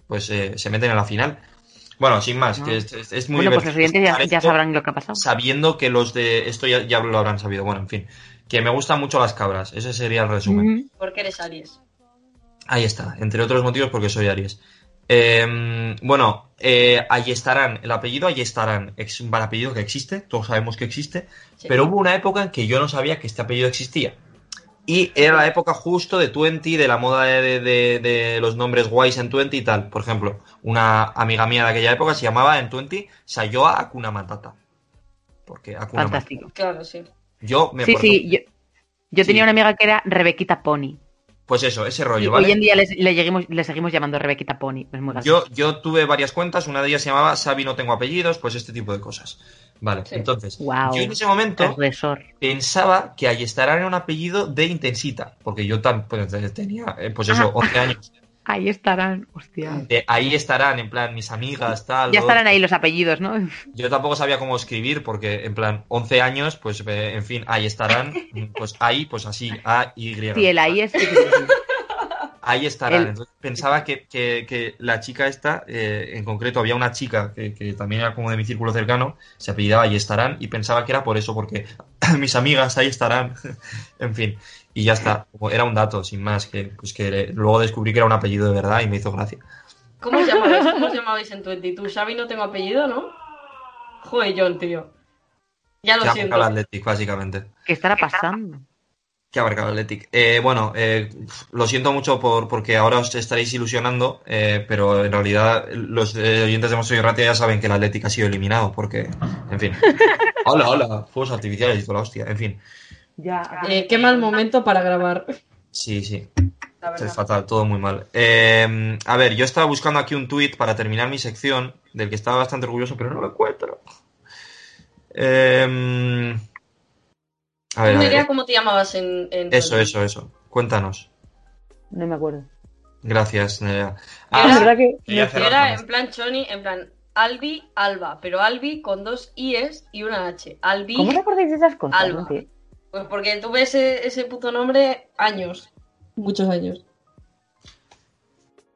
pues eh, se meten en la final. Bueno, sin más, Ah. que es, es- es muy Bueno, pues los divertido oyentes ya, sabrán lo que ha pasado. Sabiendo que los de. Esto ya, ya lo habrán sabido. Bueno, en fin. Que me gustan mucho las cabras. Ese sería el resumen. Mm, Porque eres Aries. Ahí está. Entre otros motivos, porque soy Aries. Eh, bueno, eh, ahí estarán. El apellido ahí estarán. Es un apellido que existe. Todos sabemos que existe. Sí. Pero hubo una época en que yo no sabía que este apellido existía. Y era la época justo de Twenty, de la moda de, de- de los nombres guays en Twenty y tal. Por ejemplo, una amiga mía de aquella época se llamaba en Twenty Sayoa Akuna Matata. Porque Akuna Matata. Fantástico. Claro, sí. Yo me Sí, sí. Yo, yo Sí. tenía una amiga que era Rebequita Pony. Pues eso, ese Y rollo, hoy en día les- le, lleguemos- le seguimos llamando Rebequita Pony. Es muy gracioso. Yo, yo tuve varias cuentas, una de ellas se llamaba Sabi no tengo apellidos, pues este tipo de cosas. Vale, Sí. entonces, yo en ese momento pensaba que ahí estarán en un apellido de Intensita, porque yo tan, pues, tenía, eh, pues Ah. eso, 11 años. Ahí estarán, hostia. De ahí estarán, en plan, mis amigas, tal. Ya estarán ahí los apellidos, ¿no? Yo tampoco sabía cómo escribir, porque, en plan, 11 años, pues, eh, en fin, ahí estarán, pues ahí, pues así, A, Y. Sí, el ahí es. Ahí estarán. El- Entonces, pensaba que, que- que la chica esta, eh, en concreto, había una chica que, que también era como de mi círculo cercano, se apellidaba Ahí estarán, y pensaba que era por eso, porque mis amigas ahí estarán. en fin, y ya está. Como era un dato, sin más, que, pues que luego descubrí que era un apellido de verdad y me hizo gracia. ¿Cómo os llamabais? ¿Cómo os llamabais en 22? Xavi no tengo apellido, ¿no? Joder, John, tío. Ya lo Que siento. marcado el Athletic, básicamente. ¿Qué estará pasando? Que ha marcado el Athletic. Eh, bueno, eh, lo siento mucho por, porque ahora os estaréis ilusionando, eh, pero en realidad los eh, oyentes de Monstruo y Ratia ya saben que el Athletic ha sido eliminado, porque, en fin. Hola, hola, fuegos artificiales y toda la hostia, en fin. Ya. Eh, qué mal momento para grabar. Sí, sí, La es fatal, todo muy mal. Eh, a ver, yo estaba buscando aquí un tuit para terminar mi sección, del que estaba bastante orgulloso, pero no lo encuentro. Eh, a ver, a ver. ¿cómo te llamabas en, en Eso, 22? eso, eso. Cuéntanos. No me acuerdo. Gracias, Nerea. Era- La verdad que. Era en esto. plan Choni, en plan Albi, Alba, pero Albi con dos I's y una H. Albi, ¿Cómo te acordáis de esas cosas? Alba. no? Pues porque tuve ese, ese puto nombre años. Muchos años.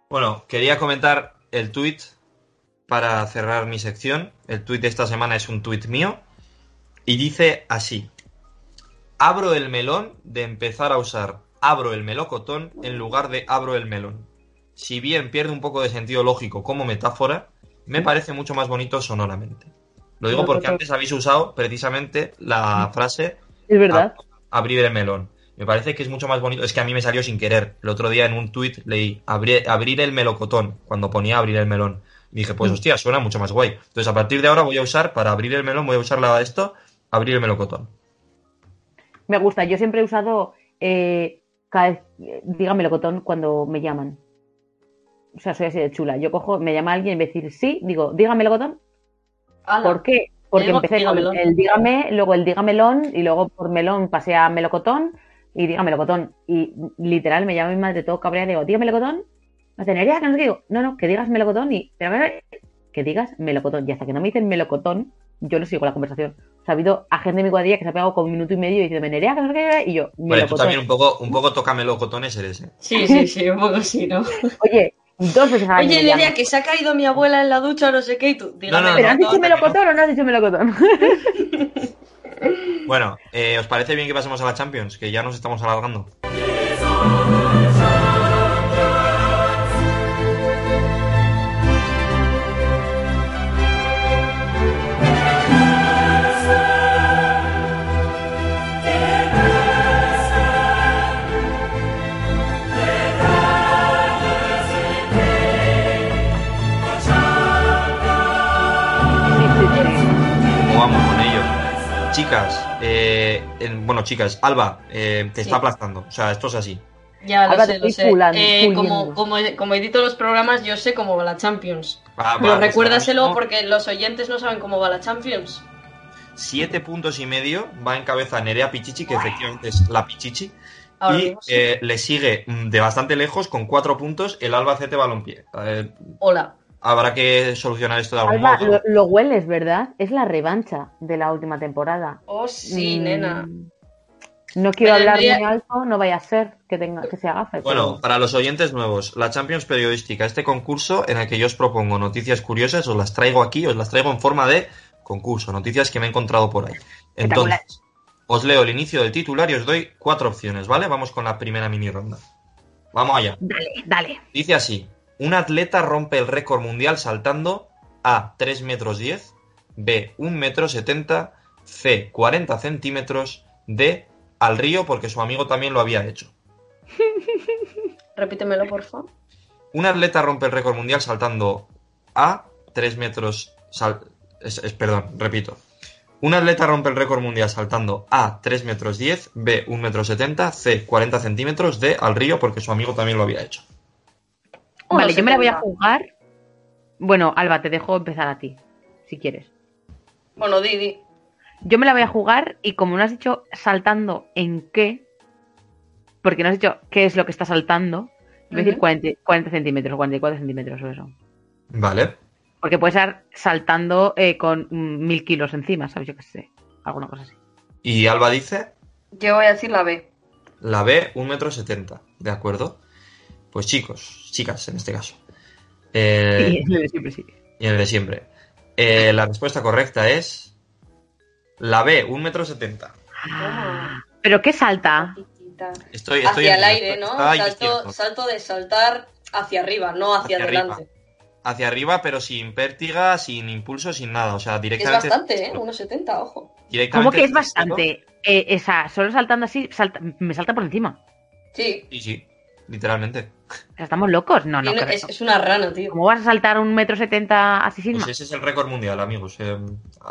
Bueno, quería comentar el tuit para cerrar mi sección. El tuit de esta semana es un tuit mío y dice así. Abro el melón de empezar a usar abro el melocotón en lugar de abro el melón. Si bien pierde un poco de sentido lógico como metáfora, me parece mucho más bonito sonoramente. Lo digo porque antes habéis usado precisamente la frase Es verdad. a- abrir el melón. Me parece que es mucho más bonito. Es que a mí me salió sin querer. El otro día en un tuit leí abrir, abrir el melocotón cuando ponía abrir el melón. Y dije, pues hostia, suena mucho más guay. Entonces a partir de ahora voy a usar, para abrir el melón, voy a usar la esto, abrir el melocotón. Me gusta. Yo siempre he usado. Eh, cada vez, eh, dígame locotón cuando me llaman. O sea, soy así de chula. Yo cojo, me llama alguien y me decir sí, digo, dígame locotón. Ala. ¿Por qué? Porque empecé con el dígame, luego el dígamelón y luego por melón pasé a melocotón y dígame melocotón. Y literal me llama mi madre todo cabreada y digo, dígame melocotón. Me dice, Nerea, que no sé qué digo, no, no, que digas melocotón y, pero que digas melocotón. Y hasta que no me dicen melocotón, yo no sigo la conversación. O sea, ha habido a gente de mi cuadrilla que se ha pegado con un minuto y medio diciéndome, Nerea, que no sé qué, y yo, Bueno, tú melocotón. también un poco, un poco toca melocotones eres, ¿eh? Sí, sí, sí, un poco sí, ¿no? Oye, dos veces al año Oye, Nerea, que se ha caído mi abuela en la ducha, no sé qué, y tú, dígame. no, ¿Pero has no, dicho no, melocotón o no has dicho melocotón? Bueno, eh, ¿os parece bien que pasemos a la Champions? Que ya nos estamos alargando. Chicas, eh, en- bueno, chicas, Alba, eh, te está Sí. aplastando. O sea, esto es así. Ya, lo sé, te lo estoy sé. pulando, Eh, como, como, como edito los programas, yo sé cómo va la Champions. Va, Pero va, recuérdaselo porque los oyentes no saben cómo va la Champions. Siete puntos y medio va en cabeza Nerea Pichichi, que efectivamente es la Pichichi. Ahora y mismo sí. eh, le sigue de bastante lejos, con cuatro puntos, el Albacete Balompié. Eh, Hola. Habrá que solucionar esto de algún Alba, modo. lo, lo hueles, ¿verdad? Es la revancha de la última temporada. Oh, sí, Mm, nena. No quiero Me hablar muy alto, no vaya a ser que tenga que se agafe. Bueno, pero- para los oyentes nuevos, la Champions Periodística, este concurso en el que yo os propongo noticias curiosas, os las traigo aquí, os las traigo en forma de concurso, noticias que me he encontrado por ahí. Entonces, os leo el inicio del titular y os doy cuatro opciones, ¿vale? Vamos con la primera mini ronda. Vamos allá. Dale, dale. Dice así: Un atleta rompe el récord mundial saltando A. 3 metros 10, B. 1 metro 70, C. 40 centímetros, D. Al río porque su amigo también lo había hecho. Repítemelo, por favor. Un atleta rompe el récord mundial saltando A. 3 metros. sal- es- es- perdón, repito. Un atleta rompe el récord mundial saltando A, 3 metros 10, B, 1 metro 70, C, 40 centímetros, D, al río porque su amigo también lo había hecho. Vale, yo me la voy a 1,70. jugar. Bueno, Alba, te dejo empezar a ti, si quieres. Bueno, Didi. Yo me la voy a jugar y como no has dicho saltando en qué, porque no has dicho qué es lo que está saltando, voy a decir Ujú. 40, 40 centímetros, 44 centímetros o eso. Vale. Porque puede estar saltando eh, con mil kilos encima, ¿sabes? Yo qué sé. Alguna cosa así. Y Alba dice Yo voy a decir la B. la B, 1 metro 70, ¿de acuerdo? Pues chicos, chicas en este caso. Eh, Sí, siempre sí. y en el de siempre. Eh, la respuesta correcta es la B, 1 metro 70. Toma. ¿Pero qué salta? Estoy, estoy Hacia el aire, ¿no? Salto, de saltar hacia arriba, no hacia, Hacia adelante. Hacia arriba, pero sin pértiga, sin impulso, sin nada. O sea, Es directamente. bastante, ¿eh? 1,70, ojo. directamente ¿Cómo que es el bastante? Eh, esa, solo saltando así, salta- me salta por encima. Sí. Sí, sí, literalmente. ¿Estamos locos? No, no es, es una rana, tío. ¿Cómo vas a saltar un metro setenta así sin Pues ese es el récord mundial, amigos. eh,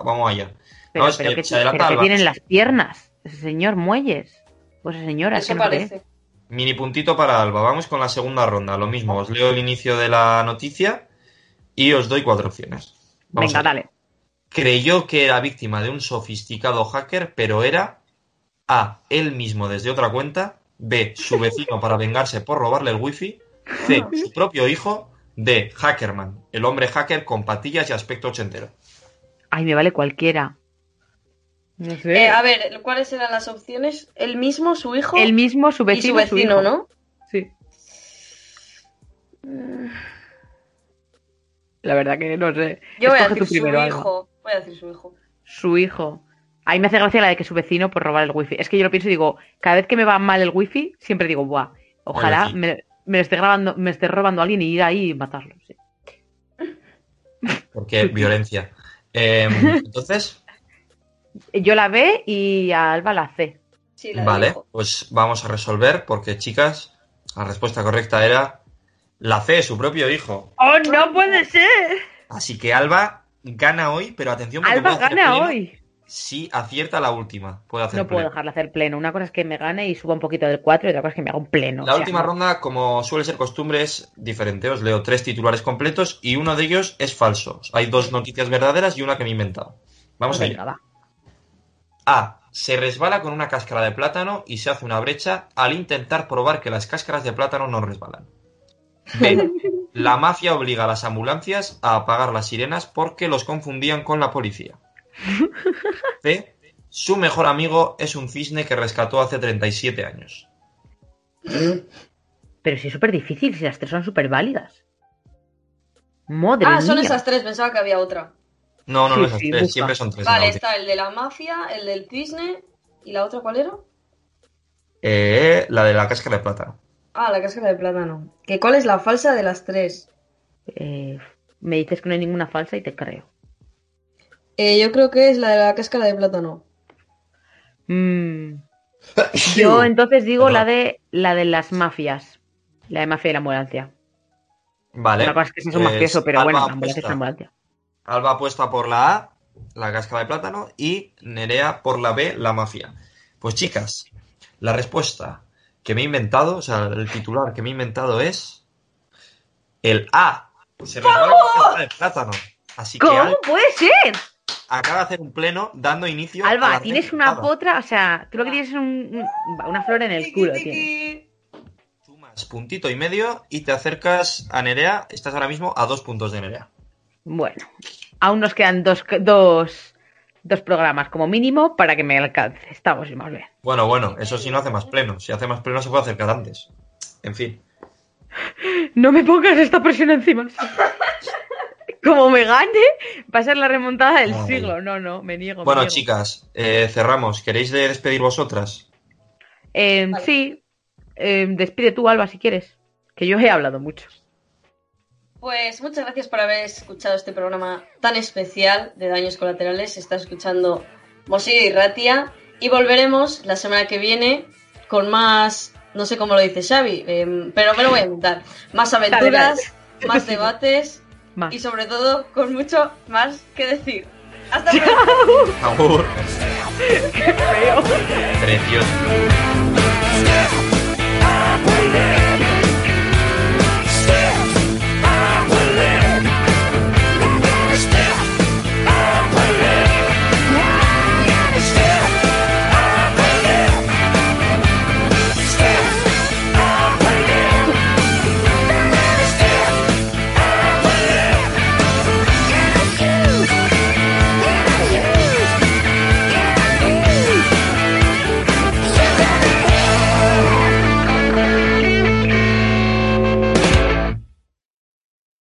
vamos allá. Pero, Vamos, pero eh, ¿qué, se adelanta pero ¿qué Alba. tienen las piernas? Ese señor Muelles. Pues esa señora, es Eso que no es. parece. Mini puntito para Alba. Vamos con la segunda ronda. Lo mismo, os leo el inicio de la noticia y os doy cuatro opciones. Vamos Venga, dale. Creyó que era víctima de un sofisticado hacker, pero era A. Él mismo desde otra cuenta. B. Su vecino para vengarse por robarle el wifi. C. Su propio hijo. D. Hackerman. El hombre hacker con patillas y aspecto ochentero. Ay, me vale cualquiera. No sé. Eh, a ver, ¿cuáles eran las opciones? El mismo, su hijo el mismo, su y vecino, su vecino, hijo. ¿no? Sí. La verdad que no sé. Yo voy a decir primero, su Alba. hijo. Voy a decir su hijo. Su hijo. Ahí me hace gracia la de que su vecino por robar el wifi. Es que yo lo pienso y digo, cada vez que me va mal el wifi, siempre digo, buah, ojalá me, me lo esté grabando, me esté robando a alguien y ir ahí y matarlo. sí. Porque violencia. Eh, entonces, Yo la B y a Alba la C. Sí, la del vale, pues vamos a resolver porque, chicas, la respuesta correcta era la C, su propio hijo. ¡Oh, no puede ser! Así que Alba gana hoy, pero atención porque Alba gana pleno hoy. Si acierta la última, puede hacer No puedo dejarla hacer pleno. Una cosa es que me gane y suba un poquito del 4 y otra cosa es que me haga un pleno. La o sea, última no. ronda, como suele ser costumbre, es diferente. Os leo tres titulares completos y uno de ellos es falso. Hay dos noticias verdaderas y una que me he inventado. Vamos Venga, allá. va. A. Se resbala con una cáscara de plátano y se hace una brecha al intentar probar que las cáscaras de plátano no resbalan. B. La mafia obliga a las ambulancias a apagar las sirenas porque los confundían con la policía. C. Su mejor amigo es un cisne que rescató hace 37 años. Pero sí es súper difícil, si las tres son súper válidas. Madre Ah, son esas tres, pensaba que había otra. No, no, Sí, no esas sí, tres, busca. siempre son tres. Vale, está el de la mafia, el del cisne y la otra, ¿cuál era? Eh, la de la cáscara de plátano. Ah, la cáscara de plátano. ¿Que ¿Cuál es la falsa de las tres? Eh, me dices que no hay ninguna falsa y te creo. Eh, yo creo que es la de la cáscara de plátano. Mm, Yo entonces digo la de la de las mafias. La de mafia y la ambulancia. Vale. Una cosa es que sí es un pues mafioso, pero Alba bueno, la ambulancia es la ambulancia. Alba apuesta por la A, la cáscara de plátano, y Nerea por la B, la mafia. Pues chicas, la respuesta que me he inventado, o sea, el titular que me he inventado es el A. Se resbala con la cáscara de plátano. Así que ¿Cómo Alba puede ser? Acaba de hacer un pleno dando inicio a Alba, tienes una potra, o sea, tú lo que tienes es un- un- una flor en el culo. Tienes. Sumas puntito y medio y te acercas a Nerea. Estás ahora mismo a dos puntos de Nerea. Bueno, aún nos quedan dos, dos, dos programas como mínimo para que me alcance. Estamos más bien. Bueno, bueno, eso sí no hace más pleno. Si hace más pleno se puede acercar antes. En fin. No me pongas esta presión encima. Como me gane, va a ser la remontada del Ay. siglo. No, no, me niego. me Bueno, niego. chicas, eh, cerramos. ¿Queréis de despedir vosotras? Eh, Vale. Sí, eh, despide tú, Alba, si quieres. Que yo he hablado mucho. Pues muchas gracias por haber escuchado este programa tan especial de daños colaterales. Estás escuchando Mosilla y Ratia y volveremos la semana que viene con más, no sé cómo lo dice Xavi, em, pero me lo voy a inventar. Más aventuras, más debates y sobre todo, con mucho más que decir. ¡Hasta luego! ¡Qué feo! Precioso.